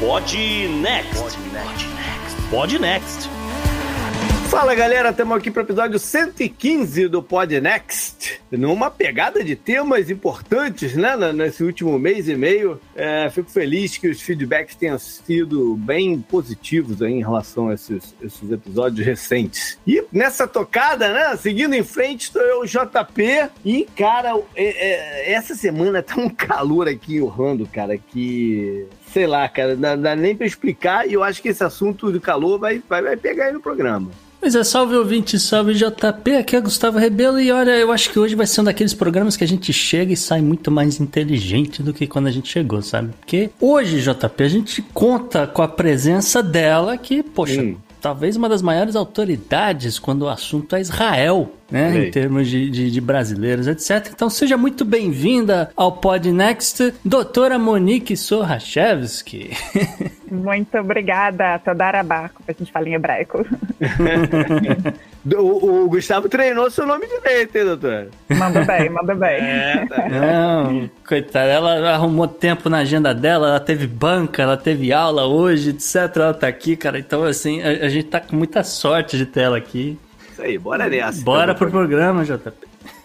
Pod Next. Pod Next. Fala galera, estamos aqui para o episódio 115 do Pod Next, numa pegada de temas importantes, né, nesse último mês e meio. É, fico feliz que os feedbacks tenham sido bem positivos aí em relação a esses, esses episódios recentes. E nessa tocada, né, seguindo em frente, estou eu, JP, e cara, é, é, essa semana tá um calor aqui urrando, cara, que sei lá, cara, dá, dá nem para explicar e eu acho que esse assunto de calor vai, vai, vai pegar aí no programa. Pois é, salve ouvinte, salve JP, aqui é Gustavo Rebelo e olha, eu acho que hoje vai ser um daqueles programas que a gente chega e sai muito mais inteligente do que quando a gente chegou, sabe? Porque hoje, JP, a gente conta com a presença dela que, poxa, hum talvez uma das maiores autoridades quando o assunto é Israel, né? Em termos de, de, de, brasileiros, etc. Então seja muito bem-vinda ao Podnext, doutora Monique Sorachevski. Muito obrigada, Todarabá, como a gente fala em hebraico. O, o, Gustavo treinou seu nome direito, hein, doutor? Manda bem, manda bem. É, tá. Não, coitada, ela arrumou tempo na agenda dela, ela teve banca, ela teve aula hoje, etc. Ela tá aqui, cara. Então, assim, a, a gente tá com muita sorte de ter ela aqui. Isso aí, bora nessa. Bora pro programa, JP.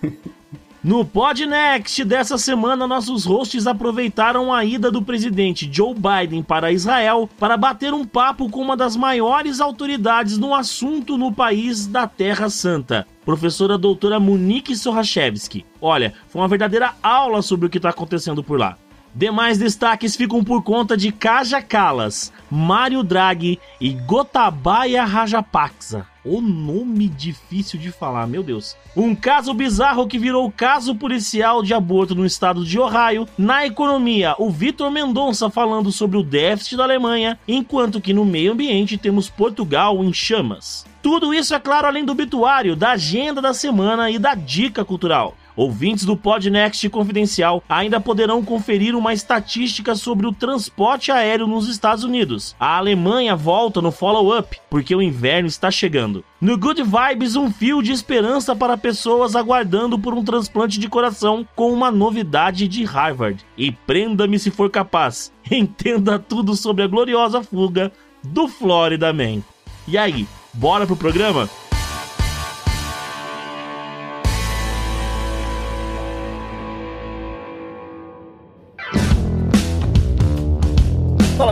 No Podnext dessa semana, nossos hosts aproveitaram a ida do presidente Joe Biden para Israel para bater um papo com uma das maiores autoridades no assunto no país da Terra Santa, professora doutora Monique Sorachevski. Olha, foi uma verdadeira aula sobre o que está acontecendo por lá. Demais destaques ficam por conta de Kaja Kalas, Mário Draghi e Gotabaya Rajapaksa. O nome difícil de falar, meu Deus. Um caso bizarro que virou caso policial de aborto no estado de Ohio. Na economia, o Vitor Mendonça falando sobre o déficit da Alemanha, enquanto que no meio ambiente temos Portugal em chamas. Tudo isso, é claro, além do obituário, da agenda da semana e da dica cultural. Ouvintes do Podnext Confidencial ainda poderão conferir uma estatística sobre o transporte aéreo nos Estados Unidos. A Alemanha volta no follow-up, porque o inverno está chegando. No Good Vibes, um fio de esperança para pessoas aguardando por um transplante de coração com uma novidade de Harvard. E prenda-me se for capaz. Entenda tudo sobre a gloriosa fuga do Florida Man. E aí, bora pro programa?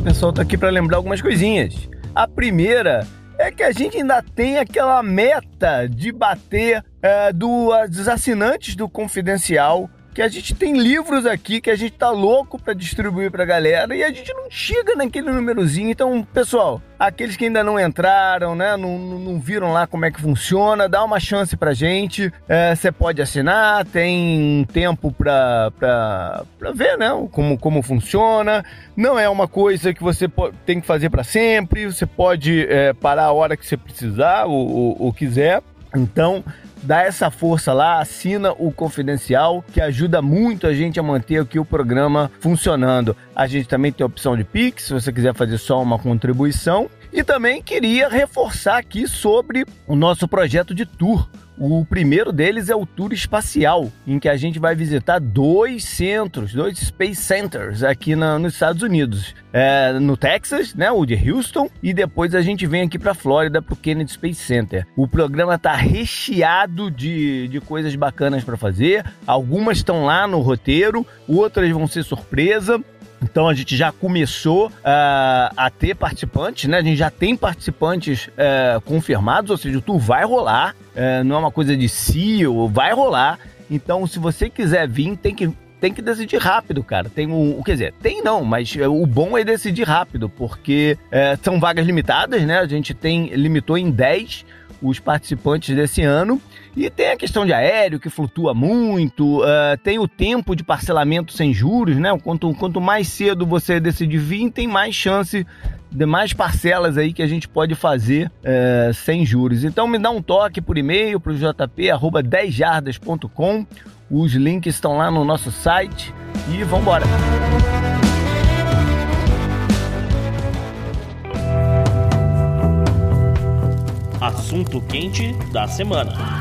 Pessoal, tô aqui para lembrar algumas coisinhas. A primeira é que a gente ainda tem aquela meta de bater é, do, dos assinantes do Confidencial que a gente tem livros aqui que a gente tá louco para distribuir pra galera e a gente não chega naquele númerozinho. Então, pessoal, aqueles que ainda não entraram, né, não, não viram lá como é que funciona, dá uma chance pra gente. Você é, pode assinar, tem tempo pra, pra, pra ver, né, como, como funciona. Não é uma coisa que você tem que fazer para sempre, você pode é, parar a hora que você precisar ou, ou, ou quiser. Então, dá essa força lá, assina o confidencial, que ajuda muito a gente a manter aqui o programa funcionando. A gente também tem a opção de Pix, se você quiser fazer só uma contribuição. E também queria reforçar aqui sobre o nosso projeto de tour. O primeiro deles é o Tour Espacial, em que a gente vai visitar dois centros, dois Space Centers aqui na, nos Estados Unidos. É, no Texas, né, o de Houston, e depois a gente vem aqui para Flórida para o Kennedy Space Center. O programa está recheado de, de coisas bacanas para fazer. Algumas estão lá no roteiro, outras vão ser surpresa. Então a gente já começou uh, a ter participantes, né? A gente já tem participantes uh, confirmados, ou seja, o tour vai rolar, uh, não é uma coisa de si, ou vai rolar. Então, se você quiser vir, tem que tem que decidir rápido, cara. Tem o, quer dizer, tem não, mas o bom é decidir rápido, porque é, são vagas limitadas, né? A gente tem limitou em 10 os participantes desse ano e tem a questão de aéreo, que flutua muito, uh, tem o tempo de parcelamento sem juros, né? Quanto, quanto mais cedo você decidir vir, tem mais chance de mais parcelas aí que a gente pode fazer uh, sem juros. Então me dá um toque por e-mail para o jp.10jardas.com. Os links estão lá no nosso site e vamos embora. Assunto quente da semana.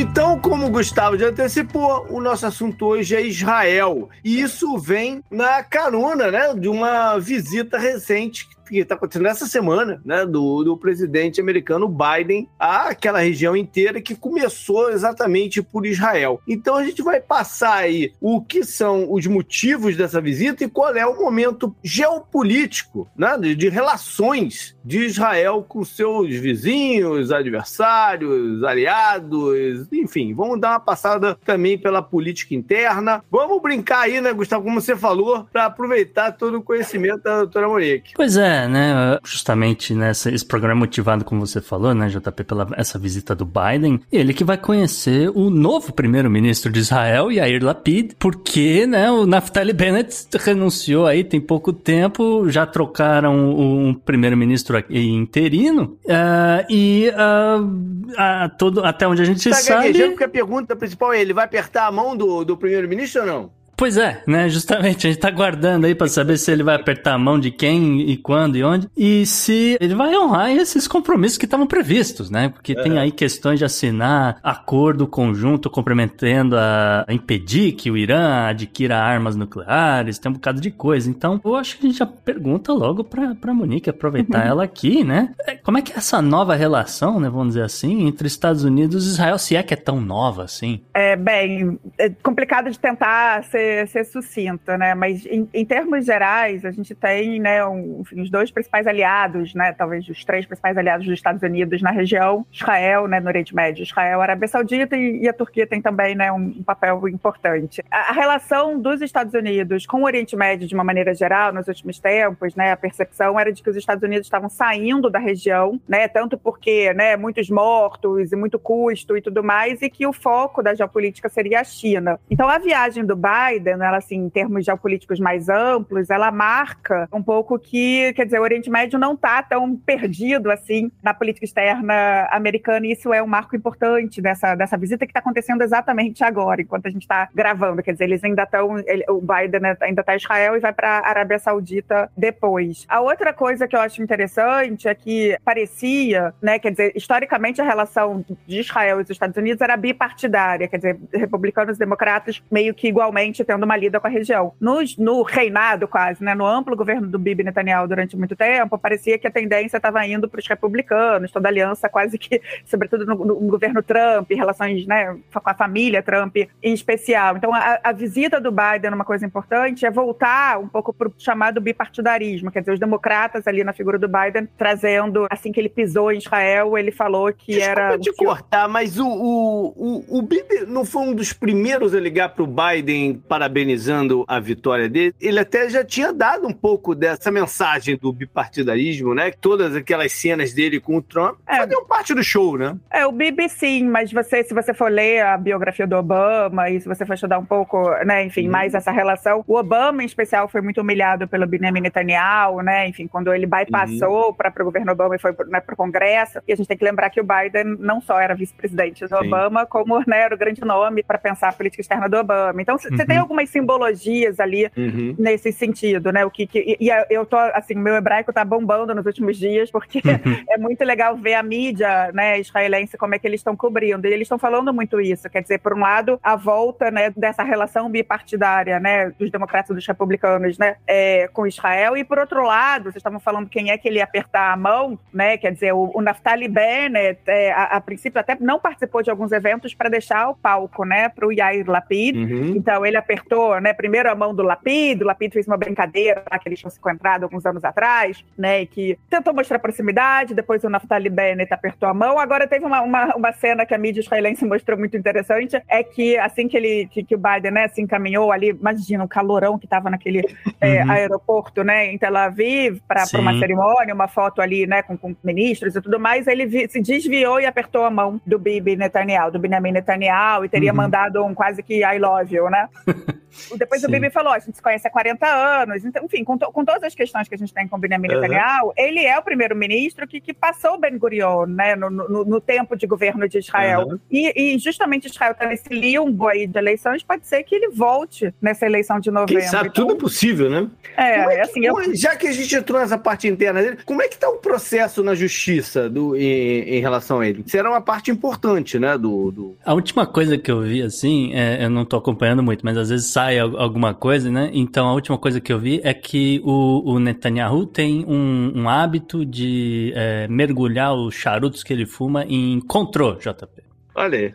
Então, como o Gustavo já antecipou, o nosso assunto hoje é Israel. E isso vem na carona, né, de uma visita recente que está acontecendo essa semana, né, do, do presidente americano Biden àquela região inteira que começou exatamente por Israel. Então a gente vai passar aí o que são os motivos dessa visita e qual é o momento geopolítico, né, de, de relações de Israel com seus vizinhos, adversários, aliados, enfim, vamos dar uma passada também pela política interna. Vamos brincar aí, né, Gustavo, como você falou, para aproveitar todo o conhecimento da doutora Monique. Pois é, né? Justamente nessa, esse programa é motivado, como você falou, né, JP, pela essa visita do Biden. Ele que vai conhecer o novo primeiro-ministro de Israel, Yair Lapid, porque, né, o Naftali Bennett renunciou aí tem pouco tempo, já trocaram um primeiro-ministro interino, uh, e uh, uh, todo, até onde a gente tá sabe... porque a pergunta principal é, ele vai apertar a mão do, do primeiro-ministro ou não? Pois é, né? Justamente, a gente tá guardando aí para saber se ele vai apertar a mão de quem e quando e onde. E se ele vai honrar esses compromissos que estavam previstos, né? Porque é. tem aí questões de assinar acordo conjunto comprometendo a impedir que o Irã adquira armas nucleares, tem um bocado de coisa. Então, eu acho que a gente já pergunta logo pra, pra Monique aproveitar uhum. ela aqui, né? É, como é que é essa nova relação, né? Vamos dizer assim, entre Estados Unidos e Israel, se é que é tão nova assim? É, bem, é complicado de tentar ser ser, sucinta, né? Mas em, em, termos gerais, a gente tem né, um, enfim, os dois principais aliados, né? Talvez os três principais aliados dos Estados Unidos na região, Israel, né, no Oriente Médio, Israel, Arábia Saudita e, e a Turquia tem também né, um, um papel importante. A, a, relação dos Estados Unidos com o Oriente Médio, de uma maneira geral, nos últimos tempos, né, a percepção era de que os Estados Unidos estavam saindo da região, né? Tanto porque, né, muitos mortos e muito custo e tudo mais, e que o foco da geopolítica seria a China. Então, a viagem do Biden Biden, ela assim, em termos geopolíticos mais amplos, ela marca um pouco que, quer dizer, o Oriente Médio não está tão perdido assim na política externa americana, e isso é um marco importante dessa, dessa visita que está acontecendo exatamente agora, enquanto a gente está gravando. Quer dizer, eles ainda estão, o Biden ainda está em Israel e vai para a Arábia Saudita depois. A outra coisa que eu acho interessante é que parecia, né, quer dizer, historicamente a relação de Israel e dos Estados Unidos era bipartidária, quer dizer, republicanos e democratas meio que igualmente tendo uma lida com a região. No, no reinado, quase, né, no amplo governo do Bibi Netanyahu durante muito tempo, parecia que a tendência estava indo para os republicanos, toda aliança quase que, sobretudo no, no, governo Trump, relações né, com a família Trump em especial. Então, a, a visita do Biden, uma coisa importante, é voltar um pouco para o chamado bipartidarismo, quer dizer, os democratas ali na figura do Biden, trazendo, assim que ele pisou em Israel, ele falou que Desculpa era... te cortar, mas o, o, o, o Bibi não foi um dos primeiros a ligar para o Biden parabenizando a vitória dele, ele até já tinha dado um pouco dessa mensagem do bipartidarismo, né? Todas aquelas cenas dele com o Trump é. faziam parte do show, né? É, o Bibi sim, mas você, se você for ler a biografia do Obama e se você for estudar um pouco, né, enfim, hum. mais essa relação, o Obama em especial foi muito humilhado pelo Benjamin Netanyahu, né, enfim, quando ele bypassou uhum. para o governo Obama e foi né, para o Congresso, e a gente tem que lembrar que o Biden não só era vice-presidente do sim. Obama, como né, era o grande nome para pensar a política externa do Obama. Então, você uhum. tem algumas simbologias ali uhum. nesse sentido, né? O que, que e, e, eu tô assim, meu hebraico tá bombando nos últimos dias porque uhum. é muito legal ver a mídia, né, israelense como é que eles estão cobrindo. E eles estão falando muito isso, quer dizer, por um lado, a volta, né, dessa relação bipartidária, né, dos democratas e dos republicanos, né, é, com Israel e por outro lado, vocês estavam falando quem é que ele ia apertar a mão, né? Quer dizer, o, o Naftali Bennett, é, a, a, princípio até não participou de alguns eventos para deixar o palco, né, para o Yair Lapid. Uhum. Então ele apertou né? Primeiro a mão do Lapid, o Lapid fez uma brincadeira lá que eles tinham se encontrado alguns anos atrás, né? E que tentou mostrar proximidade, depois o Naftali Bennett apertou a mão. Agora teve uma, uma, uma cena que a mídia israelense mostrou muito interessante, é que assim que ele que, que o Biden, né, se encaminhou ali, imagina o calorão que estava naquele é, uhum. aeroporto, né, em Tel Aviv, para uma cerimônia, uma foto ali, né, com, com ministros e tudo mais, ele vi, se desviou e apertou a mão do Bibi Netanyahu, do Benjamin Netanyahu, e teria uhum. mandado um quase que I love you, né? Depois Sim. o Bibi falou: a gente se conhece há 40 anos. Então, enfim, com, to, com todas as questões que a gente tem com o Benjamin uhum. Netanyahu, ele é o primeiro-ministro que, que passou o Ben Gurion, né, no, no, no tempo de governo de Israel. Uhum. E, e, justamente Israel está nesse limbo aí de eleições, pode ser que ele volte nessa eleição de novembro. Quem sabe, então, tudo é possível, né? É, é que, assim. Eu... Já que a gente entrou nessa parte interna dele, como é que está o processo na justiça do, em, em, relação a ele? Será uma parte importante, né? Do, do... A última coisa que eu vi, assim, é, eu não estou acompanhando muito, mas às vezes sai alguma coisa, né? Então a última coisa que eu vi é que o, o Netanyahu tem um, um hábito de é, mergulhar os charutos que ele fuma em contrô, JP. Olha aí.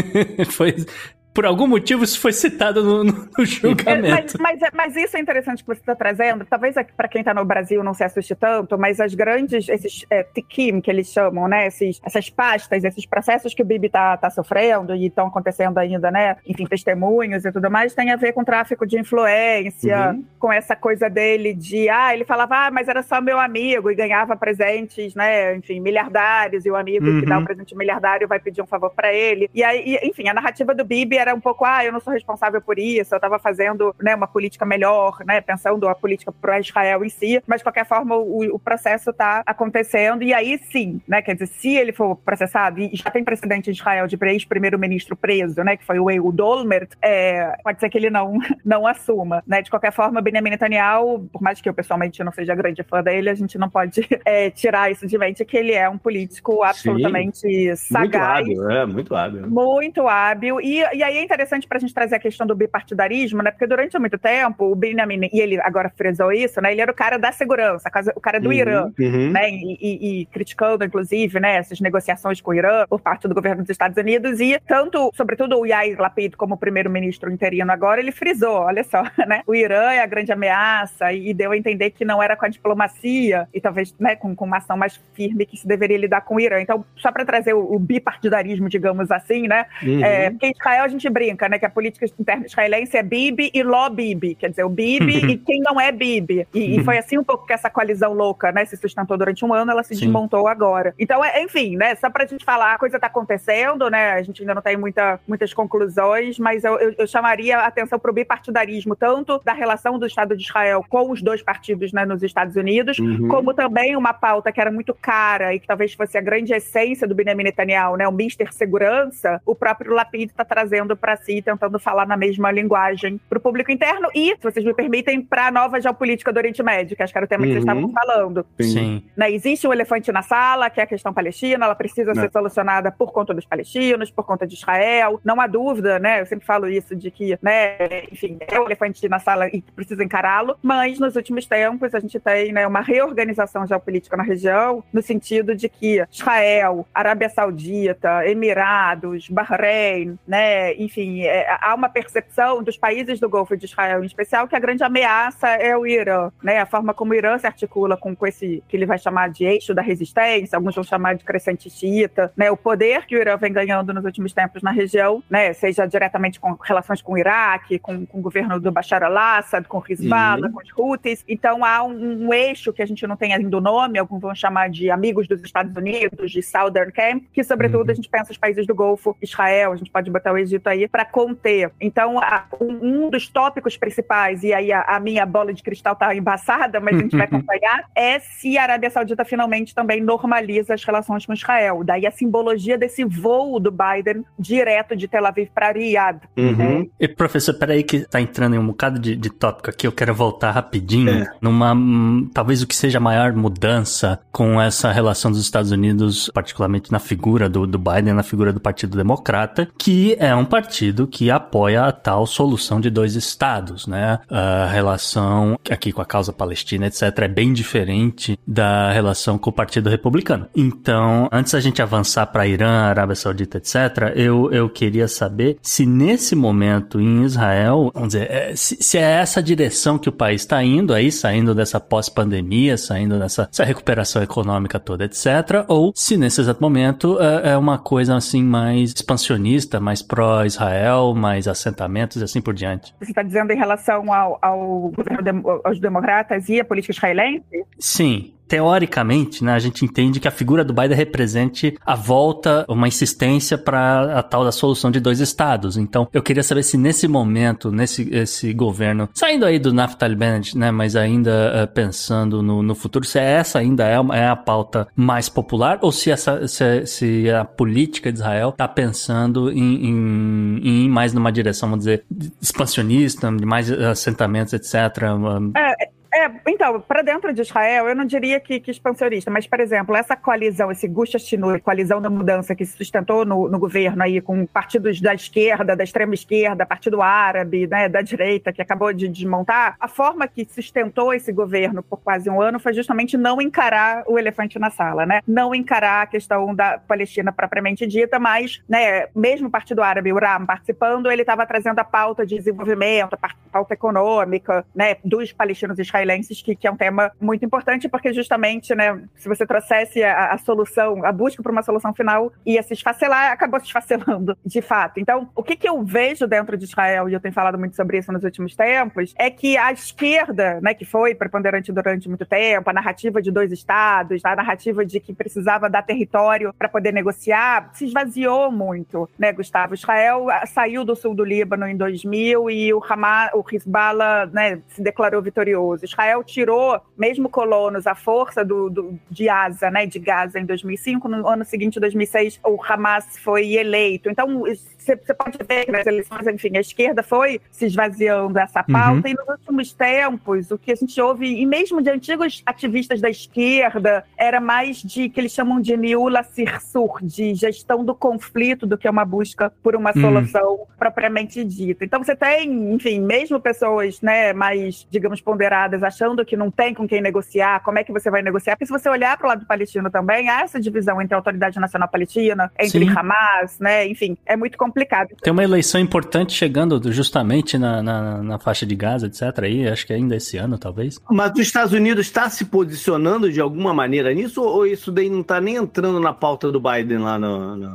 Foi, por algum motivo isso foi citado no, no julgamento. Mas, mas, mas, isso é interessante que você está trazendo. Talvez para quem está no Brasil não se assuste tanto, mas as grandes, esses é, tikim que eles chamam, né? Esses, essas pastas, esses processos que o Bibi está tá sofrendo e estão acontecendo ainda, né? Enfim, testemunhos e tudo mais, tem a ver com tráfico de influência, uhum. com essa coisa dele de, ah, ele falava, ah, mas era só meu amigo e ganhava presentes, né? Enfim, miliardários e o amigo uhum. que dá um presente miliardário vai pedir um favor para ele. E aí, enfim, a narrativa do Bibi era um pouco, ah, eu não sou responsável por isso, eu estava fazendo né, uma política melhor, né, pensando a política para Israel em si, mas de qualquer forma o, o processo está acontecendo e aí sim, né, quer dizer, se ele for processado e já tem precedente em Israel de ex-primeiro-ministro preso, né, que foi o Ehud Olmert, é, pode ser que ele não, não assuma, né, de qualquer forma, Benjamin Netanyahu, por mais que eu pessoalmente não seja grande fã dele, a gente não pode é, tirar isso de mente que ele é um político absolutamente sim, sagaz. Muito hábil, é, muito hábil. Muito hábil, e, e aí é interessante para a gente trazer a questão do bipartidarismo, né? Porque durante muito tempo o Benjamin, e ele agora frisou isso, né? Ele era o cara da segurança, o cara do uhum, Irã, uhum. né? E, e, e, criticando, inclusive, né, essas negociações com o Irã por parte do governo dos Estados Unidos. E tanto, sobretudo, o Yair Lapid como primeiro-ministro interino agora, ele frisou, olha só, né? O Irã é a grande ameaça e, deu a entender que não era com a diplomacia e talvez, né, com, com uma ação mais firme que se deveria lidar com o Irã. Então, só para trazer o, o, bipartidarismo, digamos assim, né? Uhum. É, porque Israel a gente brinca, né, que a política interna israelense é Bibi e Ló Bibi, quer dizer, o Bibi e quem não é Bibi. E, e, foi assim um pouco que essa coalizão louca, né, se sustentou durante um ano, ela se Sim. desmontou agora. Então, é, enfim, né, só pra gente falar, a coisa tá acontecendo, né, a gente ainda não tem muita, muitas conclusões, mas eu, eu, eu chamaria a atenção pro bipartidarismo, tanto da relação do Estado de Israel com os dois partidos, né, nos Estados Unidos, uhum. como também uma pauta que era muito cara e que talvez fosse a grande essência do Benjamin Netanyahu, né, o Mister Segurança, o próprio Lapid está trazendo para si, tentando falar na mesma linguagem para o público interno e, se vocês me permitem, para a nova geopolítica do Oriente Médio, que acho que era o tema uhum. que vocês estavam falando. Sim. Né, existe um elefante na sala, que é a questão palestina, ela precisa ser é. solucionada por conta dos palestinos, por conta de Israel. Não há dúvida, né? Eu sempre falo isso, de que, né, enfim, é o elefante na sala e precisa encará-lo, mas nos últimos tempos a gente tem né, uma reorganização geopolítica na região, no sentido de que Israel, Arábia Saudita, Emirados, Bahrein, né, enfim, é, há uma percepção dos países do Golfo de Israel, em especial, que a grande ameaça é o Irã, né? A forma como o Irã se articula com, com esse que ele vai chamar de eixo da resistência, alguns vão chamar de crescente xiita, né? O poder que o Irã vem ganhando nos últimos tempos na região, né? Seja diretamente com relações com o Iraque, com, com o governo do Bashar al-Assad, com o Hezbollah, uhum. com os Houthis. Então há um, um, eixo que a gente não tem ainda o nome, alguns vão chamar de amigos dos Estados Unidos, de Southern Camp, que sobretudo uhum. a gente pensa os países do Golfo, Israel, a gente pode botar o Egito aí para conter. Então, a, um, dos tópicos principais, e aí a, a minha bola de cristal está embaçada, mas a gente vai acompanhar, é se a Arábia Saudita finalmente também normaliza as relações com Israel. Daí a simbologia desse voo do Biden direto de Tel Aviv para Riyadh. Uhum. Né? E, professor, peraí que está entrando em um bocado de, de tópico aqui, eu quero voltar rapidinho é. numa, hum, talvez o que seja a maior mudança com essa relação dos Estados Unidos, particularmente na figura do, do Biden, na figura do Partido Democrata, que é um partido que apoia a tal solução de dois estados, né? A relação aqui com a causa palestina, etc., é bem diferente da relação com o Partido Republicano. Então, antes da gente avançar para Irã, Arábia Saudita, etc., eu, eu queria saber se nesse momento em Israel, vamos dizer, é, se, se, é essa direção que o país está indo aí, saindo dessa pós-pandemia, saindo dessa recuperação econômica toda, etc., ou se nesse exato momento é, é uma coisa assim mais expansionista, mais pró-Israel, mais assentamentos e assim por diante. Você está dizendo em relação ao, ao governo de, aos democratas e a política israelense? Sim teoricamente, né, a gente entende que a figura do Biden represente a volta, uma insistência para a tal da solução de dois estados. Então, eu queria saber se nesse momento, nesse esse governo, saindo aí do Naftali Bennett, né, mas ainda uh, pensando no, no futuro, se essa ainda é, é a pauta mais popular ou se, essa, se, se a política de Israel está pensando em, em, em, ir mais numa direção, vamos dizer, expansionista, de mais assentamentos, etc. É, é, então, para dentro de Israel, eu não diria que, que, expansionista, mas, por exemplo, essa coalizão, esse Gush Ashinui, coalizão da mudança que se sustentou no, no, governo aí com partidos da esquerda, da extrema esquerda, partido árabe, né, da direita, que acabou de desmontar, a forma que sustentou esse governo por quase um ano foi justamente não encarar o elefante na sala, né? Não encarar a questão da Palestina propriamente dita, mas, né, mesmo o partido árabe, o RAM, participando, ele estava trazendo a pauta de desenvolvimento, a pauta econômica, né, dos palestinos israelenses que, que é um tema muito importante, porque justamente, né, se você trouxesse a, a solução, a busca por uma solução final, ia se esfacelar, acabou se esfacelando, de fato. Então, o que, que eu vejo dentro de Israel, e eu tenho falado muito sobre isso nos últimos tempos, é que a esquerda, né, que foi preponderante durante muito tempo, a narrativa de dois estados, a narrativa de que precisava dar território para poder negociar, se esvaziou muito, né, Gustavo? Israel ah, saiu do sul do Líbano em 2000 e o Hamas, o Hezbollah, né, se declarou vitorioso. Israel tirou, mesmo colonos, a força do, do, de Gaza, né, de Gaza em 2005, no ano seguinte, 2006, o Hamas foi eleito. Então, você pode ver que nas eleições, enfim, a esquerda foi se esvaziando essa uhum. pauta, uhum. e nos últimos tempos, o que a gente ouve, e mesmo de antigos ativistas da esquerda, era mais de que eles chamam de niula sirsur, de gestão do conflito, do que uma busca por uma uhum. solução propriamente dita. Então você tem, enfim, mesmo pessoas né, mais, digamos, ponderadas, achando que não tem com quem negociar, como é que você vai negociar? Porque se você olhar para o lado palestino também, há essa divisão entre a Autoridade Nacional Palestina, entre Sim. Hamas, né? Enfim, é muito complicado complicado. Tem uma eleição importante chegando justamente na, na, na, faixa de Gaza, etc. Aí, acho que ainda esse ano, talvez. Mas os Estados Unidos está se posicionando de alguma maneira nisso ou isso daí não está nem entrando na pauta do Biden lá no. no...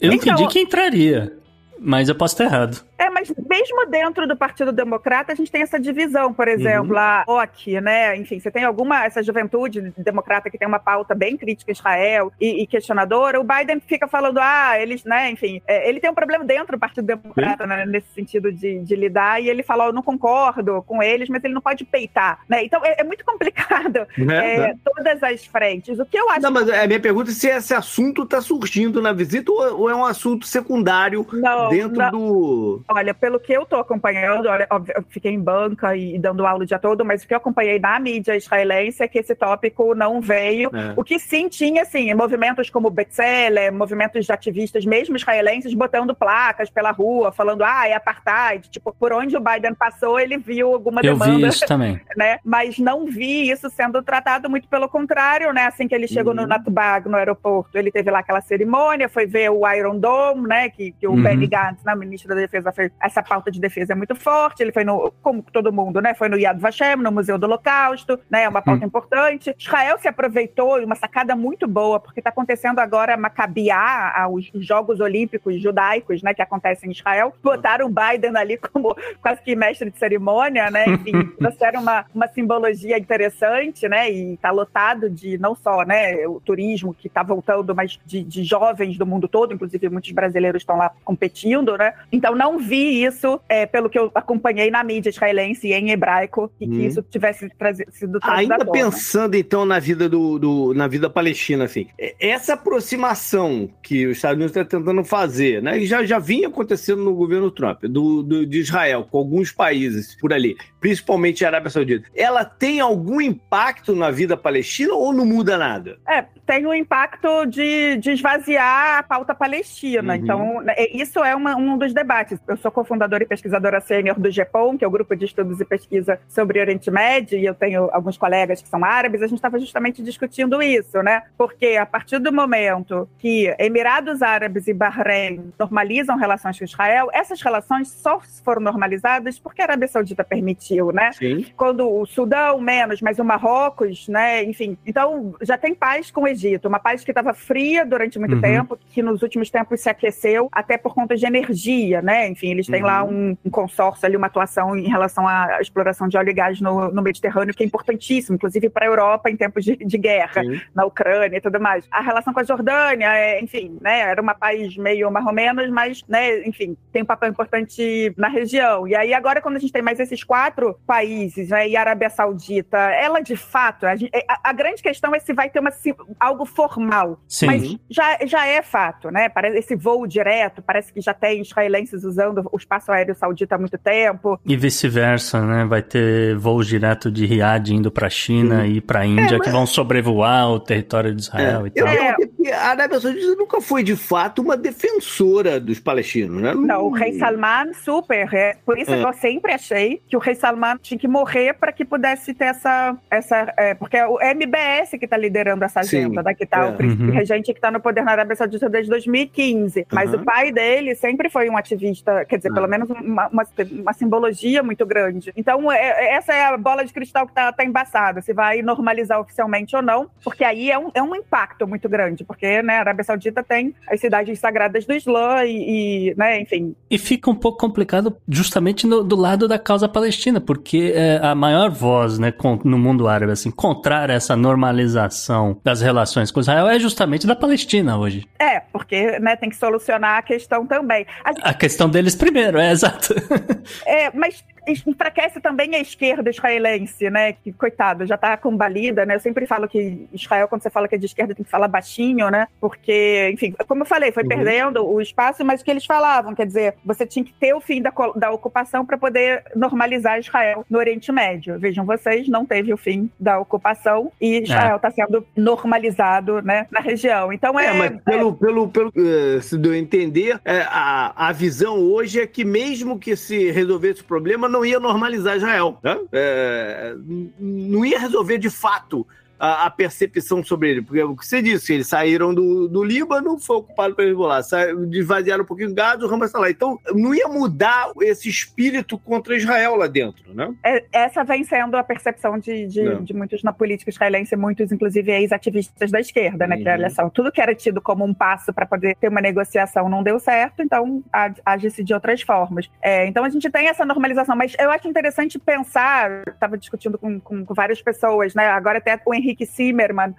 Eu então, entendi que entraria. Mas eu posso estar errado. É, mas mesmo dentro do Partido Democrata, a gente tem essa divisão, por exemplo, uhum. a OC, né? Enfim, você tem alguma, essa juventude democrata que tem uma pauta bem crítica a Israel e, e questionadora. O Biden fica falando, ah, eles, né, enfim, é, ele tem um problema dentro do Partido Democrata, né, nesse sentido de, de, lidar, e ele fala, eu não concordo com eles, mas ele não pode peitar, né? Então é, é muito complicado né, é, né? todas as frentes. O que eu acho. Não, mas a minha pergunta é se esse assunto está surgindo na visita ou, ou, é um assunto secundário não, dentro não. do. Olha, pelo que eu estou acompanhando, olha, eu fiquei em banca e dando aula o dia todo, mas o que eu acompanhei na mídia israelense é que esse tópico não veio. É. O que sim tinha, assim, movimentos como Betzeler, movimentos de ativistas, mesmo israelenses, botando placas pela rua, falando, ah, é apartheid. Tipo, por onde o Biden passou, ele viu alguma eu demanda. Vi isso também. Né? Mas não vi isso sendo tratado muito pelo contrário, né? Assim que ele chegou uhum. no Natubag, no aeroporto, ele teve lá aquela cerimônia, foi ver o Iron Dome, né? Que, que o uhum. Benny Gantz, né, ministro da Defesa, fez essa pauta de defesa é muito forte. Ele foi no, como todo mundo, né? Foi no Yad Vashem, no Museu do Holocausto, né? É uma pauta hum. importante. Israel se aproveitou e uma sacada muito boa, porque está acontecendo agora Macabiá, os Jogos Olímpicos Judaicos, né? Que acontecem em Israel. Botaram o Biden ali como quase que mestre de cerimônia, né? Enfim, trouxeram uma, uma simbologia interessante, né? E está lotado de não só, né? O turismo que está voltando, mas de, de jovens do mundo todo, inclusive muitos brasileiros estão lá competindo, né? Então não vi isso é, pelo que eu acompanhei na mídia israelense em hebraico, e que hum. isso tivesse trazido, sido trazido Ainda pensando, então, na vida do, do, na vida palestina, assim, essa aproximação que os Estados Unidos estão tentando fazer, né, e já, já vinha acontecendo no governo Trump, do, do, de Israel, com alguns países por ali, principalmente a Arábia Saudita, ela tem algum impacto na vida palestina ou não muda nada? É, tem o um impacto de, de esvaziar a pauta palestina. Uhum. Então, é, isso é uma, um dos debates. Eu sou cofundadora e pesquisadora sênior do GEPOM, que é o grupo de estudos e pesquisa sobre Oriente Médio, e eu tenho alguns colegas que são árabes, a gente estava justamente discutindo isso, né? Porque a partir do momento que Emirados Árabes e Bahrein normalizam relações com Israel, essas relações só foram normalizadas porque a Arábia Saudita permitiu, né? Sim. Quando o Sudão menos, mas o Marrocos, né? Enfim, então já tem paz com o Egito, uma paz que estava fria durante muito uhum. tempo, que nos últimos tempos se aqueceu, até por conta de energia, né? Enfim, enfim, eles têm uhum. lá um, um, consórcio ali, uma atuação em relação à exploração de óleo e gás no, no Mediterrâneo, que é importantíssimo, inclusive para a Europa em tempos de, de guerra, Sim. na Ucrânia e tudo mais. A relação com a Jordânia, é, enfim, né, era um país meio mais ou menos, mas, né, enfim, tem um papel importante na região. E aí agora, quando a gente tem mais esses quatro países, né, e a Arábia Saudita, ela de fato, a, a, a grande questão é se vai ter uma, algo formal. Sim. Mas já, já é fato, né? Parece esse voo direto, parece que já tem israelenses usando o espaço aéreo saudita há muito tempo. E vice-versa, né? Vai ter voos direto de Riad indo para a China Sim. e para a Índia é, mas... que vão sobrevoar o território de Israel é, e tal. É, a Arábia Saudita nunca foi de fato uma defensora dos palestinos, né? Não, o rei Salman super, é. Por isso é. que eu sempre achei que o rei Salman tinha que morrer para que pudesse ter essa essa é, porque é o MBS que está liderando essa agenda, daqui né? tá é. o príncipe uhum. regente que está no poder na Arábia Saudita desde 2015. Mas uhum. o pai dele sempre foi um ativista, quer dizer, pelo menos uma, uma, uma, simbologia muito grande. Então, é, é, essa é a bola de cristal que está tá embaçada, se vai normalizar oficialmente ou não, porque aí é um, é um impacto muito grande, porque né, a Arábia Saudita tem as cidades sagradas do Islã e, e né, enfim. E fica um pouco complicado justamente no, do lado da causa palestina, porque é, a maior voz né, no mundo árabe, assim, contrária a essa normalização das relações com Israel é justamente da Palestina hoje. É, porque né, tem que solucionar a questão também. A, a questão deles primeiro, é exato. É, mas enfraquece também a esquerda israelense, né? Que, coitada, já está combalida, né? Eu sempre falo que Israel, quando você fala que é de esquerda, tem que falar baixinho, né? Porque, enfim, como eu falei, foi uhum. perdendo o espaço, mas o que eles falavam, quer dizer, você tinha que ter o fim da, da ocupação para poder normalizar Israel no Oriente Médio. Vejam vocês, não teve o fim da ocupação e Israel está é. sendo normalizado, né, na região. Então é. é mas pelo, é... pelo, pelo, uh, se eu entender, é, a, a visão hoje é que mesmo que se resolvesse o problema, não ia normalizar Israel. Né? É, não ia resolver de fato a, a, percepção sobre ele. Porque o que você disse, eles saíram do, do Líbano, foi ocupado pelo Hezbollah, esvaziaram um pouquinho o gado, o Hamas está lá. Então, não ia mudar esse espírito contra Israel lá dentro, né? É, essa vem sendo a percepção de, de, de, muitos na política israelense, muitos, inclusive, ex-ativistas da esquerda, né? Uhum. Que olha só, tudo que era tido como um passo para poder ter uma negociação não deu certo, então age-se de outras formas. É, então, a gente tem essa normalização, mas eu acho interessante pensar, estava discutindo com, com, com várias pessoas, né? Agora até o Henrique Henrique Zimmermann,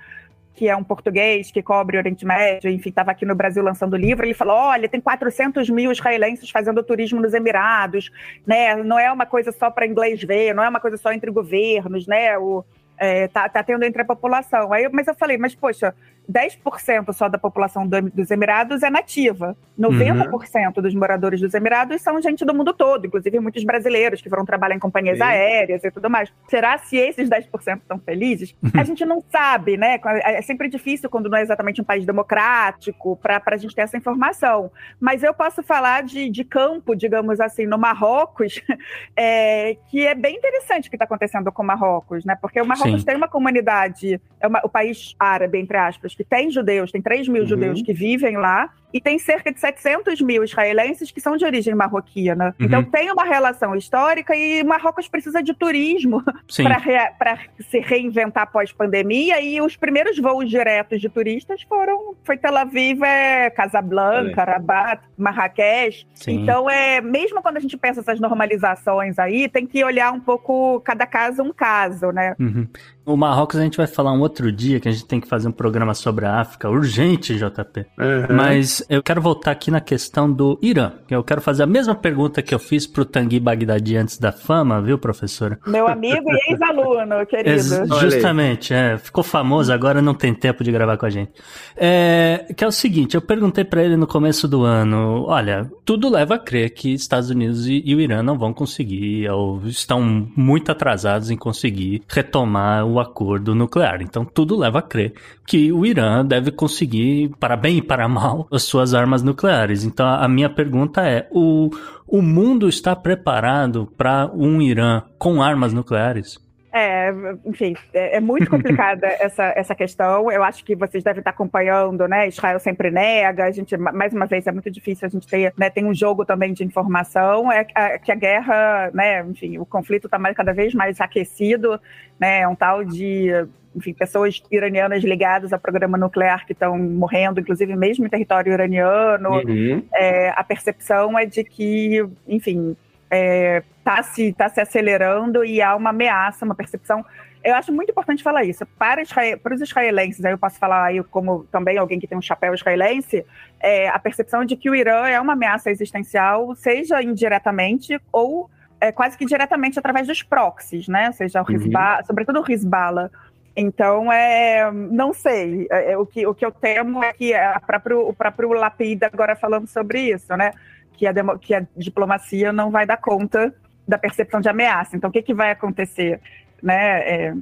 que é um português que cobre o Oriente Médio, enfim, estava aqui no Brasil lançando livro, ele falou, olha, tem 400 mil israelenses fazendo turismo nos Emirados, né, não é uma coisa só para inglês ver, não é uma coisa só entre governos, né, o, é, tá, tá tendo entre a população. Aí, mas eu falei, mas poxa, 10% só da população do, dos Emirados é nativa. 90% uhum. dos moradores dos Emirados são gente do mundo todo, inclusive muitos brasileiros que foram trabalhar em companhias Sim. aéreas e tudo mais. Será se esses 10% estão felizes? Uhum. A gente não sabe, né? É sempre difícil quando não é exatamente um país democrático para a gente ter essa informação. Mas eu posso falar de, de campo, digamos assim, no Marrocos, é, que é bem interessante o que está acontecendo com o Marrocos, né? Porque o Marrocos Sim. tem uma comunidade, é uma, o país árabe, entre aspas, que tem judeus, tem 3 mil uhum. judeus que vivem lá, e tem cerca de 700 mil israelenses que são de origem marroquina. Uhum. Então tem uma relação histórica e Marrocos precisa de turismo para se reinventar pós-pandemia. E os primeiros voos diretos de turistas foram foi Tel Aviv, é, Casablanca, é. Rabat, Marrakech. Sim. Então é mesmo quando a gente pensa essas normalizações aí, tem que olhar um pouco cada caso um caso, né? Uhum. O Marrocos a gente vai falar um outro dia que a gente tem que fazer um programa sobre a África urgente, JP. Uhum. Mas eu quero voltar aqui na questão do Irã. Eu quero fazer a mesma pergunta que eu fiz pro Tanguy Bagdadi antes da fama, viu, professora? Meu amigo e ex-aluno, querido. Ex justamente, é, ficou famoso, agora não tem tempo de gravar com a gente. É, que é o seguinte, eu perguntei para ele no começo do ano, olha, tudo leva a crer que Estados Unidos e, e o Irã não vão conseguir, ou estão muito atrasados em conseguir retomar o acordo nuclear. Então tudo leva a crer que o Irã deve conseguir, para bem e para mal, as suas armas nucleares. Então a minha pergunta é: o, o mundo está preparado para um Irã com armas nucleares? É, enfim, é, é muito complicada essa, essa questão. Eu acho que vocês devem estar acompanhando, né? Israel sempre nega. A gente, mais uma vez, é muito difícil a gente ter, né? Tem um jogo também de informação. É, é que a guerra, né? Enfim, o conflito está cada vez mais aquecido, né? É um tal de enfim, pessoas iranianas ligadas ao programa nuclear que estão morrendo, inclusive mesmo em território iraniano. Uhum. É, a percepção é de que, enfim, está é, tá se, tá se acelerando e há uma ameaça, uma percepção. Eu acho muito importante falar isso. Para, Israel, para os israelenses, aí eu posso falar aí como também alguém que tem um chapéu israelense, é, a percepção de que o Irã é uma ameaça existencial, seja indiretamente ou é, quase que diretamente através dos proxies, né? Ou seja, o uhum. sobretudo o Hezbollah. Então, é, não sei. É, é, o, que, o que eu temo é que a próprio, o próprio Lapida agora falando sobre isso, né? Que a, que a diplomacia não vai dar conta da percepção de ameaça. Então, o que, que vai acontecer? Né? É,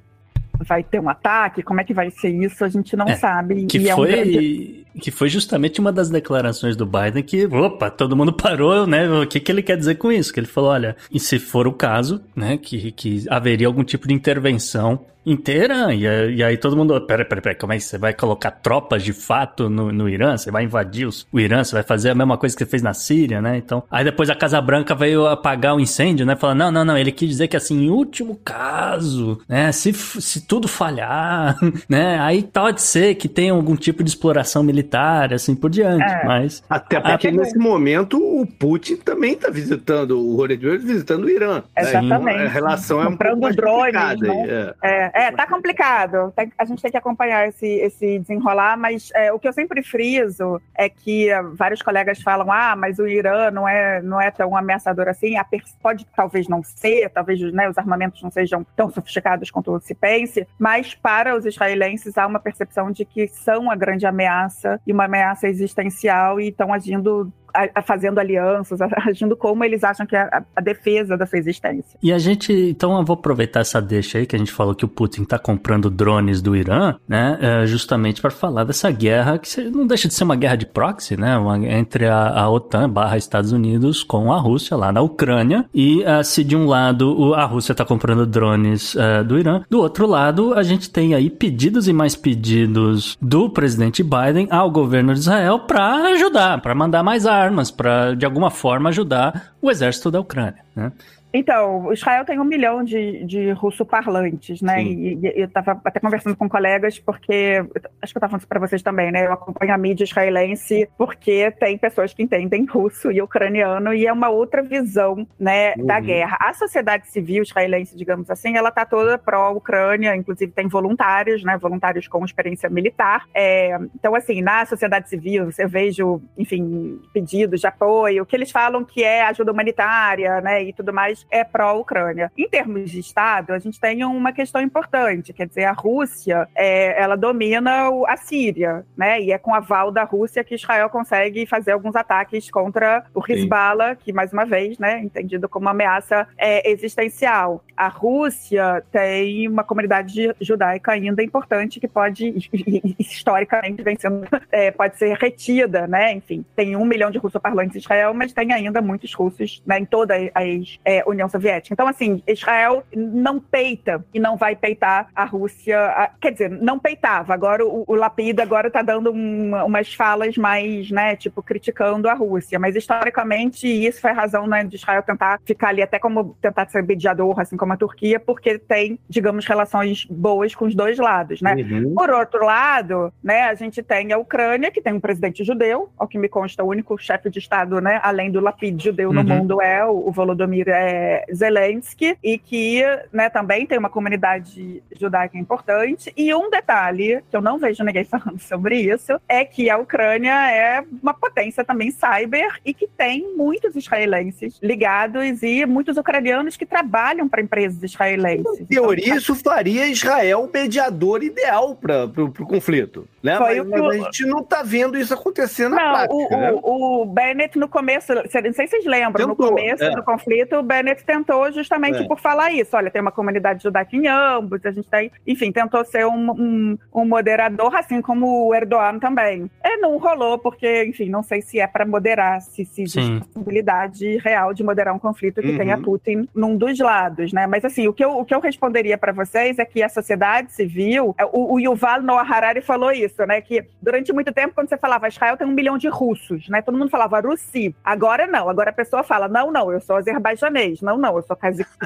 vai ter um ataque? Como é que vai ser isso? A gente não é, sabe. Que, foi, é um grande... que foi justamente uma das declarações do Biden que, opa, todo mundo parou, né? O que, que ele quer dizer com isso? Que ele falou, olha, e se for o caso, né, que, que haveria algum tipo de intervenção inteira. E, e aí todo mundo, peraí, peraí, peraí, como é que você vai colocar tropas de fato no, no Irã? Você vai invadir os, o Irã? Você vai fazer a mesma coisa que você fez na Síria, né? Então, aí depois a Casa Branca veio apagar o incêndio, né? Falar, não, não, não, ele quis dizer que assim, em último caso, né? Se, se tudo falhar, né? Aí pode ser que tenha algum tipo de exploração militar, assim por diante, é. mas... Até porque nesse momento o Putin também tá visitando, o Rodrigo visitando o Irã. Exatamente. Né? A relação é um pouco drones, né? É. é. É, tá complicado. a gente tem que acompanhar esse, esse desenrolar, mas é, o que eu sempre friso é que vários colegas falam: ah, mas o Irã não é, não é tão ameaçador assim. A pode talvez não ser, talvez né, os armamentos não sejam tão sofisticados quanto se pense, mas para os israelenses há uma percepção de que são a grande ameaça e uma ameaça existencial e estão agindo a, fazendo alianças, agindo como eles acham que é a, a, defesa da sua existência. E a gente, então eu vou aproveitar essa deixa aí que a gente falou que o Putin está comprando drones do Irã, né, é, justamente para falar dessa guerra que não deixa de ser uma guerra de proxy, né, uma, entre a, a OTAN barra Estados Unidos com a Rússia lá na Ucrânia e uh, se de um lado a Rússia está comprando drones uh, do Irã, do outro lado a gente tem aí pedidos e mais pedidos do presidente Biden ao governo de Israel para ajudar, para mandar mais armas armas para, de alguma forma, ajudar o exército da Ucrânia. Né? Então, Israel tem um milhão de, de russo-parlantes, né? E, e, eu estava até conversando com colegas, porque acho que eu estava falando para vocês também, né? Eu acompanho a mídia israelense porque tem pessoas que entendem russo e ucraniano e é uma outra visão, né, uhum. da guerra. A sociedade civil israelense, digamos assim, ela está toda pró-Ucrânia, inclusive tem voluntários, né? Voluntários com experiência militar. É, então, assim, na sociedade civil, você vejo, enfim, pedidos de apoio, que eles falam que é ajuda humanitária, né? E tudo mais é pró-Ucrânia. Em termos de Estado, a gente tem uma questão importante, quer dizer, a Rússia, é, ela domina a Síria, né? E é com aval da Rússia que Israel consegue fazer alguns ataques contra o Hezbollah, que, mais uma vez, né, entendido como uma ameaça é, existencial. A Rússia tem uma comunidade judaica ainda importante que pode, historicamente, vem sendo, é, pode ser retida, né? Enfim, tem um milhão de russoparlantes em Israel, mas tem ainda muitos russos né, em toda a é, União Soviética. Então, assim, Israel não peita e não vai peitar a Rússia. A, quer dizer, não peitava. Agora o, o Lapida agora está dando um, umas falas mais, né, tipo, criticando a Rússia. Mas historicamente, isso foi a razão né, de Israel tentar ficar ali até como tentar ser mediador, assim como a Turquia, porque tem, digamos, relações boas com os dois lados, né? Uhum. Por outro lado, né, a gente tem a Ucrânia, que tem um presidente judeu, ao que me consta, o único chefe de Estado, né, além do Lapid judeu uhum. no mundo é o, o Volodymyr é, Zelensky e que né, também tem uma comunidade judaica importante. E um detalhe, que eu não vejo ninguém falando sobre isso, é que a Ucrânia é uma potência também cyber e que tem muitos israelenses ligados e muitos ucranianos que trabalham para empresas israelenses. Em teoria, então, isso faria Israel o mediador ideal para o conflito. Né? Mas, mas, a gente não está vendo isso acontecer na não, prática. O, né? o, o, Bennett, no começo, não sei se vocês lembram, tentou, no começo é. do conflito, o Bennett tentou justamente é. por falar isso. Olha, tem uma comunidade judaica em ambos, a gente tem, enfim, tentou ser um, um, um moderador, assim como o Erdogan também. É, não rolou, porque, enfim, não sei se é para moderar, se, se existe possibilidade real de moderar um conflito que uhum. tenha Putin num dos lados, né? Mas, assim, o que eu, o que eu responderia para vocês é que a sociedade civil, é, o, o Yuval Noah Harari falou isso, né? Que durante muito tempo, quando você falava Israel tem um milhão de russos, né? Todo mundo falava Russi. Agora não, agora a pessoa fala, não, não, eu sou azerbaijanês. Não, não, eu sou,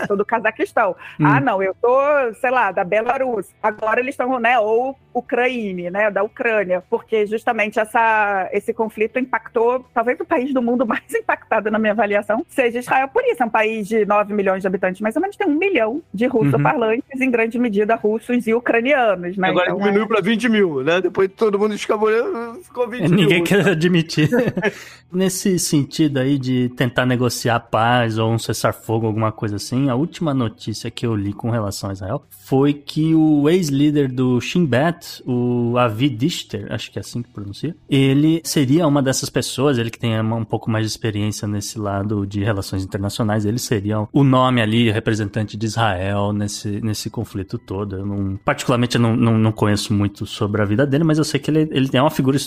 sou do Cazaquistão. Hum. Ah, não, eu sou, sei lá, da Belarus. Agora eles estão, né? Ou Ucraíne, né? Da Ucrânia. Porque justamente essa, esse conflito impactou, talvez o país do mundo mais impactado na minha avaliação seja Israel. Por isso, é um país de 9 milhões de habitantes, mais ou menos tem um milhão de russo-parlantes, uhum. em grande medida russos e ucranianos, né? Agora então, diminuiu é... para 20 mil, né? Depois todo mundo escabulhando, ficou 20 Ninguém mil. quer admitir. Nesse sentido aí de tentar negociar paz ou um cessar-fogo, alguma coisa assim, a última notícia que eu li com relação a Israel foi que o ex-líder do Shin Bet, o Avi Dichter, acho que é assim que pronuncia, ele seria uma dessas pessoas, ele que tem um pouco mais de experiência nesse lado de relações internacionais, ele seria o nome ali, representante de Israel nesse, nesse conflito todo. Eu não, particularmente eu não, não, não conheço muito sobre a vida dele, mas eu sei que ele, ele é uma figura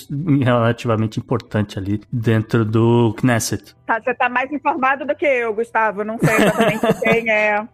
relativamente importante ali dentro do Knesset. Tá, você tá mais informado do que eu, Gustavo. Não sei exatamente quem é.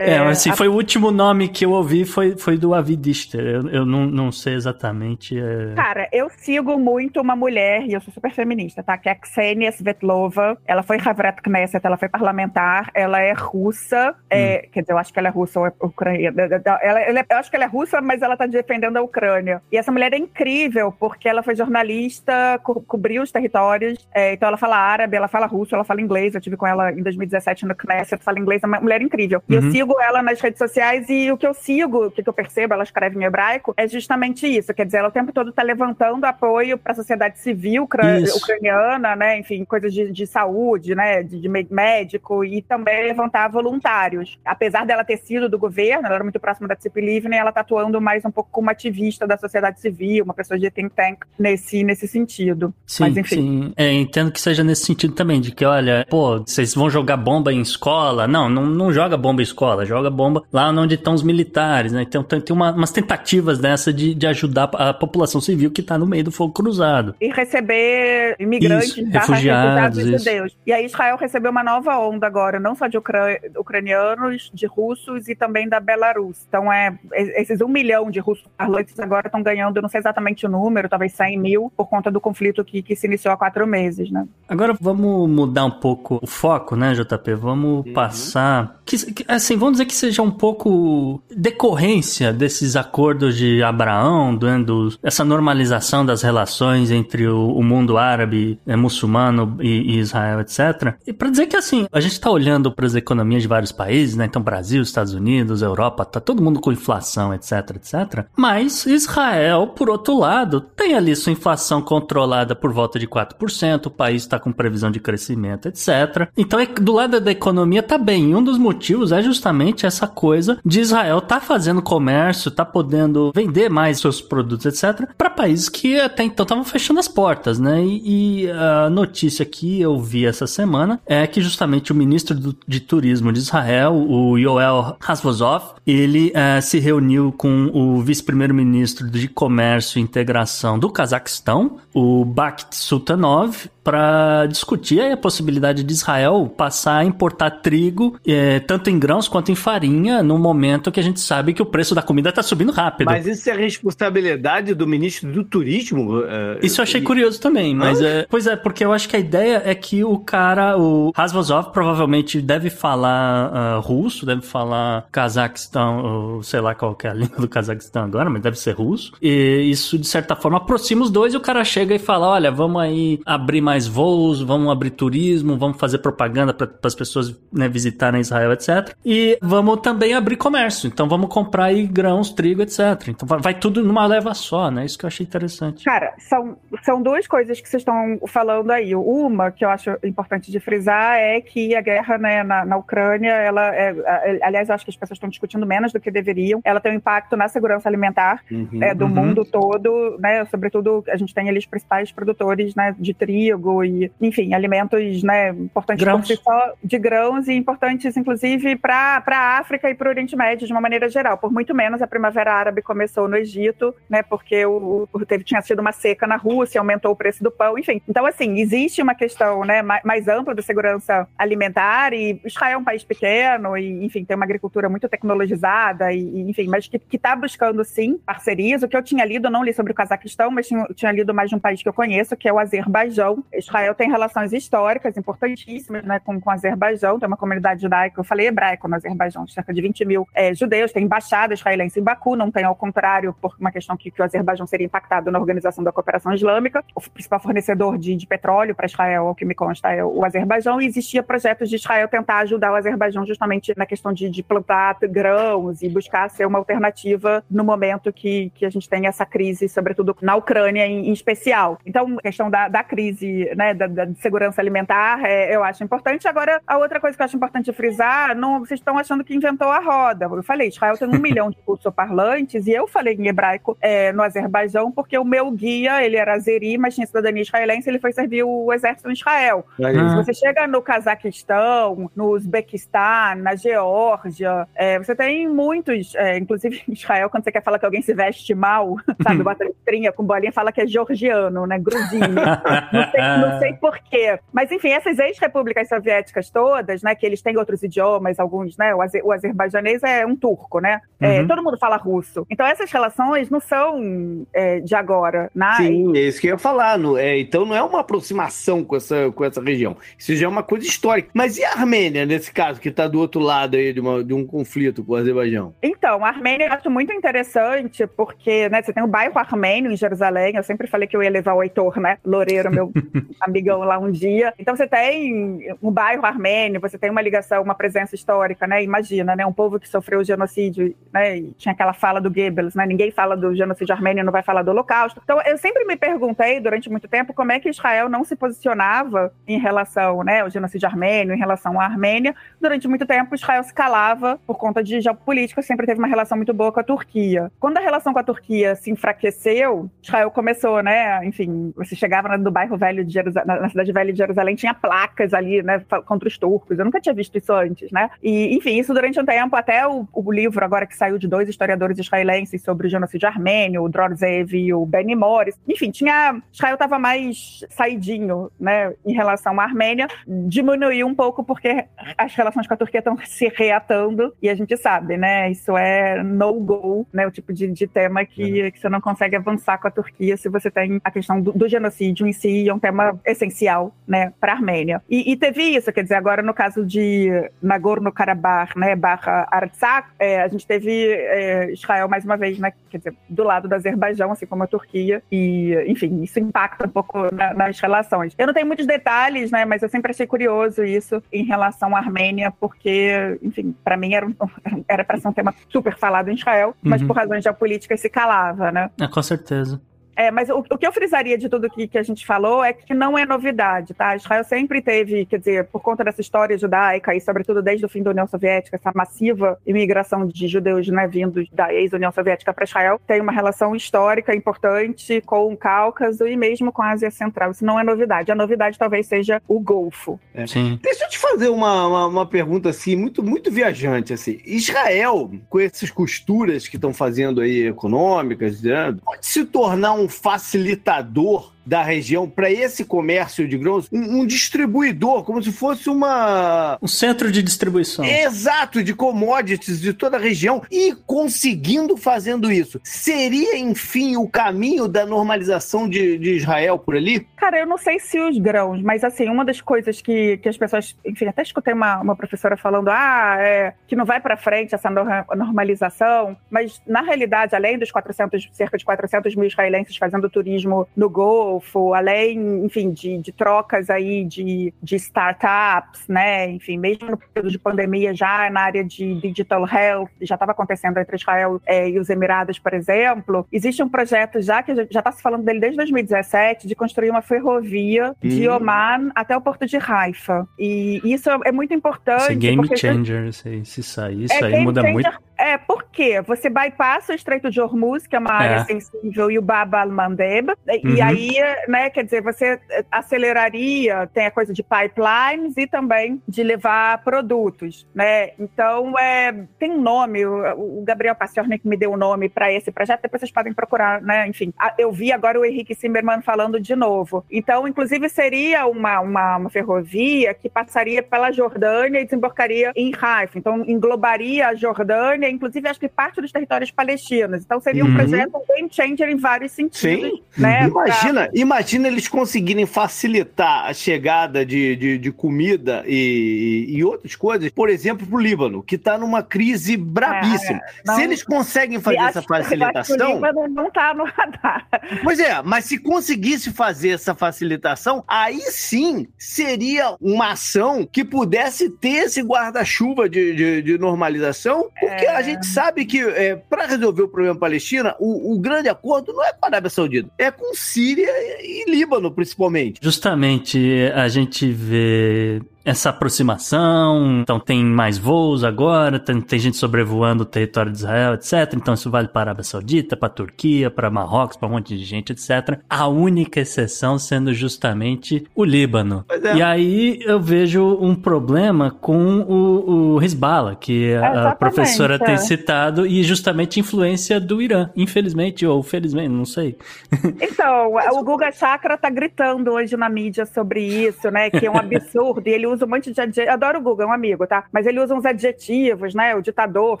É, é assim, a... foi o último nome que eu ouvi foi, foi do Avi. Eu, eu não, não sei exatamente. É... Cara, eu sigo muito uma mulher, e eu sou super feminista, tá? Que é a Ksenia Svetlova. Ela foi Havret Knesset, ela foi parlamentar, ela é russa. É, hum. Quer dizer, eu acho que ela é russa ou é ucraniana. Ela, ela, eu acho que ela é russa, mas ela tá defendendo a Ucrânia. E essa mulher é incrível, porque ela foi jornalista, co cobriu os territórios. É, então ela fala árabe, ela fala russo, ela fala inglês. Eu tive com ela em 2017 no Knesset, fala inglês. É uma mulher incrível. E uhum. eu sigo sigo ela nas redes sociais e o que eu sigo, o que eu percebo, ela escreve em hebraico, é justamente isso. Quer dizer, ela o tempo todo está levantando apoio para a sociedade civil ucraniana, né? Enfim, coisas de, de saúde, né? De, de, médico e também levantar voluntários. Apesar dela ter sido do governo, ela era muito próxima da Tzip Livni, ela está atuando mais um pouco como ativista da sociedade civil, uma pessoa de think tank nesse, nesse sentido. Sim, Mas, enfim. sim. É, entendo que seja nesse sentido também, de que, olha, pô, vocês vão jogar bomba em escola? Não, não, não joga bomba em escola ela joga bomba lá onde estão os militares, né? Então tem uma, umas tentativas dessa de, de ajudar a população civil que está no meio do fogo cruzado. E receber imigrantes, isso, refugiados, refugiados judeus. E aí Israel recebeu uma nova onda agora, não só de ucra ucranianos, de russos e também da Belarus. Então é esses um milhão de russos parlantes agora estão ganhando, não sei exatamente o número, talvez 100 mil, por conta do conflito que, que se iniciou há quatro meses, né? Agora vamos mudar um pouco o foco, né, JP? Vamos uhum. passar... Que, assim, vamos dizer que seja um pouco decorrência desses acordos de Abraão, do, essa normalização das relações entre o, o mundo árabe, é, muçulmano e, e, Israel, etc. E para dizer que assim, a gente está olhando para as economias de vários países, né? Então Brasil, Estados Unidos, Europa, tá todo mundo com inflação, etc, etc. Mas Israel, por outro lado, tem ali sua inflação controlada por volta de 4%, o país está com previsão de crescimento, etc. Então, é, do lado da economia tá bem. E um dos motivos é justamente justamente essa coisa de Israel tá fazendo comércio, tá podendo vender mais seus produtos, etc., para países que até então estavam fechando as portas, né? E, e, a notícia que eu vi essa semana é que justamente o ministro do, de Turismo de Israel, o Yoel Hasvozov, ele é, se reuniu com o vice-primeiro-ministro de Comércio e Integração do Cazaquistão, o Bakht Sultanov, para discutir a possibilidade de Israel passar a importar trigo, é, tanto em grãos quanto em farinha, no momento que a gente sabe que o preço da comida está subindo rápido. Mas isso é responsabilidade do ministro do Turismo? Uh, isso eu achei curioso também, mas é, pois é, porque eu acho que a ideia é que o cara, o Razvozov, provavelmente deve falar uh, russo, deve falar Cazaquistão, ou sei lá qual é a língua do Cazaquistão agora, mas deve ser russo. E isso, de certa forma, aproxima os dois e o cara chega e fala: olha, vamos aí abrir mais voos, vamos abrir turismo, vamos fazer propaganda para as pessoas né, visitarem Israel, etc. E E vamos também abrir comércio. Então vamos comprar aí grãos, trigo, etc. Então vai, tudo numa leva só, né? Isso que eu achei interessante. Cara, são, são duas coisas que vocês estão falando aí. Uma que eu acho importante de frisar é que a guerra né, na, na Ucrânia, ela é, aliás, eu acho que as pessoas estão discutindo menos do que deveriam. Ela tem um impacto na segurança alimentar uhum, é, do uhum. mundo todo, né? Sobretudo, a gente tem ali os principais produtores né, de trigo e, enfim, alimentos né, importantes grãos. Si só, de grãos e importantes, inclusive, para a África e para o Oriente Médio de uma maneira geral. Por muito menos a Primavera Árabe começou no Egito, né? Porque o, o teve, tinha sido uma seca na Rússia, aumentou o preço do pão, enfim. Então, assim, existe uma questão né, mais, mais ampla de segurança alimentar e Israel é um país pequeno e, enfim, tem uma agricultura muito tecnologizada e, enfim, mas que está buscando, sim, parcerias. O que eu tinha lido, não li sobre o Cazaquistão, mas tinha, tinha lido mais de um país que eu conheço, que é o Azerbaijão. Israel tem relações históricas importantíssimas né, com, com o Azerbaijão, tem uma comunidade judaica, eu falei hebraico no Azerbaijão, cerca de 20 mil é, judeus, tem embaixada israelense em Baku, não tem ao contrário, por uma questão que, que o Azerbaijão seria impactado na Organização da Cooperação Islâmica. O principal fornecedor de, de petróleo para Israel, ao que me consta, é o Azerbaijão, e existia projetos de Israel tentar ajudar o Azerbaijão justamente na questão de, de plantar grãos e buscar ser uma alternativa no momento que, que a gente tem essa crise, sobretudo na Ucrânia em, em especial. Então, a questão da, da crise né, da, da segurança alimentar, é, eu acho importante. Agora, a outra coisa que eu acho importante frisar, não, vocês estão achando que inventou a roda. Eu falei, Israel tem um milhão de curso-parlantes e eu falei em hebraico é, no Azerbaijão porque o meu guia, ele era azeri, mas tinha cidadania israelense, ele foi servir o exército em Israel. Se você chega no Cazaquistão, no Uzbequistão, na Geórgia, é, você tem muitos, é, inclusive em Israel, quando você quer falar que alguém se veste mal, sabe, bota letrinha com bolinha, fala que é georgiano, né, gruzino. não sei, não sei porquê. Mas, enfim, essas ex-repúblicas soviéticas todas, né, que eles têm outros idiomas, alguns, né, o, azer, o azerbaijanês é um turco, né, é, uhum. todo mundo fala russo. Então, essas relações não são é, de agora, né? Sim, é isso que eu ia falar. No, é, então, não é uma aproximação com essa, com essa região. Isso já é uma coisa histórica. Mas e a Armênia, nesse caso, que está do outro lado aí de, uma, de um conflito com o Azerbaijão? Então, a Armênia eu acho muito interessante, porque, né, você tem o bairro armênio em Jerusalém, eu sempre falei que eu ia levar o Heitor, né, Loureiro, meu amigão lá um dia. Então, você tem um bairro armênio, você tem uma ligação, uma presença histórica, né, imagina, né, um povo que sofreu o genocídio, né, e tinha aquela fala do Goebbels, né, ninguém fala do genocídio armênio, não vai falar do holocausto. Então, eu sempre me perguntei, durante muito tempo, como é que Israel não se posicionava em relação, né, ao genocídio armênio, em relação à Armênia. Durante muito tempo, Israel se calava por conta de geopolítica, sempre teve uma relação muito boa com a Turquia. Quando a relação com a Turquia se enfraqueceu, Israel começou, né, enfim, você chegava no bairro velho de Jerusalém, na cidade velha de Jerusalém, tinha placas ali, né, contra os turcos. Eu nunca tinha visto isso antes, né? E, enfim, isso durante um tempo, até o, o livro agora que saiu de dois historiadores israelenses sobre o genocídio armênio, o Drorzev e o Benny Morris. Enfim, tinha Israel estava mais saidinho, né, em relação à Armênia, diminuiu um pouco porque as relações com a Turquia estão se reatando e a gente sabe, né, isso é no-go, né, o tipo de, de tema que, uhum. que você não consegue avançar com a Turquia se você tem a questão do, do genocídio em si, é um tema essencial, né, para a Armênia. E, e, teve isso, quer dizer, agora no caso de Nagorno-Karabakh, né, barra Artsakh, é, a gente teve é, Israel mais uma vez, né, quer dizer, do lado do Azerbaijão, assim como a Turquia, e, enfim, isso impacta um pouco na, nas relações. Eu não tenho muitos detalhes, né, mas eu sempre achei curioso isso em relação à Armênia, porque, enfim, para mim era era para ser um tema super falado em Israel, mas uhum. por razões geopolíticas se calava, né? É, com certeza. É, mas o, o, que eu frisaria de tudo que, que a gente falou é que não é novidade, tá? Israel sempre teve, quer dizer, por conta dessa história judaica e, sobretudo, desde o fim da União Soviética, essa massiva imigração de judeus né, vindos da ex-União Soviética para Israel, tem uma relação histórica importante com o Cáucaso e mesmo com a Ásia Central. Isso não é novidade. A novidade talvez seja o Golfo. É. Sim. Deixa eu fazer uma, uma, uma, pergunta assim, muito, muito viajante. Assim. Israel, com essas costuras que estão fazendo aí econômicas, né, pode se tornar um facilitador da região para esse comércio de grãos, um, um, distribuidor, como se fosse uma. Um centro de distribuição. Exato, de commodities de toda a região. E conseguindo fazendo isso, seria, enfim, o caminho da normalização de, de Israel por ali? Cara, eu não sei se os grãos, mas assim, uma das coisas que, que as pessoas. Enfim, até escutei uma, uma professora falando, ah, é, que não vai para frente essa normalização, mas na realidade, além dos 400, cerca de 400 mil israelenses fazendo turismo no Gol Golfo, além, enfim, de, de trocas aí de, de startups, né? Enfim, mesmo no período de pandemia, já na área de digital health, já estava acontecendo entre Israel é, e os Emirados, por exemplo. Existe um projeto já que já está se falando dele desde 2017 de construir uma ferrovia hum. de Oman até o porto de Haifa. E isso é muito importante. Isso é game changer, se, se sair, isso é aí muda changer. muito é, porque você bypassa o Estreito de Hormuz, que é uma área é. sensível, e o Bab al-Mandeb, uhum. e aí, né, quer dizer, você aceleraria, tem a coisa de pipelines e também de levar produtos, né? Então, é, tem um nome, o, o Gabriel Paciornik me deu o um nome para esse projeto, depois vocês podem procurar, né? Enfim, eu vi agora o Henrique Zimmermann falando de novo. Então, inclusive, seria uma, uma, uma ferrovia que passaria pela Jordânia e desembarcaria em Haifa. Então, englobaria a Jordânia inclusive acho que parte dos territórios palestinos. Então seria um uhum. projeto um game changer em vários sentidos. Sim. Né, imagina, pra... imagina eles conseguirem facilitar a chegada de, de, de comida e, e, outras coisas, por exemplo, para o Líbano, que está numa crise brabíssima. É, não... Se eles conseguem fazer essa facilitação. O Líbano não está no radar. Pois é, mas se conseguisse fazer essa facilitação, aí sim seria uma ação que pudesse ter esse guarda-chuva de, de, de, normalização, porque é... a gente sabe que é, para resolver o problema Palestina, o, o, grande acordo não é com a Arábia Saudita, é com Síria e Líbano, principalmente. Justamente a gente vê essa aproximação, então tem mais voos agora, tem, tem, gente sobrevoando o território de Israel, etc. Então isso vale para a Arábia Saudita, para a Turquia, para Marrocos, para um monte de gente, etc. A única exceção sendo justamente o Líbano. É. E aí eu vejo um problema com o, o Hezbollah, que a, professora tem citado, e justamente influência do Irã, infelizmente ou felizmente, não sei. Então, o Guga Chakra tá gritando hoje na mídia sobre isso, né? Que é um absurdo, e ele usa um monte de adjetivos. Adoro o Google, é um amigo, tá? Mas ele usa uns adjetivos, né? O ditador,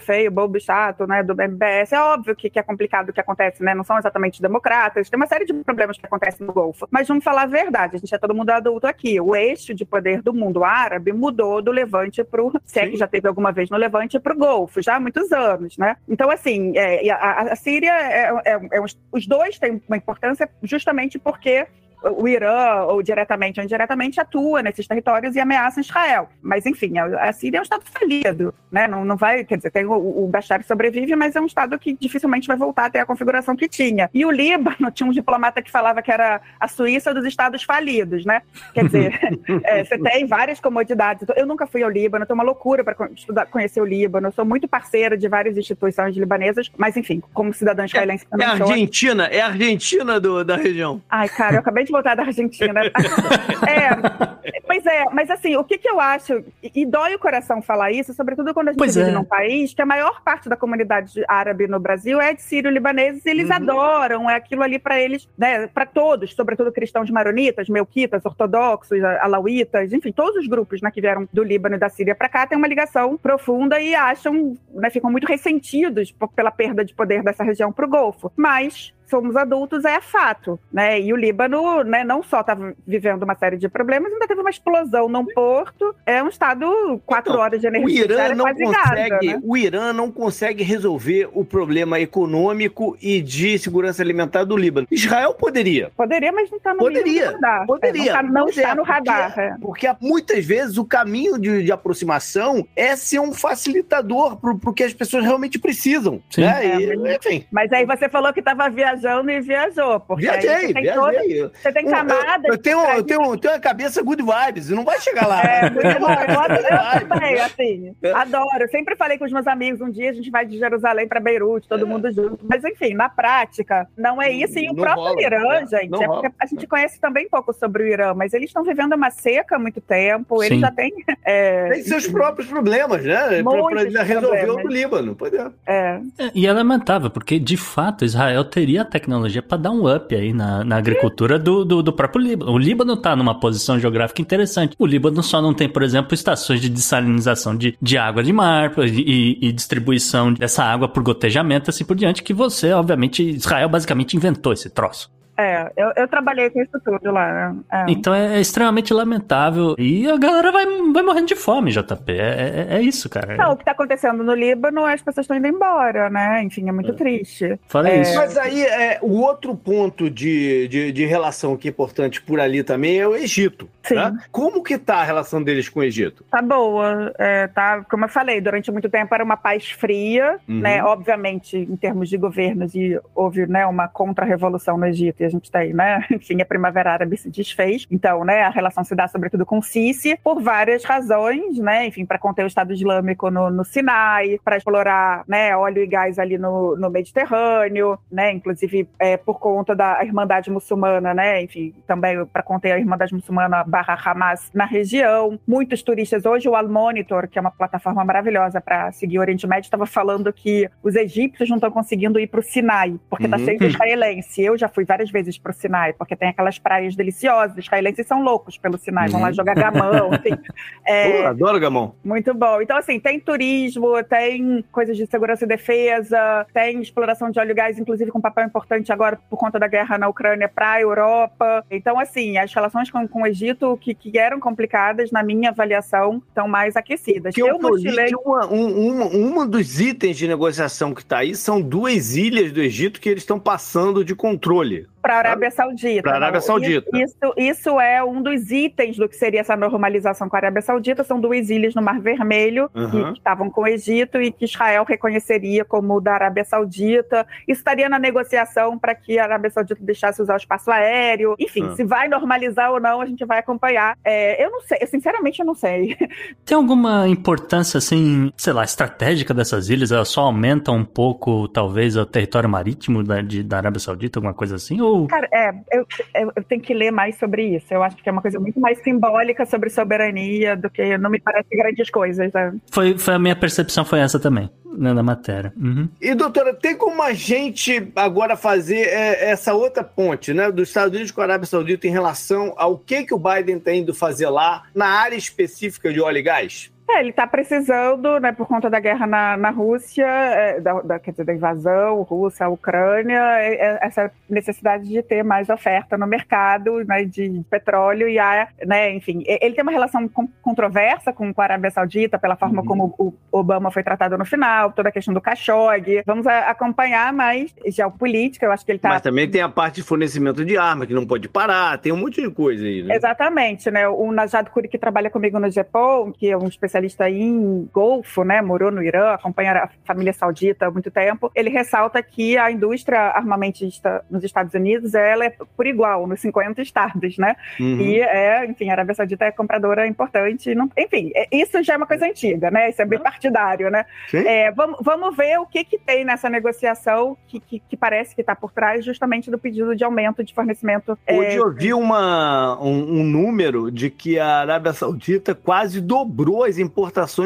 feio, bobo, chato, né? Do MBS. É óbvio que, que é complicado o que acontece, né? Não são exatamente democratas. Tem uma série de problemas que acontecem no Golfo. Mas vamos falar a verdade. A gente é todo mundo adulto aqui. O eixo de poder do mundo árabe mudou do Levante pro. Se é que já teve alguma vez no Levante, pro Golfo, já há muitos anos, né? Então, assim, é, a, a, Síria, é, é, é, os dois têm uma importância justamente porque o Irã, ou diretamente ou indiretamente, atua nesses territórios e ameaça Israel. Mas, enfim, a, Síria é um Estado falido, né? Não, não vai, quer dizer, tem o, o Bashar sobrevive, mas é um Estado que dificilmente vai voltar a ter a configuração que tinha. E o Líbano, tinha um diplomata que falava que era a Suíça dos Estados falidos, né? Quer dizer, é, você tem várias comodidades. Eu nunca fui ao Líbano, tô uma loucura para estudar, conhecer o Líbano. Eu sou muito parceira de várias instituições libanesas, mas, enfim, como cidadã israelense é, também. É a Argentina, é a Argentina do, da região. Ai, cara, eu acabei de voltar da Argentina. é, pois é, mas assim, o que, que eu acho, e dói o coração falar isso, sobretudo quando a gente pois vive é. num país que a maior parte da comunidade árabe no Brasil é de sírio-libaneses, e eles uhum. adoram, é aquilo ali para eles, né, para todos, sobretudo cristãos maronitas, melquitas, ortodoxos, alauítas, enfim, todos os grupos né, que vieram do Líbano e da Síria para cá têm uma ligação profunda e acham, né, ficam muito ressentidos pela perda de poder dessa região para o Golfo. Mas somos adultos é fato, né? E o Líbano, né, não só está vivendo uma série de problemas, ainda teve uma explosão num porto. É um estado quatro então, horas de energia. O Irã não consegue, né? o Irã não consegue resolver o problema econômico e de segurança alimentar do Líbano. Israel poderia. Poderia, mas não está no poderia, radar. Poderia. É, não está, no radar. Porque, é. porque, muitas vezes o caminho de, de, aproximação é ser um facilitador para o que as pessoas realmente precisam. Sim. Né? É, e, enfim. Mas aí você falou que estava viajando viajando e viajou. Porque viajei, você tem viajei. Toda, você tem camadas. Eu, eu, tenho, eu, tenho, eu tenho uma cabeça good vibes, não vai chegar lá. É, muito bom. Eu, eu também, assim. É. Adoro. Eu sempre falei com os meus amigos, um dia a gente vai de Jerusalém para Beirute, todo é. mundo junto. Mas, enfim, na prática, não é isso. E o próprio rola, Irã, é. gente, é porque a gente conhece também pouco sobre o Irã, mas eles estão vivendo uma seca há muito tempo, eles Sim. já têm... É... Tem seus próprios problemas, né? Para resolver o Líbano. Pois é. é. E é lamentável, porque, de fato, Israel teria tecnologia para dar um up aí na, na agricultura do, do, do, próprio Líbano. O Líbano está numa posição geográfica interessante. O Líbano só não tem, por exemplo, estações de dessalinização de, de água de mar e, e distribuição dessa água por gotejamento, assim por diante, que você, obviamente, Israel basicamente inventou esse troço. É, eu, eu trabalhei com isso tudo lá. Né? É. Então é, é, extremamente lamentável. E a galera vai, vai morrendo de fome, JP. É, é, é isso, cara. Não, o que tá acontecendo no Líbano, as pessoas estão indo embora, né? Enfim, é muito triste. Fala isso. Mas aí, é, o outro ponto de, de, de, relação que é importante por ali também é o Egito. Sim. Né? Como que tá a relação deles com o Egito? Tá boa. tá, como eu falei, durante muito tempo era uma paz fria, uhum. né? Obviamente, em termos de governos, e houve né, uma contra-revolução no Egito, e gente tem, né? Enfim, a Primavera Árabe se desfez. Então, né, a relação se dá sobretudo com Sisi, por várias razões, né? Enfim, para conter o Estado Islâmico no, no Sinai, para explorar né, óleo e gás ali no, no Mediterrâneo, né? Inclusive é, por conta da Irmandade Muçulmana, né? Enfim, também para conter a Irmandade Muçulmana barra Hamas na região. Muitos turistas hoje, o Al Monitor, que é uma plataforma maravilhosa para seguir o Oriente Médio, estava falando que os egípcios não estão conseguindo ir para o Sinai, porque está uhum. cheio de israelense. Eu já fui várias vezes para o Sinai, porque tem aquelas praias deliciosas. Os israelenses são loucos pelo Sinai, uhum. vão lá uhum. jogar gamão, enfim. É, adoro gamão. Muito bom. Então, assim, tem turismo, tem coisas de segurança e defesa, tem exploração de óleo e gás, inclusive com papel importante agora por conta da guerra na Ucrânia para a Europa. Então, assim, as relações com, com o Egito, que, que eram complicadas, na minha avaliação, estão mais aquecidas. Que eu, eu mochilei... uma, uma, uma dos itens de negociação que está aí são duas ilhas do Egito que eles estão passando de controle. Para a Arábia Saudita. Para a Arábia Saudita. Isso, isso é um dos itens do que seria essa normalização com a Arábia Saudita. São duas ilhas no Mar Vermelho uhum. que, estavam com o Egito e que Israel reconheceria como da Arábia Saudita. Isso estaria na negociação para que a Arábia Saudita deixasse usar o espaço aéreo. Enfim, uhum. se vai normalizar ou não, a gente vai acompanhar. É, eu não sei, eu, sinceramente eu não sei. Tem alguma importância, assim, sei lá, estratégica dessas ilhas? Elas só aumentam um pouco, talvez, o território marítimo da, de, da Arábia Saudita, alguma coisa assim? Ou Cara, é, eu, eu, eu, tenho que ler mais sobre isso. Eu acho que é uma coisa muito mais simbólica sobre soberania do que não me parece grandes coisas. Né? Foi, foi a minha percepção, foi essa também, né, na matéria. Uhum. E, doutora, tem como a gente agora fazer é, essa outra ponte, né, dos Estados Unidos com a Arábia Saudita em relação ao que, que o Biden está indo fazer lá na área específica de óleo e gás? É, ele está precisando, né, por conta da guerra na, na Rússia, é, da, da, quer dizer, da invasão Rússia, Ucrânia, é, é, essa necessidade de ter mais oferta no mercado né, de petróleo e a, né, enfim, ele tem uma relação com, controversa com, a Arábia Saudita pela forma uhum. como o Obama foi tratado no final, toda a questão do Khashoggi. Vamos a, acompanhar mais geopolítica, eu acho que ele está... Mas também tem a parte de fornecimento de arma, que não pode parar, tem um monte de coisa aí, né? Exatamente, né? O Najad Kuri, que trabalha comigo no Japão, que é um especialista especialista em Golfo, né, morou no Irã, acompanha a família saudita há muito tempo, ele ressalta que a indústria armamentista nos Estados Unidos ela é por igual nos 50 estados, né? Uhum. E é, enfim, a Arábia Saudita é compradora importante. Não, enfim, é, isso já é uma coisa antiga, né? Isso é bipartidário, né? É, vamos, vamos ver o que, que tem nessa negociação que, que, que parece que está por trás justamente do pedido de aumento de fornecimento. É, Hoje é... eu vi uma, um, um número de que a Arábia Saudita quase dobrou as importações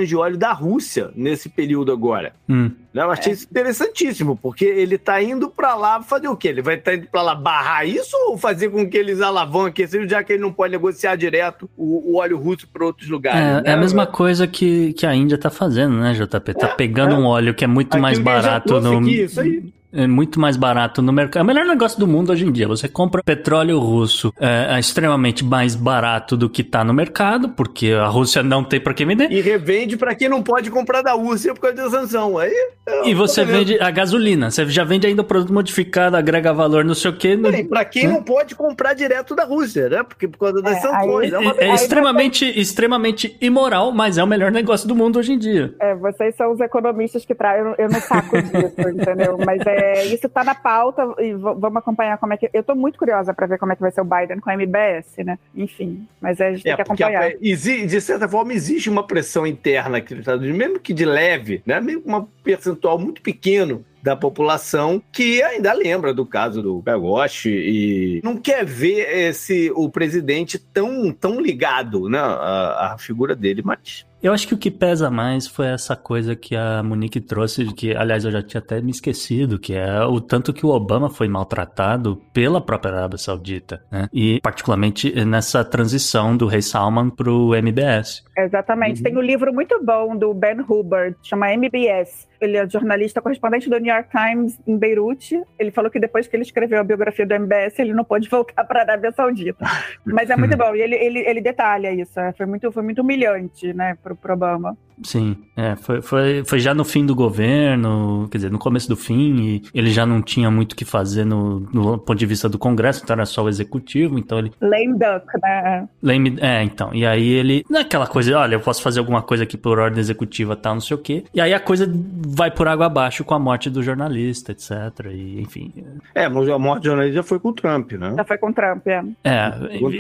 de óleo da Rússia nesse período agora. Hum. Eu achei é. isso interessantíssimo, porque ele está indo para lá fazer o quê? Ele vai estar tá indo para lá barrar isso ou fazer com que eles alavanquem, já que ele não pode negociar direto o, o óleo russo para outros lugares? É, né? é, a mesma coisa que, que a Índia está fazendo, né, JP? Tá é, pegando é. um óleo que é muito Aquilo mais barato no. Aqui, isso aí é muito mais barato no mercado. É o melhor negócio do mundo hoje em dia. Você compra petróleo russo é, é extremamente mais barato do que está no mercado, porque a Rússia não tem para quem vender. E revende para quem não pode comprar da Rússia por causa da sanção. Aí, é, e você vende a gasolina. Você já vende ainda o produto modificado, agrega valor, não sei o quê. No... Para quem não pode comprar direto da Rússia, né? Porque por causa das é, sanções. É, uma... é, extremamente, extremamente imoral, mas é o melhor negócio do mundo hoje em dia. É, vocês são os economistas que trazem. Eu, eu não saco disso, entendeu? Mas é é, isso está na pauta e vamos acompanhar como é que. Eu estou muito curiosa para ver como é que vai ser o Biden com a MBS, né? Enfim, mas a gente é, tem que acompanhar. A, de certa forma, existe uma pressão interna aqui nos Estados Unidos, mesmo que de leve, né? Mesmo um percentual muito pequeno da população que ainda lembra do caso do Gagoshi e não quer ver esse o presidente tão, tão ligado né, à, à figura dele, mas Eu acho que o que pesa mais foi essa coisa que a Monique trouxe, que aliás eu já tinha até me esquecido, que é o tanto que o Obama foi maltratado pela própria Arábia Saudita, né? E particularmente nessa transição do rei Salman pro MBS. Exatamente. Uhum. Tem um livro muito bom do Ben Hubbard, chama MBS. Ele é jornalista correspondente do New York Times em Beirute. Ele falou que depois que ele escreveu a biografia do MBS, ele não pôde voltar para a Arábia Saudita. Mas é muito bom. E ele, ele, ele detalha isso. É, foi muito, foi muito humilhante, né, para o Obama. Sim, é, foi, foi, foi já no fim do governo, quer dizer, no começo do fim, e ele já não tinha muito o que fazer no, no ponto de vista do Congresso, então era só o executivo, então ele... Lame duck, né? Lame, é, então, e aí ele, não é aquela coisa, olha, eu posso fazer alguma coisa aqui por ordem executiva, tal, não sei o quê, e aí a coisa vai por água abaixo com a morte do jornalista, etc, e enfim... É, mas a morte do jornalista já foi com o Trump, né? Já foi com o Trump, é. É,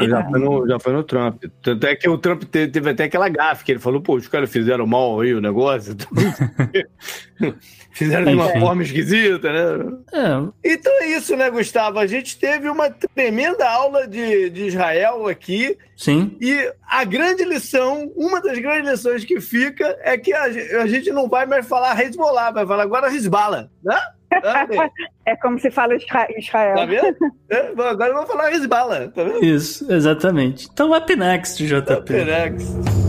já, foi no, já foi no Trump, tanto é que o Trump teve, teve até aquela gafe, que ele falou, pô, os caras fizeram mal aí o negócio. Fizeram de uma forma esquisita, né? É. Então é isso, né, Gustavo? A gente teve uma tremenda aula de, de Israel aqui. Sim. E a grande lição, uma das grandes lições que fica é que a, a gente não vai mais falar Hezbollah, vai falar agora Hezbollah, né? é como se fala Israel. Tá vendo? É, agora eu vou falar Hezbollah, tá vendo? Isso, exatamente. Então, up next, JP. Up next.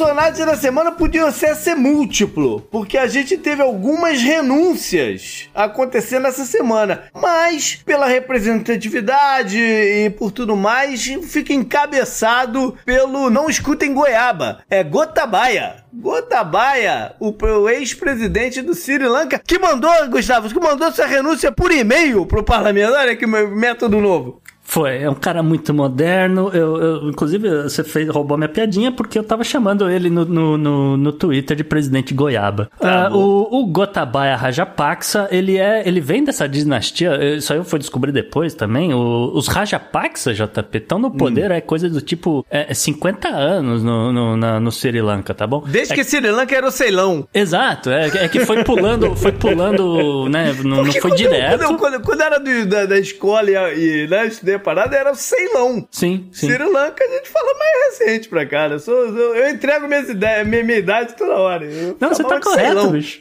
Personagens da semana podiam ser, ser múltiplo, porque a gente teve algumas renúncias acontecendo essa semana. Mas, pela representatividade e por tudo mais, fica encabeçado pelo Não Escutem Goiaba. É Gotabaia. Gotabaia, o, ex-presidente do Sri Lanka, que mandou, Gustavo, que mandou sua renúncia por e-mail pro parlamento. Olha que método novo. Foi, é um cara muito moderno. Eu, eu, inclusive, você fez, roubou minha piadinha porque eu tava chamando ele no, no, no, no Twitter de presidente Goiaba. Ah, uh, o, o Gotabaya Rajapaksa, ele é. Ele vem dessa dinastia. Isso aí eu fui descobrir depois também. O, os Rajapaksa, JP, estão no poder, hum. é coisa do tipo é, 50 é anos no, no, na, no Sri Lanka, tá bom? Desde é, que Sri Lanka era o Ceilão. Exato, é, é que foi pulando, foi pulando, né? Não, não foi quando direto. Eu, quando, quando, quando, era do, da, da escola e, e né, parada era o Ceilão. Sim, sim. Sri Lanka a gente fala mais recente pra cá. Eu, sou, eu, eu entrego minhas ideias, minha, minha idade toda hora. Eu Não, você tá correto, Ceilão. bicho.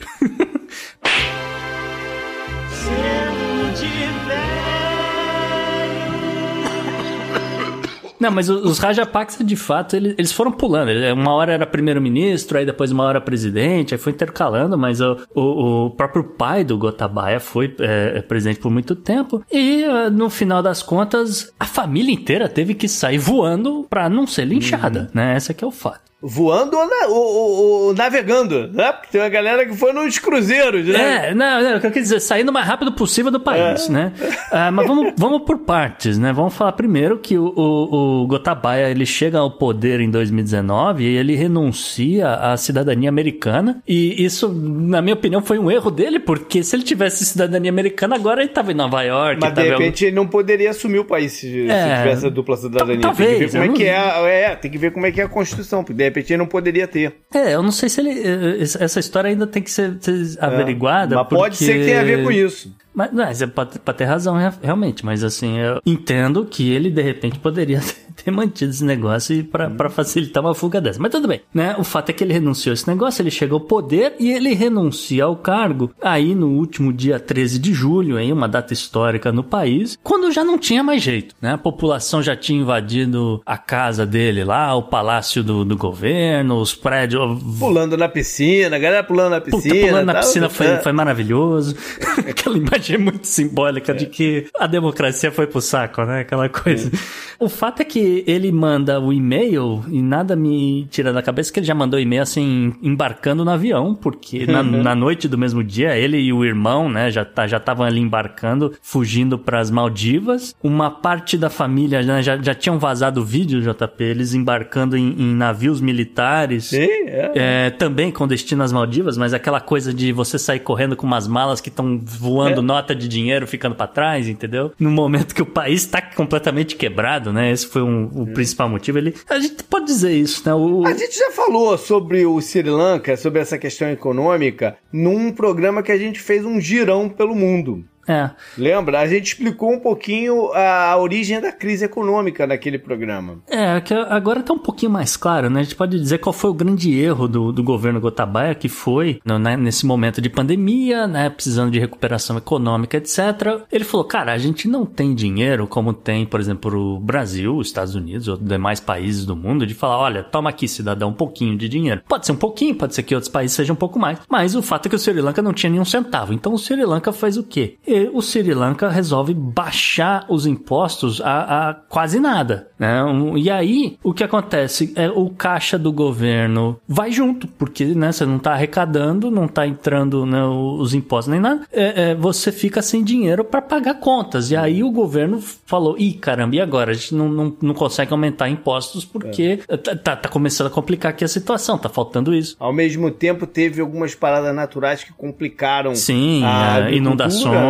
Não, mas os Rajapaksa, de fato, eles foram pulando. Uma hora era primeiro-ministro, aí depois uma hora presidente, aí foi intercalando, mas o, o, o próprio pai do Gotabaya foi é, presidente por muito tempo. E no final das contas, a família inteira teve que sair voando pra não ser linchada, uhum. né? Esse aqui é o fato voando ou, na, ou, ou, navegando, né? Porque tem uma galera que foi nos cruzeiros, né? É, não, não, eu quero dizer, saindo o mais rápido possível do país, é. né? Ah, mas vamos, vamos por partes, né? Vamos falar primeiro que o, o, o, Gotabaya, ele chega ao poder em 2019 e ele renuncia à cidadania americana e isso, na minha opinião, foi um erro dele, porque se ele tivesse cidadania americana, agora ele estava em Nova York. Mas, de repente, ele não poderia assumir o país se, é, se tivesse a dupla cidadania. Talvez. Tem que ver como é que é, é, tem que ver como é que é a Constituição, porque repente não poderia ter. É, eu não sei se ele. Eh, essa história ainda tem que ser, ser é, averiguada. Mas porque... pode ser que tenha a ver com isso. Mas, não, você pode, pode ter razão, realmente. Mas assim, eu entendo que ele de repente poderia ter mantido esse negócio para facilitar uma fuga dessa. Mas tudo bem, né? O fato é que ele renunciou a esse negócio, ele chegou ao poder e ele renuncia ao cargo aí no último dia 13 de julho, em uma data histórica no país, quando já não tinha mais jeito, né? A população já tinha invadido a casa dele lá, o palácio do, do governo, os prédios. Pulando na piscina, a galera pulando na piscina. Puta, pulando na piscina foi, foi maravilhoso. Aquela imagem muito simbólica é. de que a democracia foi pro saco, né? Aquela coisa. É. O fato é que ele manda o e-mail e nada me tira da cabeça que ele já mandou e-mail assim, embarcando no avião, porque na, uhum. na, noite do mesmo dia, ele e o irmão, né, já tá, já estavam ali embarcando, fugindo para as Maldivas. Uma parte da família né, já, já tinham vazado vídeo, JP, eles embarcando em, em navios militares. Sim, é. é. Também com destino às Maldivas, mas aquela coisa de você sair correndo com umas malas que estão voando é. nota de dinheiro ficando para trás, entendeu? No momento que o país tá completamente quebrado né? Esse foi um, o principal motivo. Ele, a gente pode dizer isso, né? O... A gente já falou sobre o Sri Lanka, sobre essa questão econômica, num programa que a gente fez um girão pelo mundo. É. Lembra? A gente explicou um pouquinho a origem da crise econômica naquele programa. É, que agora tá um pouquinho mais claro, né? A gente pode dizer qual foi o grande erro do, do governo Gotabaya, que foi, né, nesse momento de pandemia, né, precisando de recuperação econômica, etc. Ele falou, cara, a gente não tem dinheiro como tem, por exemplo, o Brasil, os Estados Unidos ou demais países do mundo, de falar, olha, toma aqui, cidadão, um pouquinho de dinheiro. Pode ser um pouquinho, pode ser que outros países sejam um pouco mais, mas o fato é que o Sri Lanka não tinha nenhum centavo. Então o Sri Lanka faz o quê? O Sri Lanka resolve baixar os impostos a, a quase nada. Né? E aí, o que acontece? É o caixa do governo vai junto, porque né, você não está arrecadando, não está entrando né, os impostos nem nada, é, é, você fica sem dinheiro para pagar contas. E aí o governo falou: ih, caramba, e agora? A gente não, não, não consegue aumentar impostos porque é. tá, tá, tá, começando a complicar aqui a situação, tá faltando isso. Ao mesmo tempo, teve algumas paradas naturais que complicaram Sim,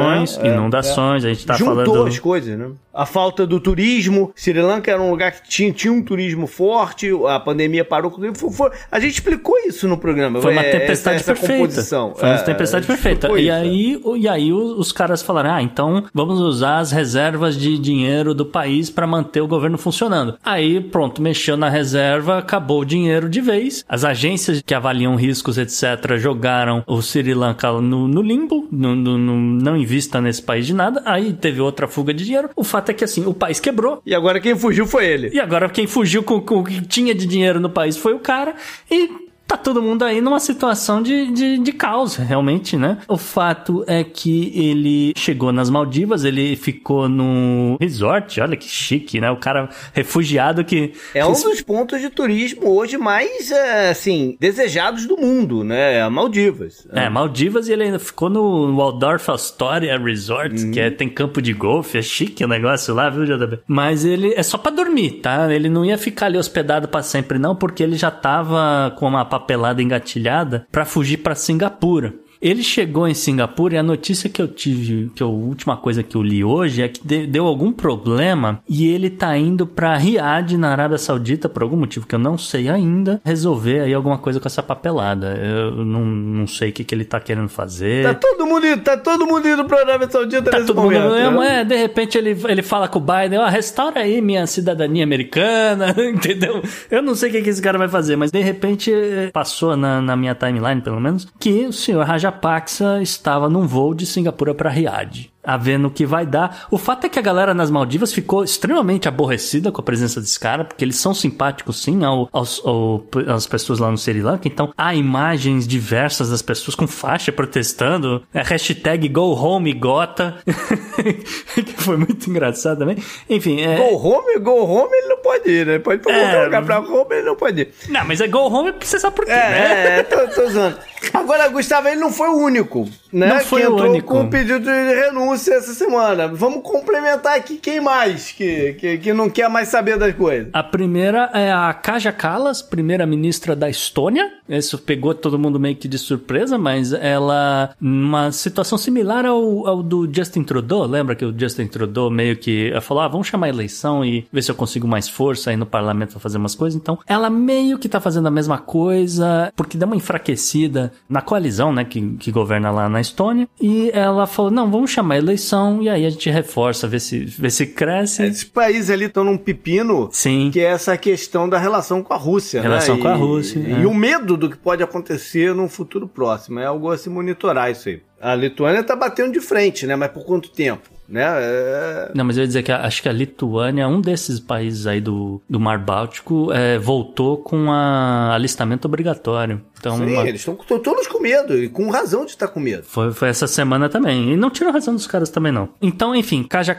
a é, inundações, né? inundações, a gente tá Juntou falando. as coisas, né? A falta do turismo. Sri Lanka era um lugar que tinha, tinha um turismo forte, a pandemia parou. Foi, foi, a gente explicou isso no programa. Foi uma é, tempestade essa, essa perfeita. Composição. Foi uma é, tempestade perfeita. E aí, e aí os caras falaram: ah, então vamos usar as reservas de dinheiro do país para manter o governo funcionando. Aí, pronto, mexeu na reserva, acabou o dinheiro de vez. As agências que avaliam riscos, etc., jogaram o Sri Lanka no, no limbo, no, no, não invista nesse país de nada. Aí teve outra fuga de dinheiro. O fato é que assim, o país quebrou. E agora quem fugiu foi ele. E agora quem fugiu com, com o que tinha de dinheiro no país foi o cara. E tá todo mundo aí numa situação de, de, de caos, realmente, né? O fato é que ele chegou nas Maldivas, ele ficou no resort, olha que chique, né? O cara refugiado que... É um dos pontos de turismo hoje mais, é, assim, desejados do mundo, né? Maldivas. É, Maldivas e ele ainda ficou no Waldorf Astoria Resort, uhum. que é, tem campo de golfe, é chique o negócio lá, viu, JB? Mas ele é só pra dormir, tá? Ele não ia ficar ali hospedado para sempre não, porque ele já tava com uma papelada engatilhada para fugir para Singapura. Ele chegou em Singapura e a notícia que eu tive, que a última coisa que eu li hoje é que deu algum problema e ele tá indo para Riad, na Arábia Saudita, por algum motivo que eu não sei ainda, resolver aí alguma coisa com essa papelada. Eu não, não sei o que, que ele tá querendo fazer. Tá todo mundo indo, tá todo mundo indo pra Arábia Saudita tá nesse todo momento. Mundo, né? É, de repente ele, ele fala com o Biden, ó, oh, restaura aí minha cidadania americana, entendeu? Eu não sei o que, que esse cara vai fazer, mas de repente passou na, na minha timeline, pelo menos, que o senhor Raja Rajapaksa estava num voo de Singapura para Riad a ver no que vai dar. O fato é que a galera nas Maldivas ficou extremamente aborrecida com a presença desse cara, porque eles são simpáticos sim ao, aos, ao, às pessoas lá no Sri Lanka. Então há imagens diversas das pessoas com faixa protestando. É hashtag Go Home Gota, que foi muito engraçado também. Enfim, é... Go Home, Go Home ele não pode ir, né? Pode ir pra é... lugar pra Home ele não pode ir. Não, mas é Go Home você sabe por quê, é, né? É, tô, tô usando. Agora, Gustavo, ele não foi o único, né? Não foi que o único. com um pedido de renúncia essa semana. Vamos complementar aqui quem mais que, que, que não quer mais saber das coisas. A primeira é a Kaja Kallas, primeira-ministra da Estônia. Isso pegou todo mundo meio que de surpresa, mas ela, uma situação similar ao, ao do Justin Trudeau, lembra que o Justin Trudeau meio que falou, ah, vamos chamar a eleição e ver se eu consigo mais força aí no parlamento pra fazer umas coisas. Então, ela meio que tá fazendo a mesma coisa, porque deu uma enfraquecida na coalizão, né, que, que governa lá na Estônia, e ela falou, não, vamos chamar a eleição e aí a gente reforça, vê se, vê se cresce. Esses países ali estão num pepino Sim. que é essa questão da relação com a Rússia. Relação né? com a Rússia. E, é. e o medo do que pode acontecer no futuro próximo. É algo a se monitorar isso aí. A Lituânia está batendo de frente, né? Mas por quanto tempo? Né? É... Não, mas eu ia dizer que acho que a Lituânia, um desses países aí do, do Mar Báltico, é, voltou com a alistamento obrigatório. Então, Sim, uma... eles estão todos com medo, e com razão de estar com medo. Foi, foi essa semana também. E não tirou razão dos caras também, não. Então, enfim, Kaja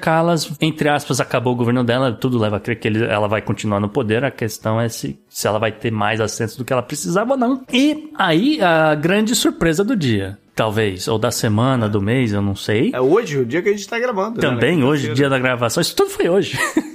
entre aspas, acabou o governo dela, tudo leva a crer que ele, ela vai continuar no poder. A questão é se, se ela vai ter mais assentos do que ela precisava ou não. E aí, a grande surpresa do dia talvez, ou da semana, do mês, eu não sei. É hoje, o dia que a gente tá gravando. Né? Também, né? hoje, dia da gravação. Isso tudo foi hoje.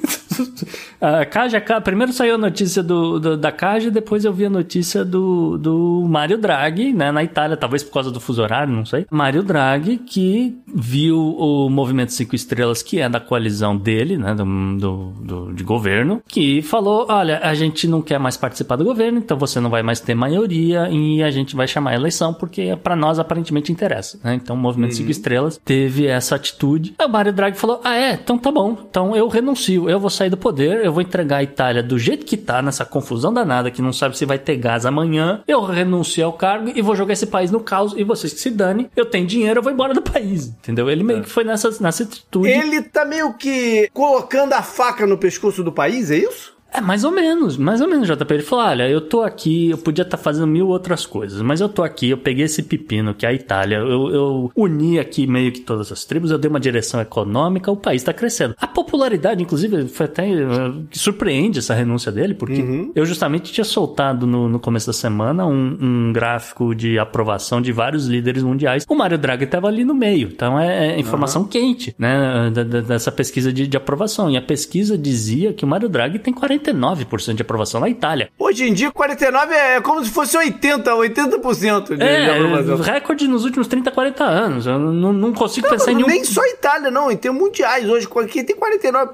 a Caja, primeiro saiu a notícia do, do, da Caja, depois eu vi a notícia do, do Mário Draghi, né, na Itália, talvez por causa do fuso horário, não sei. Mário Draghi, que viu o Movimento Cinco Estrelas, que é da coalizão dele, né, do, do, do, de governo, que falou: olha, a gente não quer mais participar do governo, então você não vai mais ter maioria e a gente vai chamar a eleição, porque para nós aparentemente interessa. Né? Então o Movimento uhum. Cinco Estrelas teve essa atitude. Aí o Mário Draghi falou: ah, é, então tá bom, então eu renuncio, eu vou sair do poder, eu vou entregar a Itália do jeito que tá, nessa confusão danada, que não sabe se vai ter gás amanhã, eu renuncio ao cargo e vou jogar esse país no caos e vocês que se dane, eu tenho dinheiro, eu vou embora do país. Entendeu? Ele meio é. que foi nessa, nessa atitude. Ele tá meio que colocando a faca no pescoço do país, é isso? É, mais ou menos, mais ou menos, JP. Ele falou: olha, eu tô aqui, eu podia estar tá fazendo mil outras coisas, mas eu tô aqui, eu peguei esse pepino que é a Itália, eu, eu uni aqui meio que todas as tribos, eu dei uma direção econômica, o país tá crescendo. A popularidade, inclusive, foi até que surpreende essa renúncia dele, porque uhum. eu justamente tinha soltado no, no começo da semana um, um, gráfico de aprovação de vários líderes mundiais. O Mário Draghi estava ali no meio, então é, é informação uhum. quente, né, dessa pesquisa de, de aprovação. E a pesquisa dizia que o Mário Draghi tem 40 49% de aprovação na Itália. Hoje em dia, 49% é como se fosse 80%, 80% de, é, de aprovação. recorde nos últimos 30, 40 anos. Eu não, não consigo não, pensar em nenhum... Nem só Itália, não. Em termos mundiais. Hoje, quem tem 49%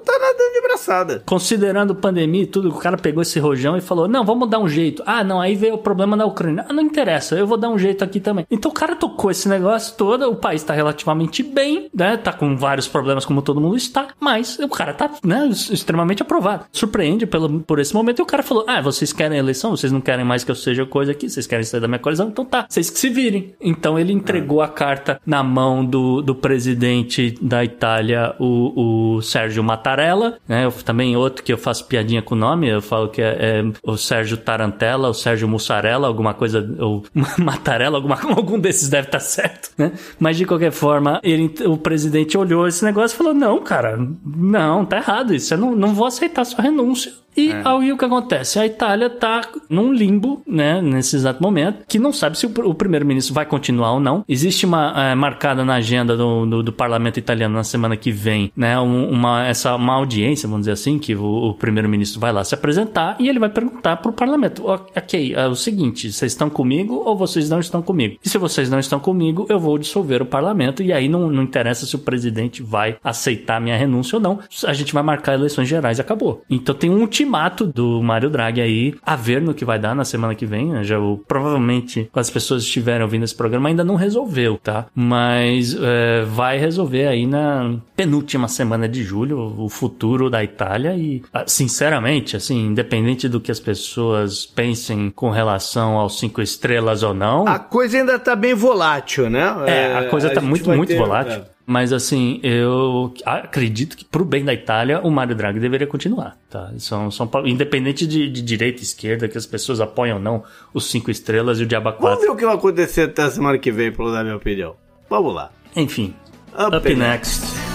tá nadando de braçada. Considerando pandemia e tudo, o cara pegou esse rojão e falou, não, vamos dar um jeito. Ah, não, aí veio o problema na Ucrânia. Ah, não interessa, eu vou dar um jeito aqui também. Então o cara tocou esse negócio todo, o país tá relativamente bem, né? Tá com vários problemas como todo mundo está, mas o cara tá, né, extremamente aprovado surpreende pelo, por esse momento. E o cara falou: Ah, vocês querem eleição? Vocês não querem mais que eu seja coisa aqui? Vocês querem sair da minha coalizão? Então tá, vocês que se virem. Então ele entregou a carta na mão do, do presidente da Itália, o, o Sérgio Mattarella, né? Eu, também outro que eu faço piadinha com o nome, eu falo que é, é o Sérgio Tarantella, o Sérgio Mussarella, alguma coisa, ou Mattarella, alguma, algum desses deve estar tá certo, né? Mas de qualquer forma, ele, o presidente olhou esse negócio e falou: Não, cara, não, tá errado isso, eu não, não vou aceitar sua renúncia. E é. aí o que acontece? A Itália está num limbo, né, nesse exato momento, que não sabe se o, primeiro-ministro vai continuar ou não. Existe uma é, marcada na agenda do, do, do, parlamento italiano na semana que vem, né, uma, essa, uma audiência, vamos dizer assim, que o, o primeiro-ministro vai lá se apresentar e ele vai perguntar para o parlamento: ok, é o seguinte, vocês estão comigo ou vocês não estão comigo? E se vocês não estão comigo, eu vou dissolver o parlamento e aí não, não interessa se o presidente vai aceitar minha renúncia ou não. A gente vai marcar eleições gerais acabou. Então tem um ultimato do Mário Draghi aí, a ver no que vai dar na semana que vem. Né? Já provavelmente, quando as pessoas estiverem ouvindo esse programa, ainda não resolveu, tá? Mas é, vai resolver aí na penúltima semana de julho o futuro da Itália e, ah, sinceramente, assim, independente do que as pessoas pensem com relação aos cinco estrelas ou não. A coisa ainda tá bem volátil, né? É, a coisa é, tá a muito, muito ter, volátil. É. Mas assim, eu acredito que pro bem da Itália, o Mário Draghi deveria continuar, tá? São, são independente de, de direita e esquerda, que as pessoas apoiam ou não, os cinco estrelas e o Diaba 4. Vamos ver o que vai acontecer até a semana que vem, pra dar minha opinião. Vamos lá. Enfim, up, up next. next.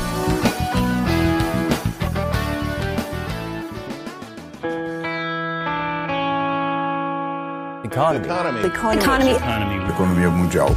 Economy. Economy. Economy. Economy. Economia mundial.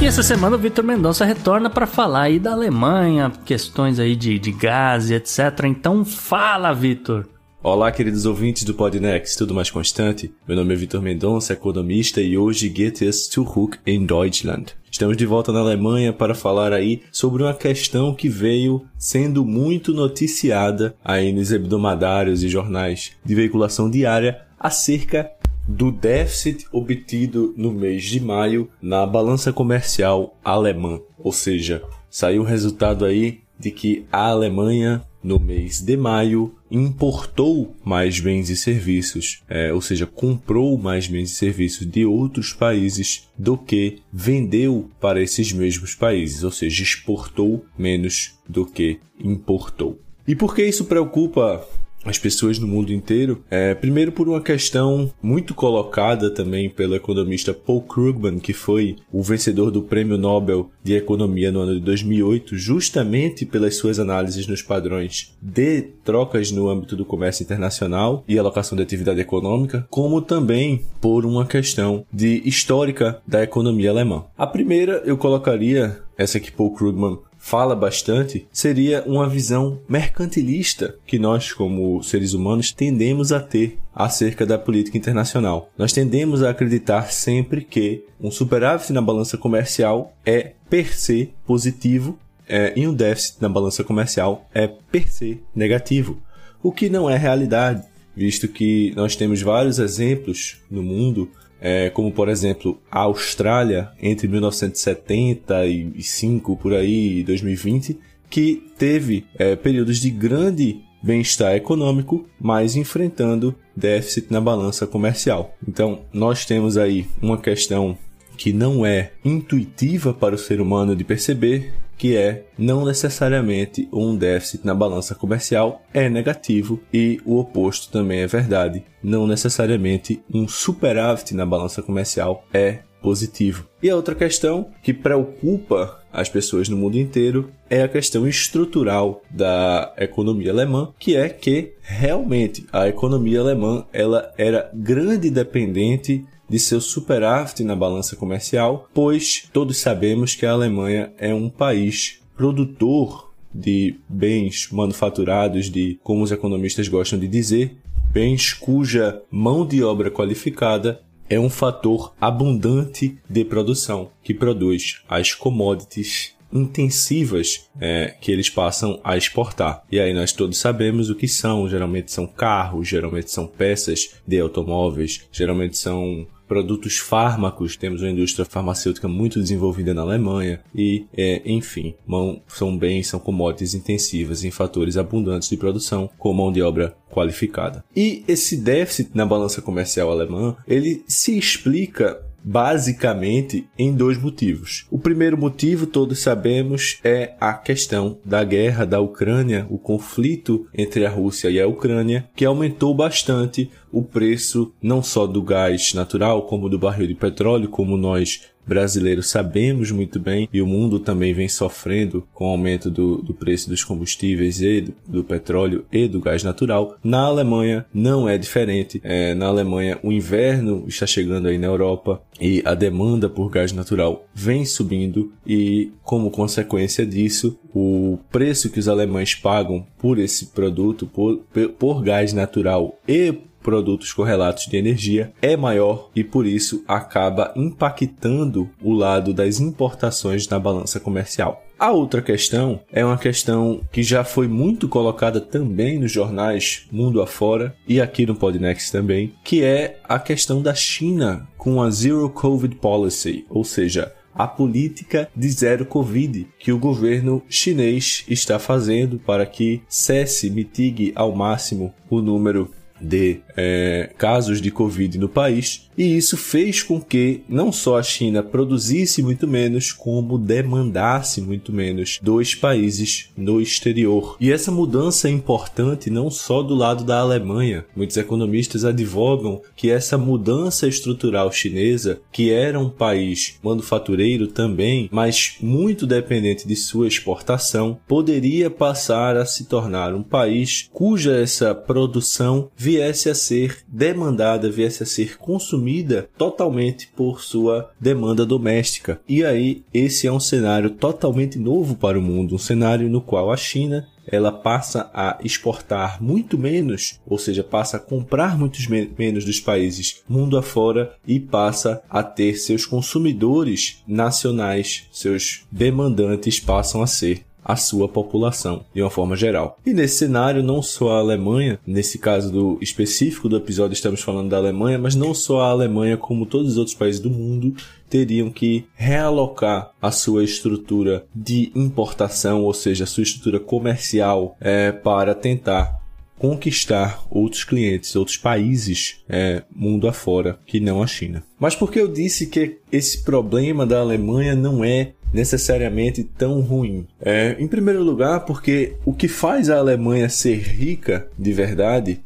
E essa semana o Vitor Mendonça retorna para falar aí da Alemanha, questões aí de, de gás e etc. Então fala, Vitor. Olá, queridos ouvintes do Podnext, tudo mais constante? Meu nome é Vitor Mendonça, economista e hoje geht es zurück in Deutschland. Estamos de volta na Alemanha para falar aí sobre uma questão que veio sendo muito noticiada aí nos hebdomadários e jornais de veiculação diária acerca do déficit obtido no mês de maio na balança comercial alemã. Ou seja, saiu o resultado aí de que a Alemanha, no mês de maio, importou mais bens e serviços, é, ou seja, comprou mais bens e serviços de outros países do que vendeu para esses mesmos países, ou seja, exportou menos do que importou. E por que isso preocupa as pessoas no mundo inteiro. É, primeiro por uma questão muito colocada também pelo economista Paul Krugman, que foi o vencedor do Prêmio Nobel de Economia no ano de 2008, justamente pelas suas análises nos padrões de trocas no âmbito do comércio internacional e alocação de atividade econômica, como também por uma questão de histórica da economia alemã. A primeira eu colocaria essa que Paul Krugman fala bastante seria uma visão mercantilista que nós, como seres humanos, tendemos a ter acerca da política internacional. Nós tendemos a acreditar sempre que um superávit na balança comercial é per se positivo é, e um déficit na balança comercial é per se negativo, o que não é realidade, visto que nós temos vários exemplos no mundo é, como por exemplo a Austrália entre 1975 por aí e 2020, que teve é, períodos de grande bem-estar econômico, mas enfrentando déficit na balança comercial. Então, nós temos aí uma questão que não é intuitiva para o ser humano de perceber, que é não necessariamente um déficit na balança comercial é negativo e o oposto também é verdade. Não necessariamente um superávit na balança comercial é positivo. E a outra questão que preocupa as pessoas no mundo inteiro é a questão estrutural da economia alemã, que é que realmente a economia alemã ela era grande dependente de seu superávit na balança comercial, pois todos sabemos que a Alemanha é um país produtor de bens manufaturados, de como os economistas gostam de dizer, bens cuja mão de obra qualificada é um fator abundante de produção, que produz as commodities intensivas é, que eles passam a exportar. E aí nós todos sabemos o que são. Geralmente são carros, geralmente são peças de automóveis, geralmente são produtos fármacos, temos uma indústria farmacêutica muito desenvolvida na Alemanha e, é, enfim, mão, são bens, são commodities intensivas em fatores abundantes de produção com mão de obra qualificada. E esse déficit na balança comercial alemã, ele se explica basicamente em dois motivos. O primeiro motivo, todos sabemos, é a questão da guerra da Ucrânia, o conflito entre a Rússia e a Ucrânia, que aumentou bastante o preço não só do gás natural, como do barril de petróleo, como nós brasileiros sabemos muito bem, e o mundo também vem sofrendo com o aumento do, do preço dos combustíveis e do, do, petróleo e do gás natural. Na Alemanha não é diferente. É, na Alemanha o inverno está chegando aí na Europa e a demanda por gás natural vem subindo e como consequência disso o preço que os alemães pagam por esse produto, por, por gás natural e produtos correlatos de energia é maior e por isso acaba impactando o lado das importações na balança comercial. A outra questão é uma questão que já foi muito colocada também nos jornais mundo afora e aqui no Podnext também, que é a questão da China com a Zero Covid Policy, ou seja, a política de zero Covid que o governo chinês está fazendo para que cesse, mitigue ao máximo o número de é, casos de Covid no país, e isso fez com que não só a China produzisse muito menos, como demandasse muito menos dos países no exterior. E essa mudança é importante não só do lado da Alemanha. Muitos economistas advogam que essa mudança estrutural chinesa, que era um país manufatureiro também, mas muito dependente de sua exportação, poderia passar a se tornar um país cuja essa produção viesse a ser demandada, viesse a ser consumida totalmente por sua demanda doméstica. E aí, esse é um cenário totalmente novo para o mundo, um cenário no qual a China ela passa a exportar muito menos, ou seja, passa a comprar muito me menos dos países mundo afora e passa a ter seus consumidores nacionais, seus demandantes passam a ser a sua população, de uma forma geral. E nesse cenário, não só a Alemanha, nesse caso do específico do episódio estamos falando da Alemanha, mas não só a Alemanha, como todos os outros países do mundo, teriam que realocar a sua estrutura de importação, ou seja, a sua estrutura comercial, é, para tentar conquistar outros clientes, outros países é, mundo afora, que não a China. Mas por que eu disse que esse problema da Alemanha não é necessariamente tão ruim. É, em primeiro lugar, porque o que faz a Alemanha ser rica de verdade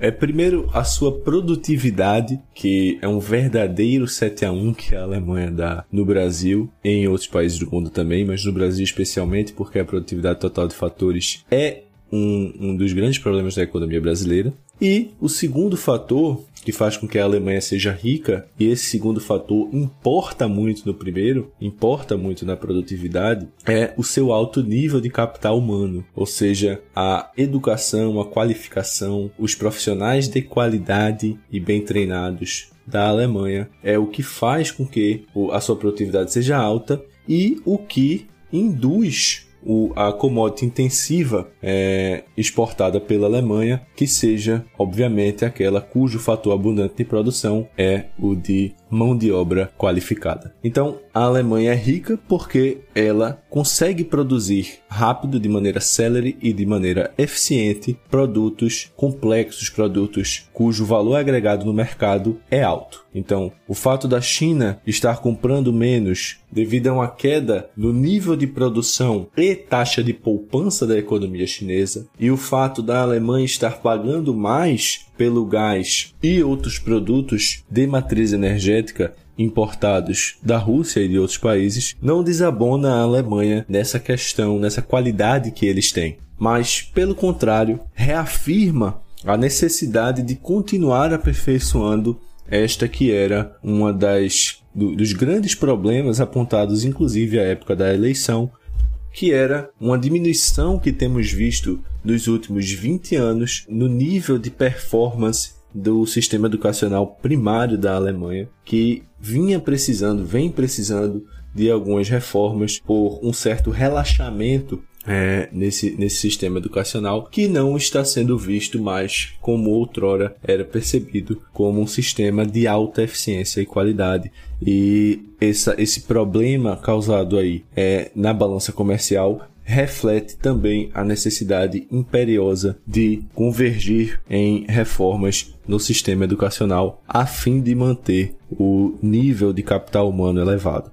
é primeiro a sua produtividade, que é um verdadeiro 7 a 1 que a Alemanha dá no Brasil em outros países do mundo também, mas no Brasil especialmente porque a produtividade total de fatores é um, um dos grandes problemas da economia brasileira. E o segundo fator que faz com que a Alemanha seja rica, e esse segundo fator importa muito no primeiro, importa muito na produtividade, é o seu alto nível de capital humano, ou seja, a educação, a qualificação, os profissionais de qualidade e bem treinados da Alemanha é o que faz com que a sua produtividade seja alta e o que induz o, a commodity intensiva é, exportada pela Alemanha, que seja, obviamente, aquela cujo fator abundante de produção é o de mão de obra qualificada. Então, a Alemanha é rica porque ela consegue produzir rápido, de maneira célere e de maneira eficiente, produtos complexos, produtos cujo valor agregado no mercado é alto. Então, o fato da China estar comprando menos devido a uma queda no nível de produção e taxa de poupança da economia chinesa, e o fato da Alemanha estar pagando mais pelo gás e outros produtos de matriz energética importados da Rússia e de outros países, não desabona a Alemanha nessa questão, nessa qualidade que eles têm. Mas, pelo contrário, reafirma a necessidade de continuar aperfeiçoando esta que era uma das do, dos grandes problemas apontados inclusive à época da eleição, que era uma diminuição que temos visto nos últimos 20 anos no nível de performance do sistema educacional primário da Alemanha, que vinha precisando, vem precisando de algumas reformas por um certo relaxamento é, nesse, nesse sistema educacional que não está sendo visto mais como outrora era percebido como um sistema de alta eficiência e qualidade. E essa, esse problema causado aí é, na balança comercial reflete também a necessidade imperiosa de convergir em reformas no sistema educacional a fim de manter o nível de capital humano elevado.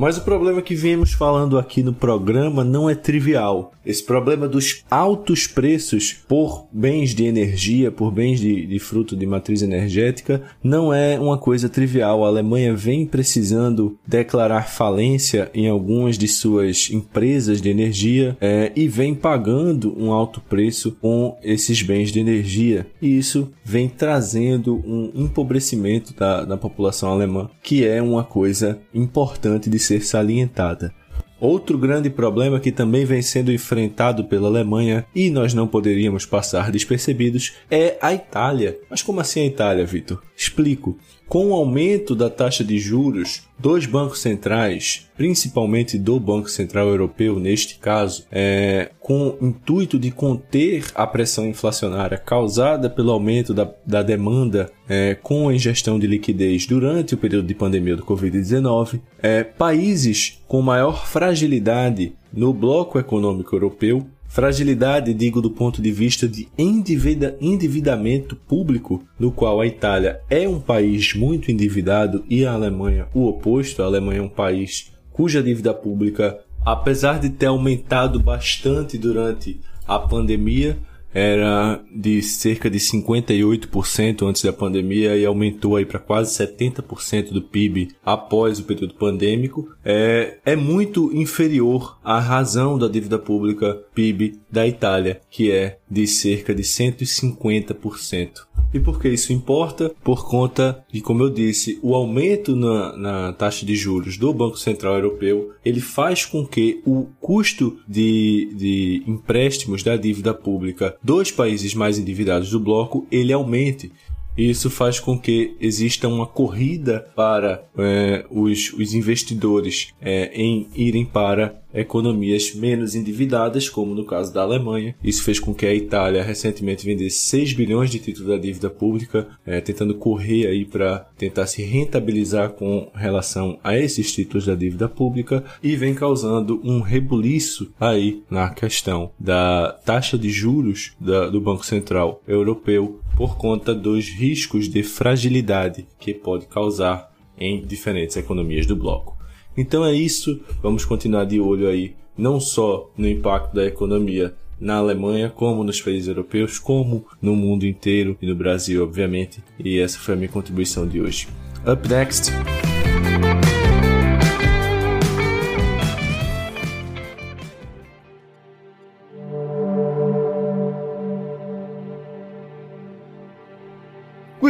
Mas o problema que viemos falando aqui no programa não é trivial. Esse problema dos altos preços por bens de energia, por bens de, de fruto de matriz energética, não é uma coisa trivial. A Alemanha vem precisando declarar falência em algumas de suas empresas de energia é, e vem pagando um alto preço com esses bens de energia. E isso vem trazendo um empobrecimento da, da população alemã, que é uma coisa importante de ser salientada. Outro grande problema que também vem sendo enfrentado pela Alemanha e nós não poderíamos passar despercebidos é a Itália. Mas como assim a Itália, Vitor? Explico. Com o aumento da taxa de juros dos bancos centrais, principalmente do Banco Central Europeu neste caso, é, com o intuito de conter a pressão inflacionária causada pelo aumento da, da demanda é, com a ingestão de liquidez durante o período de pandemia do Covid-19, é, países com maior fragilidade no bloco econômico europeu Fragilidade, digo, do ponto de vista de endivida, endividamento público, no qual a Itália é um país muito endividado e a Alemanha o oposto. A Alemanha é um país cuja dívida pública, apesar de ter aumentado bastante durante a pandemia, era de cerca de 58% antes da pandemia e aumentou aí para quase 70% do PIB após o período pandêmico, é, é muito inferior à razão da dívida pública PIB da Itália, que é de cerca de 150%. E por que isso importa? Por conta de, como eu disse, o aumento na, na taxa de juros do Banco Central Europeu, ele faz com que o custo de, de empréstimos da dívida pública dos países mais endividados do bloco, ele aumente. Isso faz com que exista uma corrida para é, os, os investidores é, em irem para economias menos endividadas, como no caso da Alemanha. Isso fez com que a Itália recentemente vendesse 6 bilhões de títulos da dívida pública, é, tentando correr aí para tentar se rentabilizar com relação a esses títulos da dívida pública e vem causando um rebuliço aí na questão da taxa de juros da, do Banco Central Europeu por conta dos riscos de fragilidade que pode causar em diferentes economias do bloco. Então é isso, vamos continuar de olho aí, não só no impacto da economia na Alemanha, como nos países europeus, como no mundo inteiro e no Brasil, obviamente. E essa foi a minha contribuição de hoje. Up next.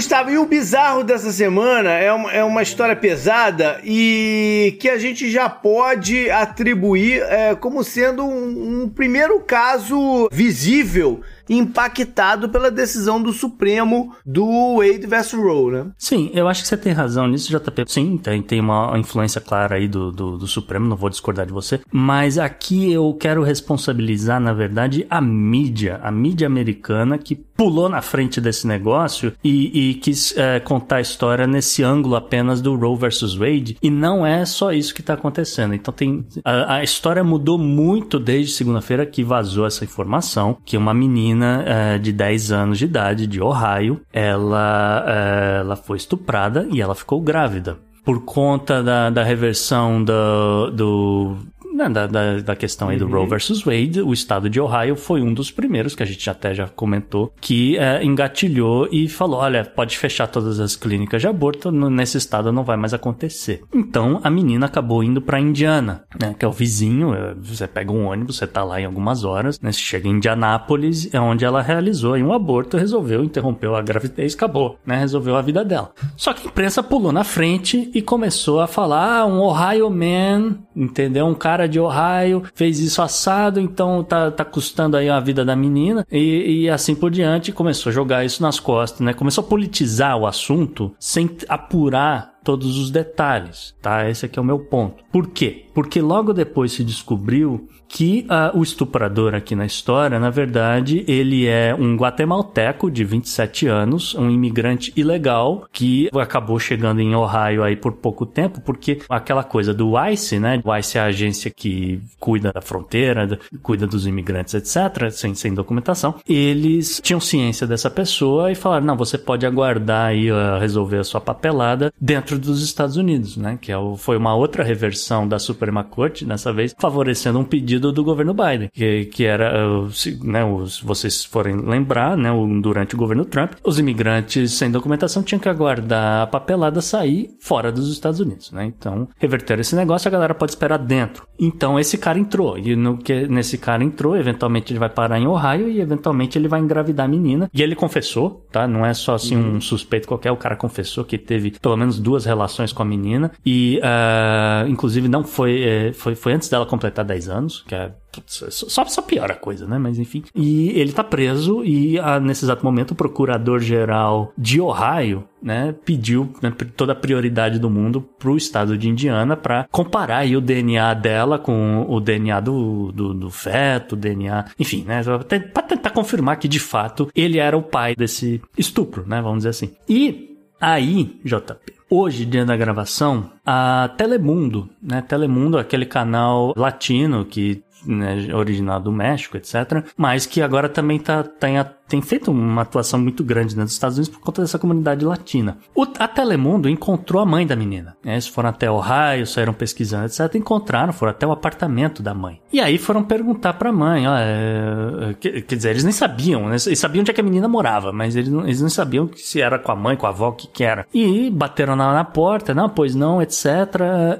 Gustavo, e o bizarro dessa semana é uma, é uma história pesada e que a gente já pode atribuir é, como sendo um, um primeiro caso visível impactado pela decisão do Supremo do Wade vs. Roe, né? Sim, eu acho que você tem razão nisso, JP. Sim, tem, tem uma influência clara aí do, do, do, Supremo, não vou discordar de você. Mas aqui eu quero responsabilizar, na verdade, a mídia, a mídia americana que pulou na frente desse negócio e, e quis é, contar a história nesse ângulo apenas do Roe vs. Wade. E não é só isso que está acontecendo. Então tem. A, a história mudou muito desde segunda-feira que vazou essa informação que uma menina menina é, de 10 anos de idade, de Ohio, ela, é, ela foi estuprada e ela ficou grávida. Por conta da, da reversão do, do né, da, da, da, questão aí do uhum. Roe versus Wade, o estado de Ohio foi um dos primeiros, que a gente até já comentou, que é, engatilhou e falou: olha, pode fechar todas as clínicas de aborto, nesse estado não vai mais acontecer. Então a menina acabou indo para Indiana, né, que é o vizinho. É, você pega um ônibus, você tá lá em algumas horas, né, você chega em Indianápolis, é onde ela realizou um aborto, resolveu, interrompeu a gravidez, acabou, né, resolveu a vida dela. Só que a imprensa pulou na frente e começou a falar: ah, um Ohio man, entendeu? Um cara de Ohio fez isso assado, então tá, tá custando aí a vida da menina e, e assim por diante. Começou a jogar isso nas costas, né? Começou a politizar o assunto sem apurar todos os detalhes, tá? Esse aqui é o meu ponto. Por quê? Porque logo depois se descobriu que uh, o estuprador aqui na história, na verdade, ele é um guatemalteco de 27 anos, um imigrante ilegal que acabou chegando em Ohio aí por pouco tempo, porque aquela coisa do ICE, né? O ICE é a agência que cuida da fronteira, cuida dos imigrantes, etc., sem, sem documentação. Eles tinham ciência dessa pessoa e falaram: não, você pode aguardar aí uh, resolver a sua papelada dentro dos Estados Unidos, né? Que é o, foi uma outra reversão da Suprema Corte, dessa vez, favorecendo um pedido pedido do governo Biden, que, que era, se né, os, vocês forem lembrar, né, durante o governo Trump, os imigrantes sem documentação tinham que aguardar a papelada sair fora dos Estados Unidos, né? Então, reverter esse negócio, a galera pode esperar dentro. Então, esse cara entrou, e no que nesse cara entrou, eventualmente ele vai parar em Ohio e eventualmente ele vai engravidar a menina. E ele confessou, tá? Não é só assim um suspeito qualquer, o cara confessou que teve pelo menos duas relações com a menina e, uh, inclusive, não foi, eh, foi, foi antes dela completar 10 anos, que é só, só piora a coisa, né? Mas enfim. E ele tá preso e a, nesse exato momento o procurador-geral de Ohio, né, pediu né, toda a prioridade do mundo pro estado de Indiana para comparar aí o DNA dela com o DNA do, do, do feto, DNA, enfim, né, para tentar confirmar que de fato ele era o pai desse estupro, né, vamos dizer assim. E aí, JP, Hoje, dia da gravação, a Telemundo, né? Telemundo, aquele canal latino que né, original do México, etc. Mas que agora também tá, tem, tem feito uma atuação muito grande nos Estados Unidos por conta dessa comunidade latina. O, a Telemundo encontrou a mãe da menina. Né? Eles foram até Ohio, saíram pesquisando, etc. Encontraram, foram até o apartamento da mãe. E aí foram perguntar pra mãe, ó, é, quer, quer dizer, eles nem sabiam, né? Eles sabiam onde é que a menina morava, mas eles não, eles não sabiam se era com a mãe, com a avó, o que que era. E bateram lá na porta, não, pois não, etc.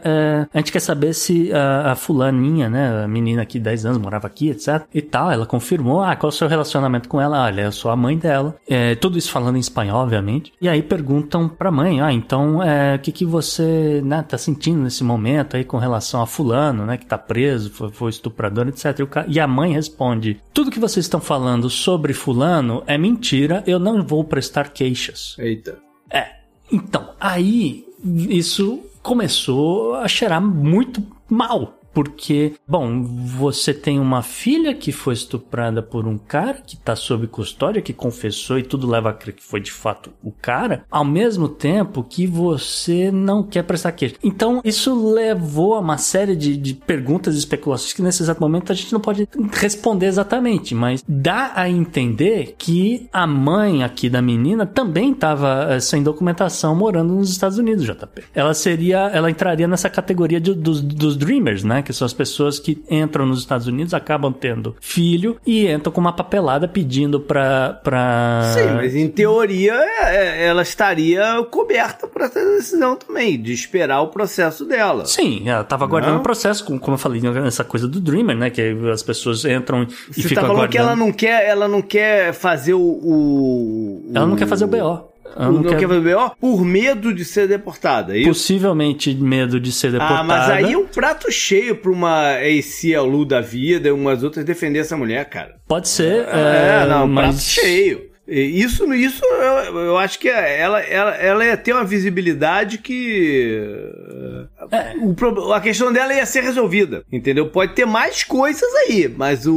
É, a gente quer saber se a, a fulaninha, né, a menina aqui, 10 anos, morava aqui, etc. E tal. Ela confirmou, ah, qual é o seu relacionamento com ela? Olha, eu sou a mãe dela. É, tudo isso falando em espanhol, obviamente. E aí perguntam pra mãe, ah, então, é, o que que você, né, tá sentindo nesse momento aí com relação a fulano, né, que tá preso, foi, foi estuprador, etc. E a mãe responde, tudo que vocês estão falando sobre fulano é mentira, eu não vou prestar queixas. Eita. É. Então, aí, isso começou a cheirar muito mal porque, bom, você tem uma filha que foi estuprada por um cara que tá sob custódia, que confessou e tudo leva a crer que foi de fato o cara, ao mesmo tempo que você não quer prestar queixa. Então, isso levou a uma série de, de perguntas e especulações que nesse exato momento a gente não pode responder exatamente, mas dá a entender que a mãe aqui da menina também estava eh, sem documentação morando nos Estados Unidos, JP. Ela seria, ela entraria nessa categoria de, dos, dos Dreamers, né? Que são as pessoas que entram nos Estados Unidos, acabam tendo filho e entram com uma papelada pedindo pra. pra... Sim, mas em teoria é, é, ela estaria coberta por essa decisão também, de esperar o processo dela. Sim, ela tava aguardando o processo, como eu falei, essa coisa do Dreamer, né? Que as pessoas entram e Você ficam tá falando aguardando. que ela não quer, ela não quer fazer o, o. Ela não quer fazer o BO. Eu não não quer fazer BO por medo de ser deportada. é? Possivelmente medo de ser deportada. Ah, mas aí é um prato cheio pra uma ACLU da vida e umas outras defender essa mulher, cara. Pode ser. É, é, não, um prato mas... cheio. E Isso, isso eu, eu acho que ela, ela, ela ia ter uma visibilidade que. É. O, a questão dela ia ser resolvida, entendeu? Pode ter mais coisas aí, mas o,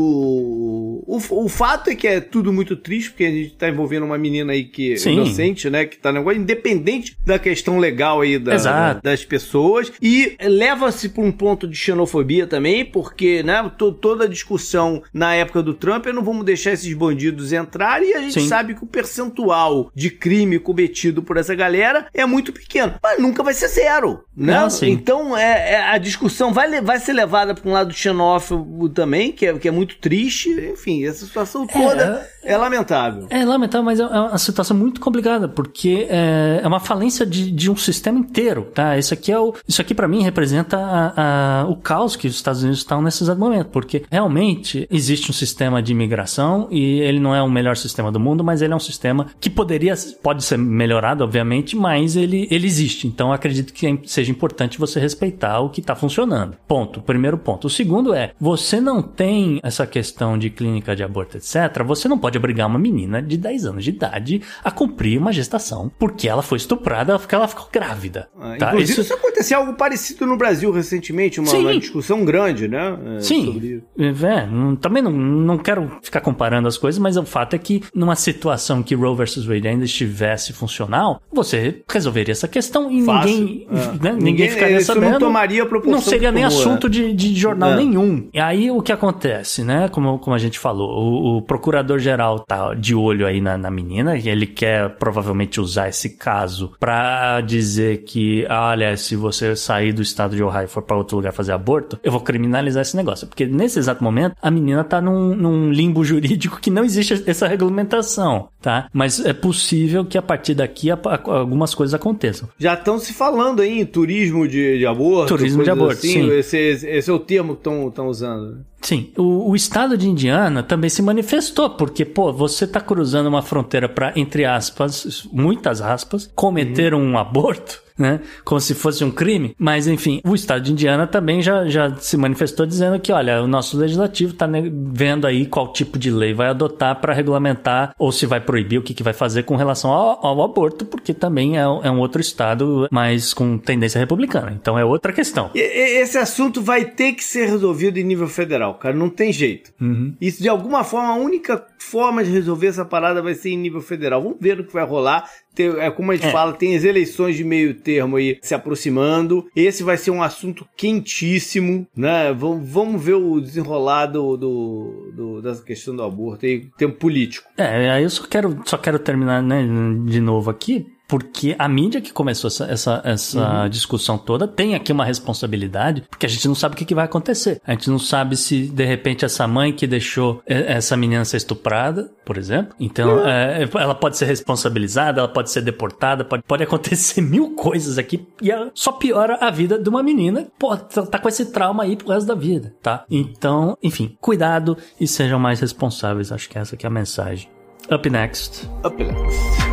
o, o fato é que é tudo muito triste, porque a gente tá envolvendo uma menina aí que é Sim. inocente, né? Que tá no negócio, independente da questão legal aí da, da- das pessoas. E leva-se por um ponto de xenofobia também, porque, né, to- toda a discussão na época do Trump é não vamos deixar esses bandidos entrarem e a gente Sim. sabe que o percentual de crime cometido por essa galera é muito pequeno. Mas nunca vai ser zero, né? Então é, é- a discussão vai, vai ser levada para um lado xenófobo também, que é, que é muito triste. Enfim, essa situação toda é, lamentável. É lamentável, mas é uma situação muito complicada, porque é, é uma falência de, de um sistema inteiro, tá? Isso aqui é o, isso aqui para mim representa a- a- o caos que os Estados Unidos estão nesse exato momento, porque realmente existe um sistema de imigração e ele não é o melhor sistema do mundo, mas ele é um sistema que poderia, pode ser melhorado, obviamente, mas ele, ele existe. Então acredito que seja importante você respeitar o que está funcionando. Ponto. Primeiro ponto. O segundo é, você não tem essa questão de clínica de aborto, etc. Você não pode obrigar uma menina de 10 anos de idade a cumprir uma gestação porque ela foi estuprada, porque ela ficou grávida. Ah, tá? Inclusive, Isso- isso aconteceu algo parecido no Brasil recentemente, uma, uma discussão grande, né? é, sobre Sim, isso. é, não- também não, não quero ficar comparando as coisas, mas o fato é que numa situação que Roe versus Wade ainda estivesse funcional, você resolveria essa questão e Fácil, ninguém, é. né, ninguém, Ninguém- ficaria isso não sabendo. tomaria a proporção Não seria nem tomou, assunto é. de, de jornal É. nenhum. E aí o que acontece, né? Como, como a gente falou, o, o procurador-geral tá de olho aí na, na menina, e ele quer provavelmente usar esse caso pra dizer que, olha, se você sair do estado de Ohio e for pra outro lugar fazer aborto, eu vou criminalizar esse negócio. Porque nesse exato momento, a menina tá num, num limbo jurídico que não existe essa regulamentação, tá? Mas é possível que a partir daqui a- a- algumas coisas aconteçam. Já estão se falando aí em turismo de, de aborto. Turismo de aborto, sim. Esse, esse, esse é o termo que estão usando. Sim, o, o estado de Indiana também se manifestou, porque, pô, você tá cruzando uma fronteira para, entre aspas, muitas aspas, cometer um aborto, né? Como se fosse um crime. Mas, enfim, o estado de Indiana também já, já se manifestou dizendo que, olha, o nosso legislativo tá ne- vendo aí qual tipo de lei vai adotar para regulamentar ou se vai proibir, o que, que vai fazer com relação ao, ao aborto, porque também é, é um outro estado, mas com tendência republicana. Então é outra questão. Esse assunto vai ter que ser resolvido em nível federal, cara. Não tem jeito. Uhum. Isso, de alguma forma, a única forma de resolver essa parada vai ser em nível federal. Vamos ver o que vai rolar. É como a gente É. fala, tem as eleições de meio termo aí se aproximando. Esse vai ser um assunto quentíssimo, né? Vamos, vamos ver o desenrolar do, do, do- dessa questão do aborto aí, tempo político. É, aí eu só quero, só quero terminar né, de novo aqui, porque a mídia que começou essa, essa, essa discussão toda tem aqui uma responsabilidade, porque a gente não sabe o que, que vai acontecer. A gente não sabe se, de repente, essa mãe que deixou eh, essa menina ser estuprada, por exemplo, então eh, ela pode ser responsabilizada, ela pode ser deportada, pode, pode acontecer mil coisas aqui e ela só piora a vida de uma menina que pode tá com esse trauma aí pro resto da vida, tá? Então, enfim, cuidado e sejam mais responsáveis. Acho que essa aqui é a mensagem. Up next. Up next.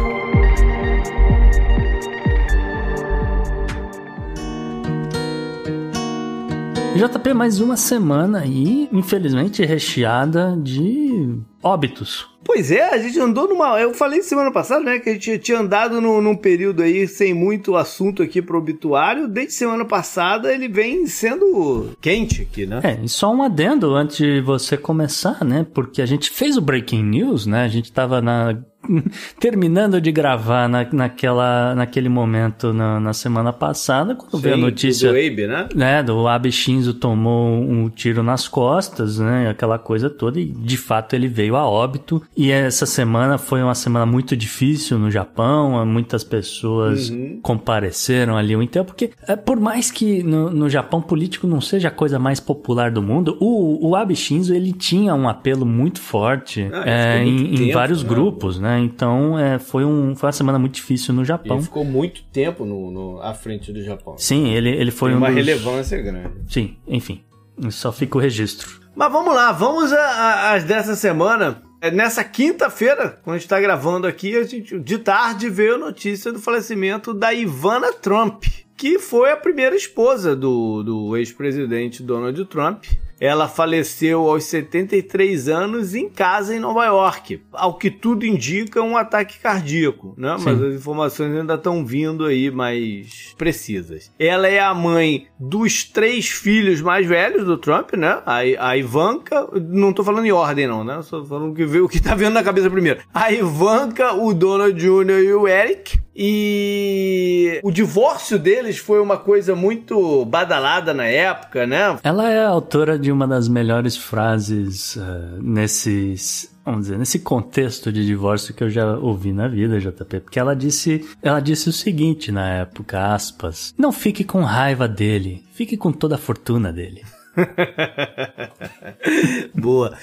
JP, mais uma semana aí, infelizmente recheada de óbitos. Pois é, a gente andou numa. Eu falei semana passada, né? Que a gente tinha andado num, num período aí sem muito assunto aqui pro obituário. Desde semana passada ele vem sendo quente aqui, né? É, e só um adendo antes de você começar, né? Porque a gente fez o Breaking News, né? A gente tava na. Terminando de gravar na, naquela, naquele momento na, na semana passada, quando veio a Sim, notícia Do Abe, né? né, do Abe Shinzo tomou um tiro nas costas, né, aquela coisa toda, e de fato ele veio a óbito. E essa semana foi uma semana muito difícil no Japão, muitas pessoas Uhum. compareceram ali o enterro, porque é, por mais que no, no Japão político não seja a coisa mais popular do mundo, o, o Abe Shinzo ele tinha um apelo muito forte Ah, é, em, em tempo, vários né? grupos, né, então é, foi, um, foi uma semana muito difícil no Japão. Ele ficou muito tempo no, no- à frente do Japão. Sim, ele, ele foi Tem um uma dos... relevância grande. Sim, enfim. Só fica o registro. Mas vamos lá, vamos às dessa semana. É, nessa quinta-feira, quando a gente está gravando aqui, a gente, de tarde veio a notícia do falecimento da Ivana Trump, que foi a primeira esposa do, do ex-presidente Donald Trump. Ela faleceu aos 73 anos em casa em Nova York. Ao que tudo indica, um ataque cardíaco, né? Sim. Mas as informações ainda estão vindo aí mais precisas. Ela é a mãe dos três filhos mais velhos do Trump, né? A, a Ivanka, não tô falando em ordem não, né? Só falando que o que tá vendo na cabeça primeiro. A Ivanka, o Donald Jr. e o Eric. E o divórcio deles foi uma coisa muito badalada na época, né? Ela é autora de uma das melhores frases uh, nesses vamos dizer, nesse contexto de divórcio que eu já ouvi na vida, JP, porque ela disse, ela disse o seguinte na época, aspas, não fique com raiva dele, fique com toda a fortuna dele. Boa.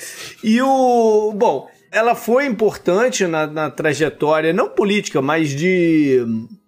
E o, bom, ela foi importante na, na trajetória, não política, mas de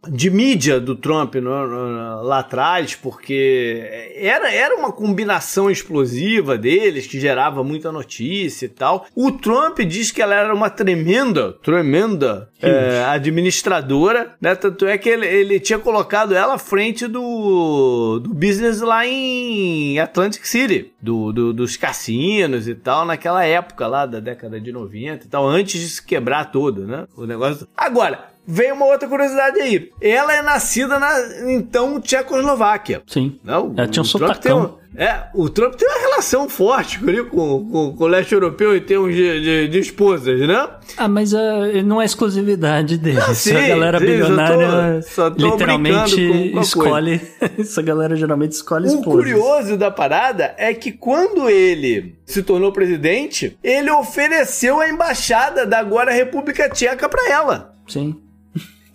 de mídia do Trump no, no, lá atrás, porque era, era uma combinação explosiva deles que gerava muita notícia e tal. O Trump diz que ela era uma tremenda, tremenda é, administradora, né? Tanto é que ele, ele tinha colocado ela à frente do, do business lá em Atlantic City, do, do, dos cassinos e tal, naquela época lá da década de 90 e tal, antes de se quebrar todo, né? O negócio. Agora, Vem uma outra curiosidade aí. Ela é nascida na, então, Tchecoslováquia. Sim. Não, Ela tinha um sotacão. Um, é, o Trump tem uma relação forte ali, com, com, com o leste europeu em termos de, de, de esposas, né? Ah, mas uh, não é exclusividade dele. Ah, sim, essa galera sim, bilionária só tô, só tô literalmente escolhe. essa galera geralmente escolhe esposas. O curioso da parada é que quando ele se tornou presidente, ele ofereceu a embaixada da agora República Tcheca para ela. Sim.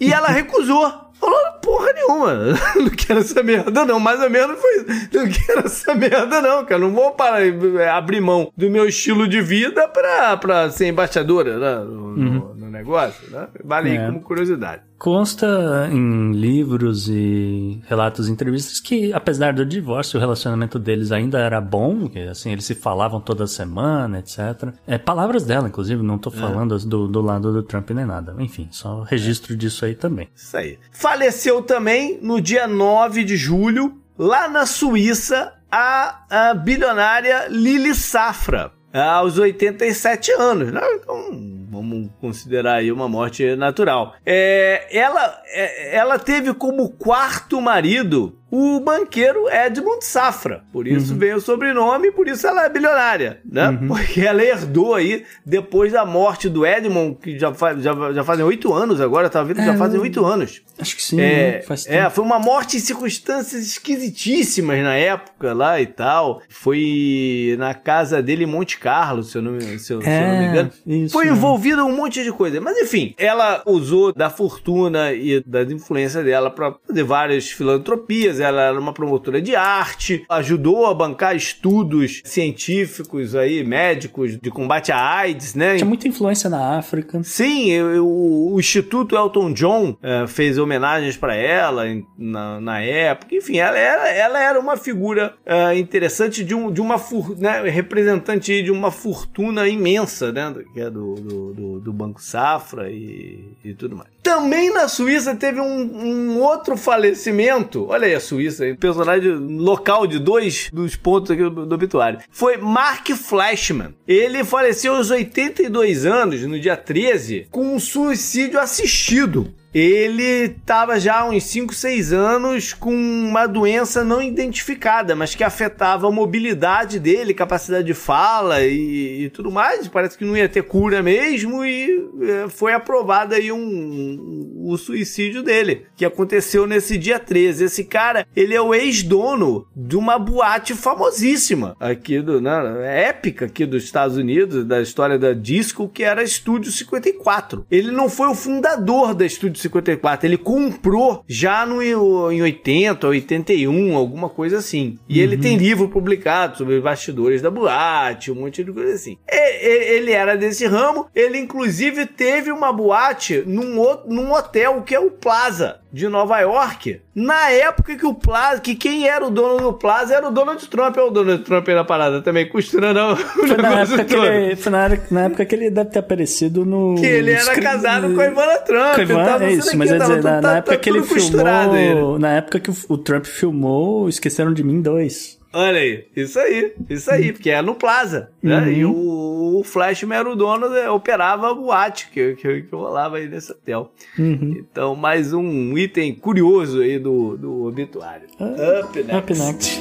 E ela recusou. Falou, porra nenhuma. Não quero essa merda, não. Mais ou menos foi isso. Não quero essa merda, não, cara. Não vou parar, é, abrir mão do meu estilo de vida pra, pra ser embaixadora né? no, uhum. no negócio, né? Vale é. como curiosidade. Consta em livros e relatos, entrevistas que, apesar do divórcio, o relacionamento deles ainda era bom, que assim eles se falavam toda semana, etc. É palavras dela, inclusive, não tô é. falando é. do, do lado do Trump nem nada. Enfim, só registro é. disso aí também. Isso aí. Faleceu também no dia 9 de julho, lá na Suíça, a, a bilionária Lili Safra, aos 87 anos, né? Então vamos considerar aí uma morte natural. É, ela, é, ela teve como quarto marido o banqueiro Edmund Safra. Por isso uhum. veio o sobrenome, por isso ela é bilionária, né? Uhum. Porque ela herdou aí, depois da morte do Edmund, que já, faz, já, já fazem oito anos agora, tá vendo? É, já fazem oito anos. Acho que sim, é, né? É, foi uma morte em circunstâncias esquisitíssimas na época lá e tal. Foi na casa dele em Monte Carlo, se eu não, se eu, se eu não me é, engano. Isso, foi envolvido um monte de coisa. Mas enfim, ela usou da fortuna e das influências dela para fazer várias filantropias ela era uma promotora de arte, ajudou a bancar estudos científicos aí, médicos, de combate à AIDS, né? Tinha muita influência na África. Sim, o, o Instituto Elton John é, fez homenagens para ela na, na, época. Enfim, ela era, ela era uma figura é, interessante de, um, de uma né, representante de uma fortuna imensa, né? Que é do, do, do, Banco Safra e, e tudo mais. Também na Suíça teve um, um outro falecimento. Olha aí a Suíça, personagem local de dois dos pontos aqui do, do obituário. Foi Mark Flashman. Ele faleceu aos 82 anos, no dia 13, com um suicídio assistido ele estava já há uns 5, 6 anos com uma doença não identificada, mas que afetava a mobilidade dele, capacidade de fala e, e tudo mais. Parece que não ia ter cura mesmo e é, foi aprovado aí um, um, o suicídio dele, que aconteceu nesse dia 13. Esse cara, ele é o ex-dono de uma boate famosíssima aqui do, né, épica aqui dos Estados Unidos, da história da disco, que era Estúdio 54. Ele não foi o fundador da Estúdio 54. Ele comprou já no, em 80, 81, alguma coisa assim. E uhum. ele tem livro publicado sobre bastidores da boate, um monte de coisa assim. Ele era desse ramo. Ele, inclusive, teve uma boate num, num hotel que é o Plaza de Nova York, na época que o Plaza, que quem era o dono do Plaza era o Donald Trump, é o Donald Trump aí na parada também, costurando o foi na, época que ele, foi na, na, época que ele deve ter aparecido no... Que ele era casado com a Ivana Trump. Com Ivana, é isso, aqui, mas é dizer, na, na tá, época tá que ele filmou... Na época que o, o Trump filmou Esqueceram de Mim 2. Olha aí, isso aí, isso aí, porque é no Plaza, né? Uhum. E o, o Flashman era o dono, né, operava a boate que, que, que rolava aí nesse hotel. Uhum. Então, mais um item curioso aí do, do obituário. Uh, up next. Up next.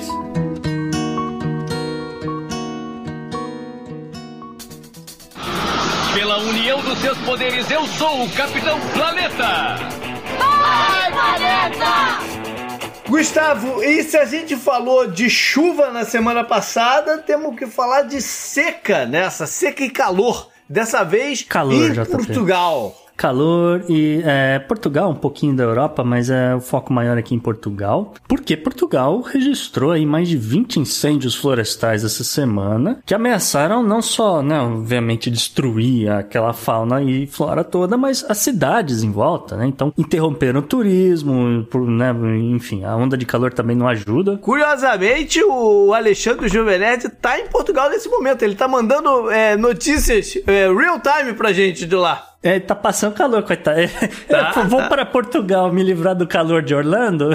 Pela união dos seus poderes, eu sou o Capitão Planeta! Vai, Planeta! Gustavo, e se a gente falou de chuva na semana passada, temos que falar de seca nessa, seca e calor. Dessa vez calor, em Portugal calor e é, Portugal, um pouquinho da Europa, mas é o foco maior aqui em Portugal. Porque Portugal registrou aí mais de 20 incêndios florestais essa semana, que ameaçaram não só, né, obviamente, destruir aquela fauna e flora toda, mas as cidades em volta, né? Então, interromperam o turismo, por, né, enfim, a onda de calor também não ajuda. Curiosamente, o Alexandre Juvenetti tá em Portugal nesse momento. Ele tá mandando é, notícias é, real time pra gente de lá. É, tá passando calor, coitado. Tá, vou tá. para Portugal me livrar do calor de Orlando.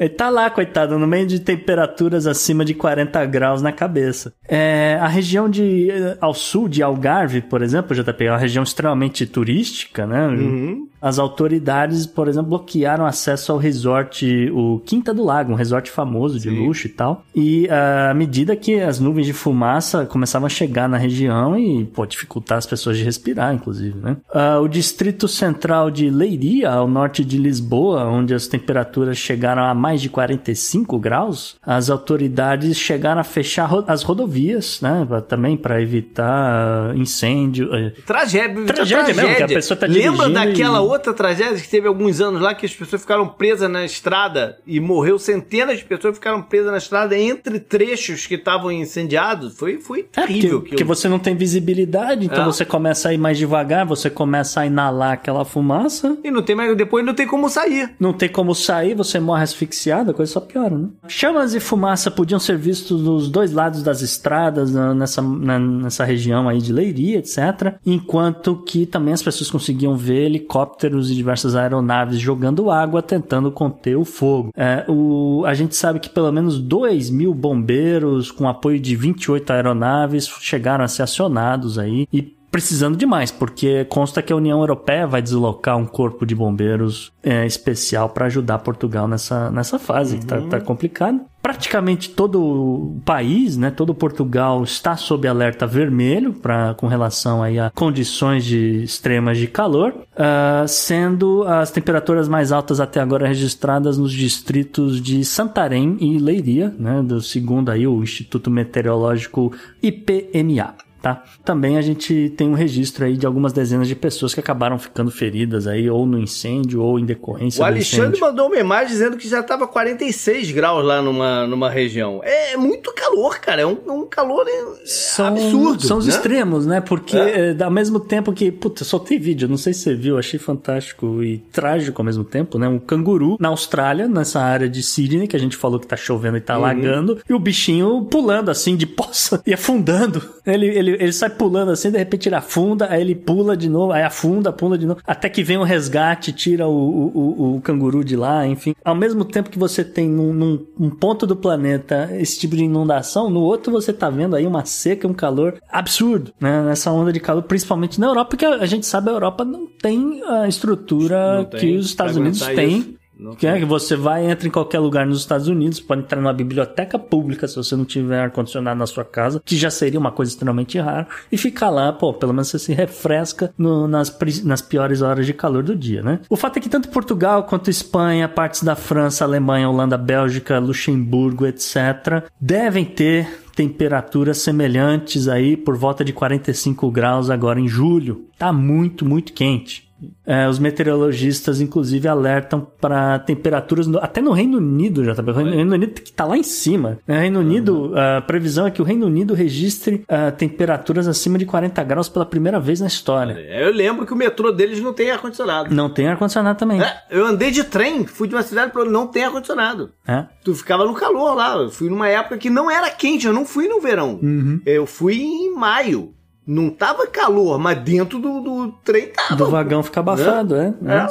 Ele tá lá, coitado, no meio de temperaturas acima de 40 graus na cabeça. É, a região de ao sul de Algarve, por exemplo, JP, é uma região extremamente turística, né? Uhum. As autoridades, por exemplo, bloquearam acesso ao resort, o Quinta do Lago, um resort famoso de Sim. luxo e tal. E à medida que as nuvens de fumaça começavam a chegar na região e pô, dificultar as pessoas de respirar, inclusive, né? Uh, o distrito central de Leiria, ao norte de Lisboa, onde as temperaturas chegaram a mais de 45 graus, as autoridades chegaram a fechar as rodovias, né? Também para evitar incêndio. Eh, tragédia, tragédia, tragédia mesmo, que a pessoa tá Lembra daquela e... outra tragédia que teve alguns anos lá que as pessoas ficaram presas na estrada e morreu centenas de pessoas ficaram presas na estrada entre trechos que estavam incendiados? Foi, foi terrível. É, porque, porque você não tem visibilidade, então é. você começa a ir mais devagar, você começa a inalar aquela fumaça. E não tem mais, depois não tem como sair. Não tem como sair, você morre asfixiado, a coisa só piora, né? Chamas e fumaça podiam ser vistos dos dois lados das estradas, nessa, nessa região aí de Leiria, etc. Enquanto que também as pessoas conseguiam ver helicópteros e diversas aeronaves jogando água, tentando conter o fogo. É, o, a gente sabe que pelo menos 2 mil bombeiros, com apoio de 28 aeronaves, chegaram a ser acionados aí e precisando demais, porque consta que a União Europeia vai deslocar um corpo de bombeiros é, especial para ajudar Portugal nessa, nessa fase, uhum. que tá, tá complicado. Praticamente todo o país, né, todo Portugal está sob alerta vermelho pra, com relação aí a condições de extremas de calor, uh, sendo as temperaturas mais altas até agora registradas nos distritos de Santarém e Leiria, né, do segundo aí o Instituto Meteorológico IPMA tá? Também a gente tem um registro aí de algumas dezenas de pessoas que acabaram ficando feridas aí, ou no incêndio, ou em decorrência O Alexandre mandou uma imagem dizendo que já tava 46 graus lá numa, numa região. É muito calor, cara. É um, um calor né, são, absurdo. São os né? extremos, né? Porque é. é. ao mesmo tempo que, puta, soltei vídeo, não sei se você viu, achei fantástico e trágico ao mesmo tempo, né? Um canguru na Austrália, nessa área de Sydney, que a gente falou que tá chovendo e tá uhum. lagando, e o bichinho pulando assim de poça e afundando. Ele, ele ele, sai pulando assim, de repente ele afunda, aí ele pula de novo, aí afunda, pula de novo, até que vem o resgate, tira o, o, o, canguru de lá, enfim. Ao mesmo tempo que você tem num, num um ponto do planeta esse tipo de inundação, no outro você tá vendo aí uma seca, um calor absurdo, né? Nessa onda de calor, principalmente na Europa, porque a gente sabe a Europa não tem a estrutura tem, que os Estados Unidos têm que é que você vai entra em qualquer lugar nos Estados Unidos, pode entrar numa biblioteca pública se você não tiver ar condicionado na sua casa, que já seria uma coisa extremamente rara, e ficar lá, pô, pelo menos você se refresca no, nas, nas piores horas de calor do dia, né? O fato é que tanto Portugal quanto Espanha, partes da França, Alemanha, Holanda, Bélgica, Luxemburgo, etc., devem ter temperaturas semelhantes aí por volta de 45 graus agora em julho. Tá muito, muito quente. É, os meteorologistas, inclusive, alertam para temperaturas, no, até no Reino Unido, já tá O Reino Unido que tá lá em cima. No Reino Unido, a previsão é que o Reino Unido registre uh, temperaturas acima de 40 graus pela primeira vez na história. Eu lembro que o metrô deles não tem ar-condicionado. Não tem ar-condicionado também. É, eu andei de trem, fui de uma cidade para não tem ar-condicionado. É? Tu ficava no calor lá. Eu fui numa época que não era quente, eu não fui no verão. Uhum. Eu fui em maio. Não tava calor, mas dentro do, do trem tava. Do vagão fica abafado, é. é. é.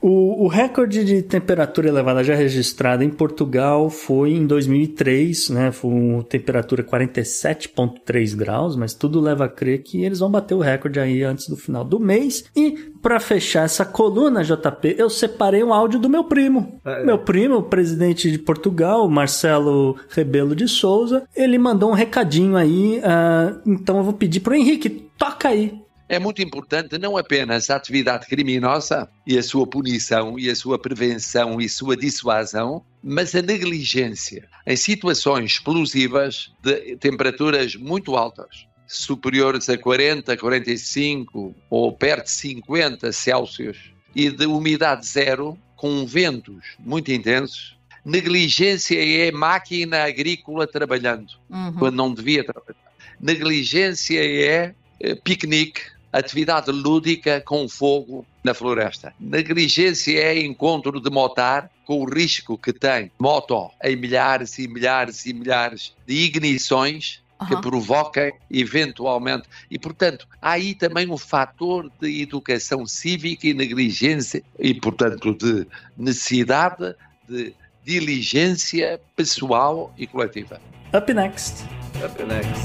O, o recorde de temperatura elevada já registrado em Portugal foi em 2003, né? Foi uma temperatura 47,3 graus, mas tudo leva a crer que eles vão bater o recorde aí antes do final do mês. E para fechar essa coluna, JP, eu separei um áudio do meu primo. É. Meu primo, o presidente de Portugal, Marcelo Rebelo de Souza, ele mandou um recadinho aí. Uh, então eu vou pedir pro Henrique, toca aí. É muito importante não apenas a atividade criminosa e a sua punição e a sua prevenção e sua dissuasão, mas a negligência em situações explosivas de temperaturas muito altas superiores a 40, 45 ou perto de 50 Celsius e de umidade zero, com ventos muito intensos, negligência é máquina agrícola trabalhando, uhum. quando não devia trabalhar. Negligência é, é piquenique, atividade lúdica com fogo na floresta. Negligência é encontro de motar com o risco que tem moto em milhares e milhares e milhares de ignições que provoquem eventualmente. E, portanto, há aí também um fator de educação cívica e negligência e, portanto, de necessidade de diligência pessoal e coletiva. Up next. Up next.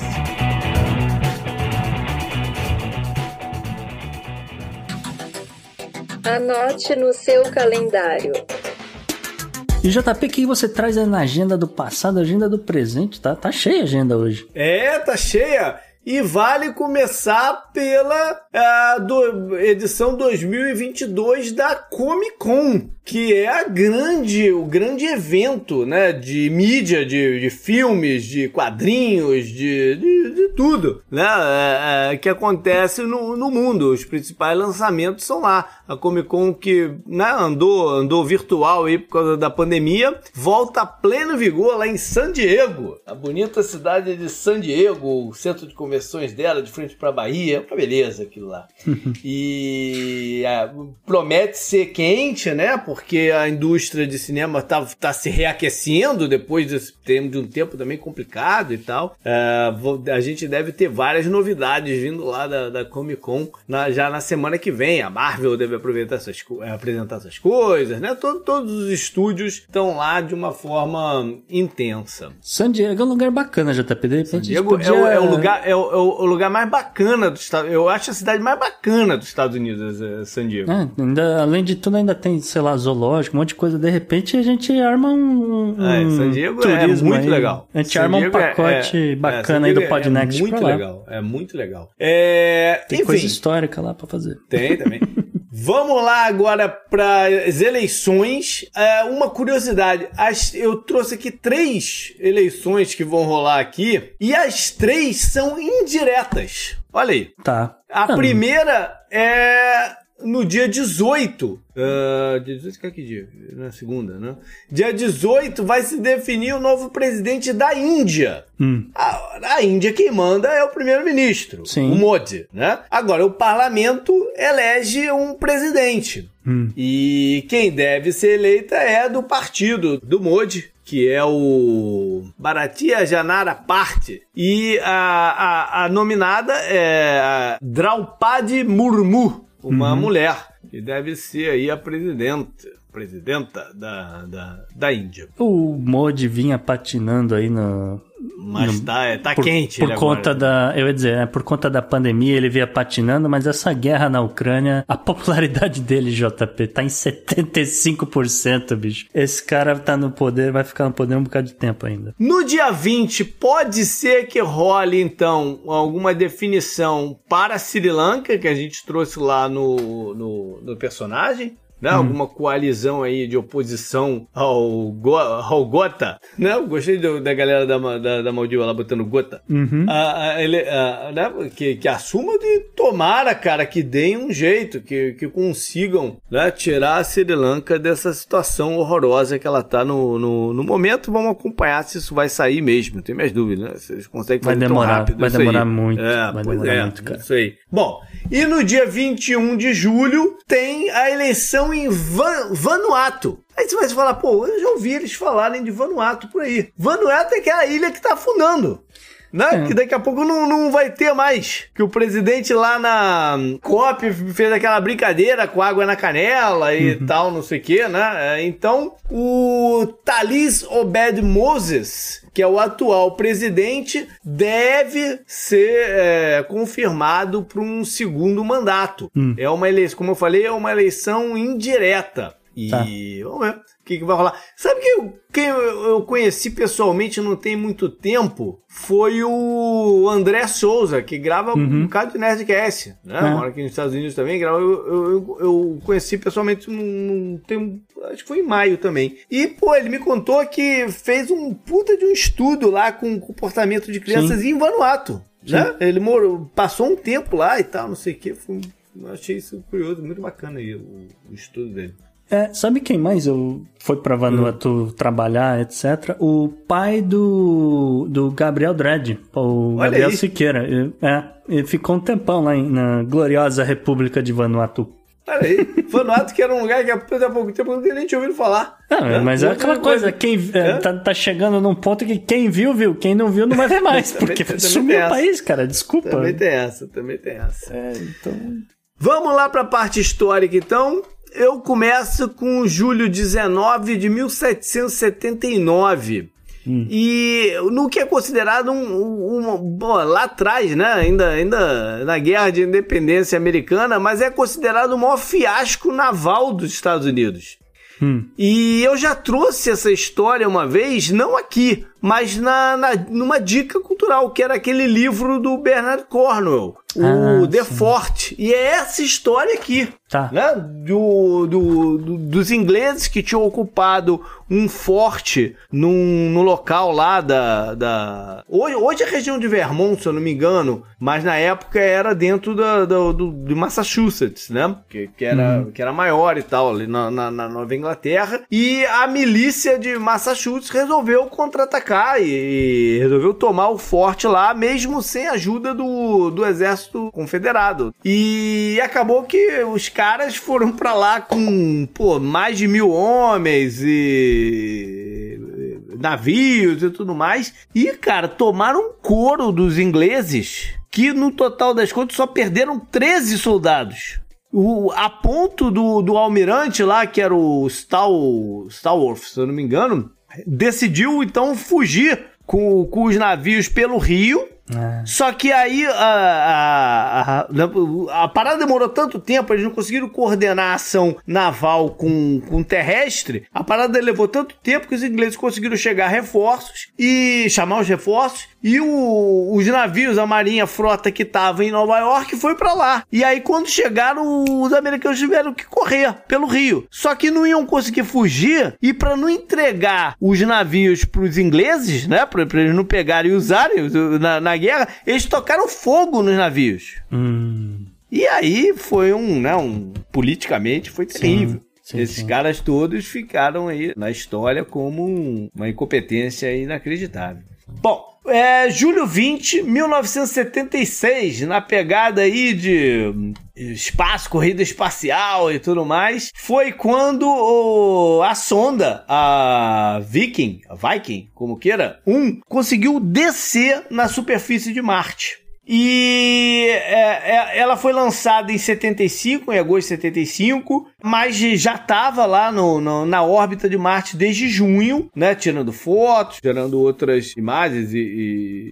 Anote no seu calendário. E JP, o que você traz na agenda do passado, agenda do presente? Tá, tá cheia a agenda hoje. É, tá cheia. E vale começar pela uh, do, edição 2022 da Comic Con que é a grande, o grande evento, né, de mídia, de, de filmes, de quadrinhos, de, de, de tudo, né, é, é, que acontece no, no mundo. Os principais lançamentos são lá. A Comic Con que né, andou, andou virtual aí por causa da pandemia, volta a pleno vigor lá em San Diego, a bonita cidade de San Diego, o centro de convenções dela, de frente para Bahia, é uma beleza aquilo lá. e é, promete ser quente, né, por porque a indústria de cinema tá, tá se reaquecendo depois desse de um tempo também complicado e tal. É, a gente deve ter várias novidades vindo lá da, da Comic Con na, já na semana que vem. A Marvel deve aproveitar essas, é, apresentar essas coisas, né? Todo, todos os estúdios estão lá de uma forma intensa. San Diego é um lugar bacana, JP. De San Diego podia... é, o, é, o, lugar, é, o, é o lugar mais bacana do estado. Eu acho a cidade mais bacana dos Estados Unidos, é San Diego. É, ainda, além de tudo, ainda tem, sei lá, zoológico, um monte de coisa. De repente a gente arma um. um é, San Diego é muito aí. legal. A gente San arma Diego um é- pacote é, bacana aí do Podnext. É muito legal, é muito legal. É, tem enfim, coisa histórica lá pra fazer. Tem também. Vamos lá agora para as eleições. É, uma curiosidade: as, eu trouxe aqui três eleições que vão rolar aqui e as três são indiretas. Olha aí. Tá. A primeira é no dia 18. Uh, dia 18 que é que dia? Na segunda, né? Dia 18 vai se definir o novo presidente da Índia. Hum. A, a, Índia quem manda é o primeiro-ministro, o Modi, né? Agora, o parlamento elege um presidente. Hum. E quem deve ser eleita é do partido do Modi, que é o Bharatiya Janara Party. E a, a, a nominada é a Draupadi Murmu uma uhum. mulher, que deve ser aí a presidenta presidenta da, da, da Índia. O Modi vinha patinando aí no. Mas no, tá, é, tá por, quente, Por conta agora. da. Eu ia dizer, né, por conta da pandemia ele vinha patinando, mas essa guerra na Ucrânia, a popularidade dele, JP, tá em 75%, bicho. Esse cara tá no poder, vai ficar no poder um bocado de tempo ainda. No dia 20, pode ser que role, então, alguma definição para Sri Lanka, que a gente trouxe lá no, no, no personagem né? Alguma coalizão aí de oposição ao, Go ao Gota, né? Eu gostei do, da galera da, da, da Maldiva lá botando Gota. Uhum. Ah, ah, ele, ah, né? que, que assuma de tomara, cara, que deem um jeito, que, que consigam né? tirar a Sri Lanka dessa situação horrorosa que ela tá no, no, no momento. Vamos acompanhar se isso vai sair mesmo, tem minhas dúvidas, né? Vocês conseguem Vai fazer tão demorar, rápido vai demorar muito. É, vai demorar é, muito, cara. isso aí. Bom, e no dia 21 de julho tem a eleição em Van- Vanuatu. Aí você vai falar, pô, eu já ouvi eles falarem de Vanuatu por aí. Vanuatu é aquela ilha que tá afundando. Né? É. Que daqui a pouco não, não vai ter mais. Que o presidente lá na COP fez aquela brincadeira com água na canela e tal, não sei o que, né? É, Então, o Thalys Obed Moses, que é o atual presidente, deve ser é, confirmado para um segundo mandato. É uma eleição, como eu falei, é uma eleição indireta. E Tá. vamos ver que, que vai rolar. Sabe que eu, quem eu, conheci pessoalmente não tem muito tempo foi o André Souza, que grava um bocado de Nerdcast, né? É. Mora aqui nos Estados Unidos também, grava. Eu, eu, eu- conheci pessoalmente num, num acho que foi em maio também. E, pô, ele me contou que fez um puta de um estudo lá com o comportamento de crianças em Vanuatu. Né? Ele morou, passou um tempo lá e tal, não sei o que. Foi, achei isso curioso, muito bacana aí o, o estudo dele. É, sabe quem mais eu foi pra Vanuatu trabalhar, etc? O pai do, do Gabriel Dredd, o Olha Gabriel aí. Siqueira. Ele- É, ele ficou um tempão lá em- na gloriosa República de Vanuatu. Olha aí, Vanuatu que era um lugar que há pouco tempo eu nem tinha ouvido falar. Não, É, mas é aquela coisa, quem é, tá, tá chegando num ponto que quem viu, viu. Quem não viu, não vai ver mais. Porque também sumiu o essa. país, cara. Desculpa. Também tem essa, também tem essa. É, então... Vamos lá para a parte histórica então. Eu começo com julho 19 de 1779. E no que é considerado um, um- um- bom, lá atrás, né? Ainda, ainda na guerra de independência americana, mas é considerado o maior fiasco naval dos Estados Unidos. Hum. E eu já trouxe essa história uma vez, não aqui, mas na, na- numa dica cultural, que era aquele livro do Bernard Cornwell, o Ah, The sim. Fort. E é essa história aqui, Tá. né? Do, do- do- dos ingleses que tinham ocupado um forte num, no local lá da. da... Hoje, hoje é a região de Vermont, se eu não me engano, mas na época era dentro da, da- do, de Massachusetts, né? Que, que, era, que era maior e tal, ali na, na, na Nova Inglaterra. E a milícia de Massachusetts resolveu contra-atacar e, e resolveu tomar o forte lá, mesmo sem ajuda do, do exército confederado. E acabou que os caras foram pra lá com, pô, mais de mil homens e navios e tudo mais. E, cara, tomaram um couro dos ingleses que, no total das contas, só perderam 13 soldados. O, a ponto do, do almirante lá, que era o Stal, Stalworth, se eu não me engano, decidiu então fugir com, com os navios pelo rio. É. Só que aí a, a, a, a parada demorou tanto tempo, eles não conseguiram coordenar a ação naval com, com terrestre. A parada levou tanto tempo que os ingleses conseguiram chegar a reforços e chamar os reforços. E o- os navios, a marinha, a frota que estava em Nova York foi pra lá. E aí, quando chegaram, os americanos tiveram que correr pelo rio. Só que não iam conseguir fugir. E pra não entregar os navios pros ingleses, né? Pra, pra eles não pegarem e usarem os- na, na guerra, eles tocaram fogo nos navios. Hum, E aí foi um, né? Um, politicamente foi terrível. sim, Esses sim. caras todos ficaram aí na história como um- uma incompetência inacreditável. Bom, é, julho 20, 1976, na pegada aí de hum, espaço, corrida espacial e tudo mais, foi quando o- a sonda, a Viking, a Viking, como queira, 1, conseguiu descer na superfície de Marte. E é, é, ela foi lançada em 75, em agosto de 75, mas já estava lá no, no- na órbita de Marte desde junho, né? Tirando fotos, tirando outras imagens e,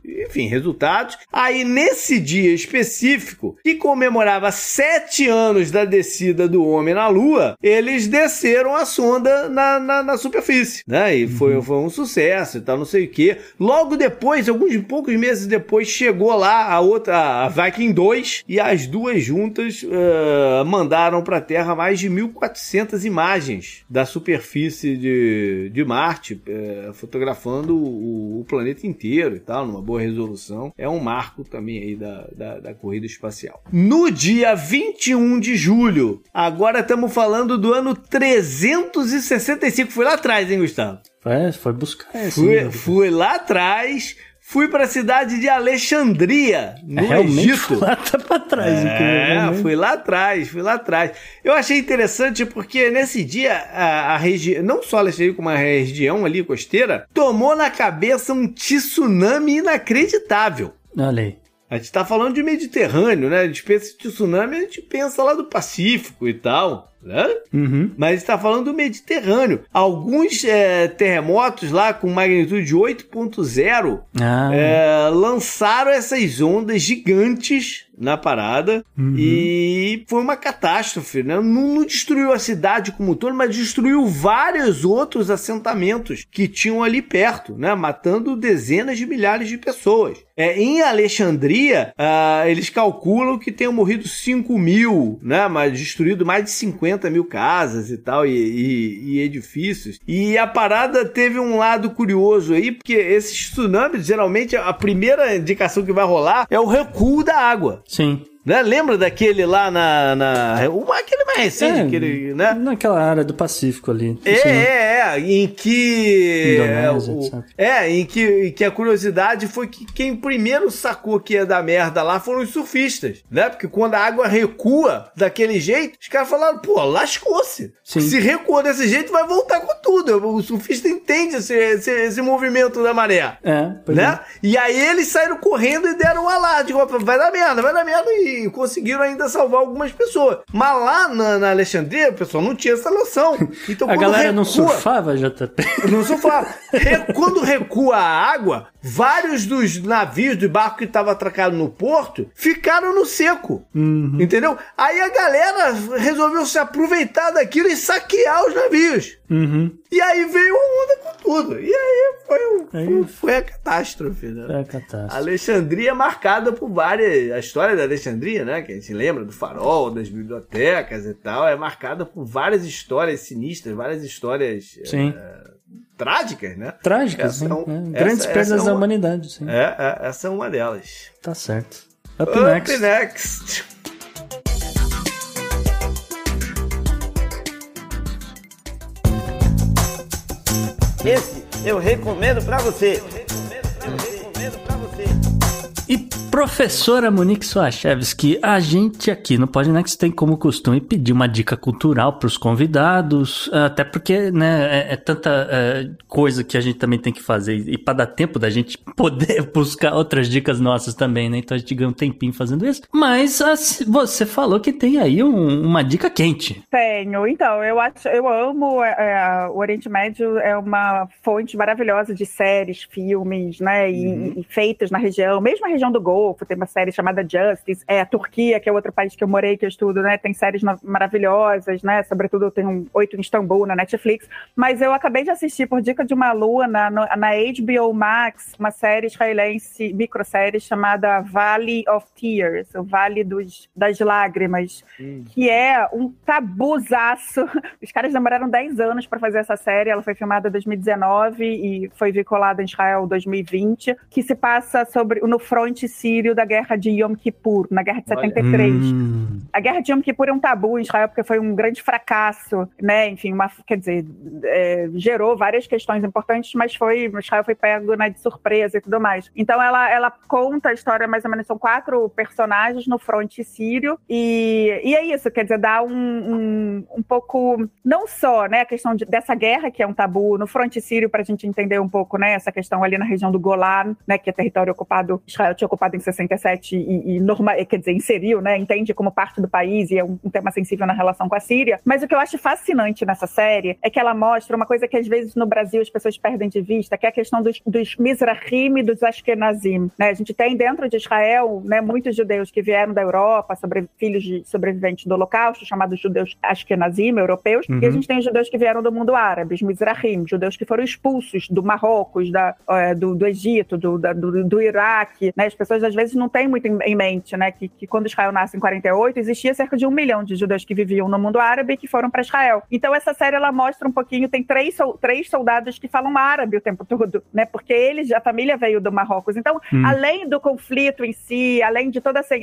e- enfim, resultados. Aí, nesse dia específico, que comemorava sete anos da descida do homem na Lua, eles desceram a sonda na, na, na superfície, né? E foi, Uhum. foi um sucesso e tal, não sei o quê. Logo depois, alguns poucos meses depois, chegou lá a outra, a Viking 2, e as duas juntas eh, mandaram para a Terra mais de 1.400 imagens da superfície de, de Marte, eh, fotografando o, o planeta inteiro e tal, numa boa resolução. É um marco também aí da, da, da corrida espacial. No dia 21 de julho, agora estamos falando do ano 365. Fui lá atrás, hein, Gustavo? É, foi buscar. Fui, fui lá atrás, fui para a cidade de Alexandria, no É, realmente Egito. lá tá pra trás. É, incrivelmente. fui lá atrás, fui lá atrás. Eu achei interessante porque nesse dia a, a região, não só Alexandria, como a região ali costeira, tomou na cabeça um tsunami inacreditável. Olha aí. A gente tá falando de Mediterrâneo, né? A gente pensa em tsunami, a gente pensa lá do Pacífico e tal, né? Uhum. Mas está falando do Mediterrâneo. Alguns é, terremotos lá com magnitude de 8.0 Ah, é, lançaram essas ondas gigantes na parada Uhum. e foi uma catástrofe, né? Não, não destruiu a cidade como um todo, mas destruiu vários outros assentamentos que tinham ali perto, né? Matando dezenas de milhares de pessoas. É, em Alexandria, ah, eles calculam que tenham morrido 5 mil, né? Mas destruído mais de 50 mil casas e tal, e, e- e edifícios. E a parada teve um lado curioso aí, porque esses tsunamis, geralmente, a primeira indicação que vai rolar é o recuo da água. sim. Né? Lembra daquele lá na. na aquele mais recente, É, aquele, né? Naquela área do Pacífico ali. É, é, é, em que. Indonésia, o- etc. É, em que, em que a curiosidade foi que quem primeiro sacou que ia dar merda lá foram os surfistas, né? Porque quando a água recua daquele jeito, os caras falaram, pô, lascou-se. Se recuou desse jeito, vai voltar com tudo. O surfista entende esse, esse, esse movimento da maré. É, Né? E aí eles saíram correndo e deram um alarde. Vai dar merda, vai dar merda. E conseguiram ainda salvar algumas pessoas. Mas lá na, na Alexandria, o pessoal não tinha essa noção. Então, A galera não recua- surfava, JP? não surfava. Quando recua a água, vários dos navios do barco que estavam atracados no porto ficaram no seco. Uhum. Entendeu? Aí a galera resolveu se aproveitar daquilo e saquear os navios. Uhum. E aí veio a onda com tudo. E aí foi, um- Aí- foi, foi a catástrofe, né? É catástrofe. Alexandria é marcada por várias. A história da Alexandria, né? Que a gente lembra do farol, das bibliotecas e tal, é marcada por várias histórias sinistras, várias histórias Sim. é, trágicas, né? Trágicas, Essa sim. é É, essa- Grandes essa perdas é da uma- humanidade, sim. É, é, essa é uma delas. Tá certo. Up, Up next. next. Esse eu recomendo pra você. Professora Monique Soachevski, a gente aqui no Podnext tem como costume pedir uma dica cultural para os convidados, até porque né, é, é tanta é, coisa que a gente também tem que fazer e para dar tempo da gente poder buscar outras dicas nossas também, né? Então a gente ganha um tempinho fazendo isso. Mas assim, você falou que tem aí um- uma dica quente. Tenho. Então, eu acho, eu amo é, é, o Oriente Médio é uma fonte maravilhosa de séries, filmes, né, e, e feitas na região, mesmo a região do Golfo, tem uma série chamada Justice, é a Turquia, que é outro país que eu morei, que eu estudo, né, tem séries na- maravilhosas, né, sobretudo tem um Oito em Istambul na Netflix, mas eu acabei de assistir por dica de uma aluna no- na HBO Max, uma série israelense, microsérie chamada Valley of Tears, o Vale dos, das Lágrimas, que é um tabuzaço. Os caras demoraram 10 anos para fazer essa série. Ela foi filmada em 2019 e foi vinculada em Israel em 2020, que se passa sobre no fronte sírio da guerra de Yom Kippur, na guerra de 73. Hum, A guerra de Yom Kippur é um tabu em Israel porque foi um grande fracasso, né? Enfim, uma, quer dizer, é, gerou várias questões importantes, mas foi Israel foi pego né, de surpresa e tudo mais. Então ela, ela conta a história mais ou menos são quatro personagens no fronte sírio e, e é isso, quer dizer, dá um, um, um pouco não só, né, a questão de- dessa guerra que é um tabu no fronte sírio para a gente entender um pouco, né, essa questão ali na região do Golan, né, que é território ocupado Israel tinha ocupado em 67 e, e norma, quer dizer, inseriu, né, entende como parte do país e é um, um, tema sensível na relação com a Síria. Mas o que eu acho fascinante nessa série é que ela mostra uma coisa que às vezes no Brasil as pessoas perdem de vista, que é a questão dos, dos Mizrahim e dos Ashkenazim. Né? A gente tem dentro de Israel né, muitos judeus que vieram da Europa, sobre, filhos de sobreviventes do Holocausto, chamados judeus Ashkenazim, europeus, uhum. e a gente tem judeus que vieram do mundo árabe, os Mizrahim, judeus que foram expulsos do Marrocos, da, uh, do, do, Egito, do, da, do, do, Iraque. Né? As pessoas às vezes não têm muito em, mente né, que, que quando Israel nasce em 48, existia cerca de um milhão de judeus que viviam no mundo árabe e que foram para Israel. Então essa série ela mostra um pouquinho, tem três, três soldados que falam árabe o tempo todo, né? Porque eles, a família veio do Marrocos. Então, hum. além do conflito em si, além de toda essa.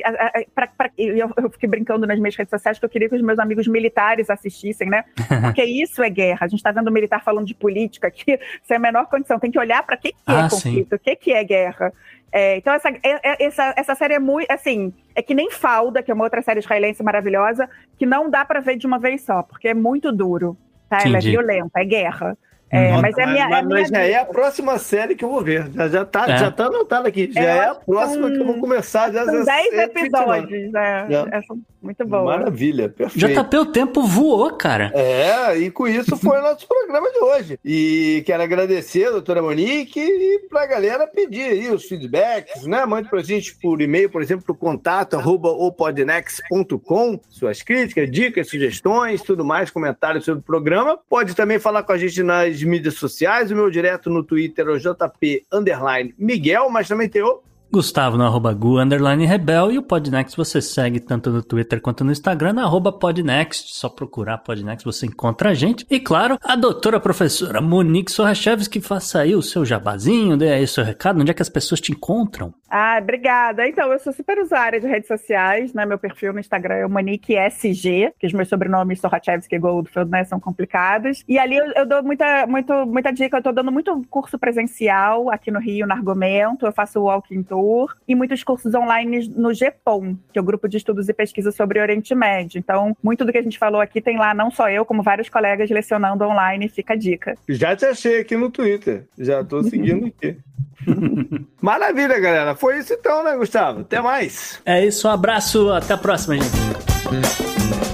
Pra, pra, eu, eu fiquei brincando nas minhas redes sociais que eu queria que os meus amigos militares assistissem, né? Porque isso é guerra. A gente está vendo o militar falando de política aqui, sem a menor condição. Tem que olhar para que, que é ah, conflito, sim. o que, que é guerra. É, então, essa, é, é, essa, essa série é muito, assim, é que nem Falda, que é uma outra série israelense maravilhosa, que não dá para ver de uma vez só, porque é muito duro, tá? Ela é violenta, é guerra. É, mas é minha, mas, é minha mas já é a próxima série que eu vou ver. Já, já, tá, é. já tá anotado aqui. Já é, é a próxima que eu vou começar. Já, são 10 episódios. Né? É, muito bom. Maravilha, perfeito. JP, o tempo voou, cara. É, e com isso foi o nosso programa de hoje. E quero agradecer a doutora Monique e pra galera pedir aí os feedbacks, né? Mande pra gente por e-mail, por exemplo, pro contato arroba opodnex.com, suas críticas, dicas, sugestões, tudo mais, comentários sobre o programa. Pode também falar com a gente nas mídias sociais, o meu direto no Twitter é o JP Miguel, mas também tem o Gustavo no arroba Gu, underline Rebel, e o Podnext você segue tanto no Twitter quanto no Instagram, na arroba Podnext, só procurar Podnext você encontra a gente. E claro, a doutora professora Monique Sorrachevski, faça aí o seu jabazinho, dê aí o seu recado, onde é que as pessoas te encontram? Ah, obrigada. Então, eu sou super usuária de redes sociais, né? Meu perfil no Instagram é Monique SG, que os meus sobrenomes Sorrachevski e Goldfield, né, são complicados. E ali eu, eu, dou muita, muito, muita dica, eu tô dando muito curso presencial aqui no Rio, no Argumento, eu faço o Walking Tour, e muitos cursos online no GEPOM, que é o Grupo de Estudos e Pesquisa sobre Oriente Médio. Então, muito do que a gente falou aqui tem lá, não só eu, como vários colegas lecionando online, fica a dica. Já te achei aqui no Twitter, já tô seguindo aqui. Maravilha, galera. Foi isso então, né, Gustavo? Até mais. É isso, um abraço, até a próxima, gente.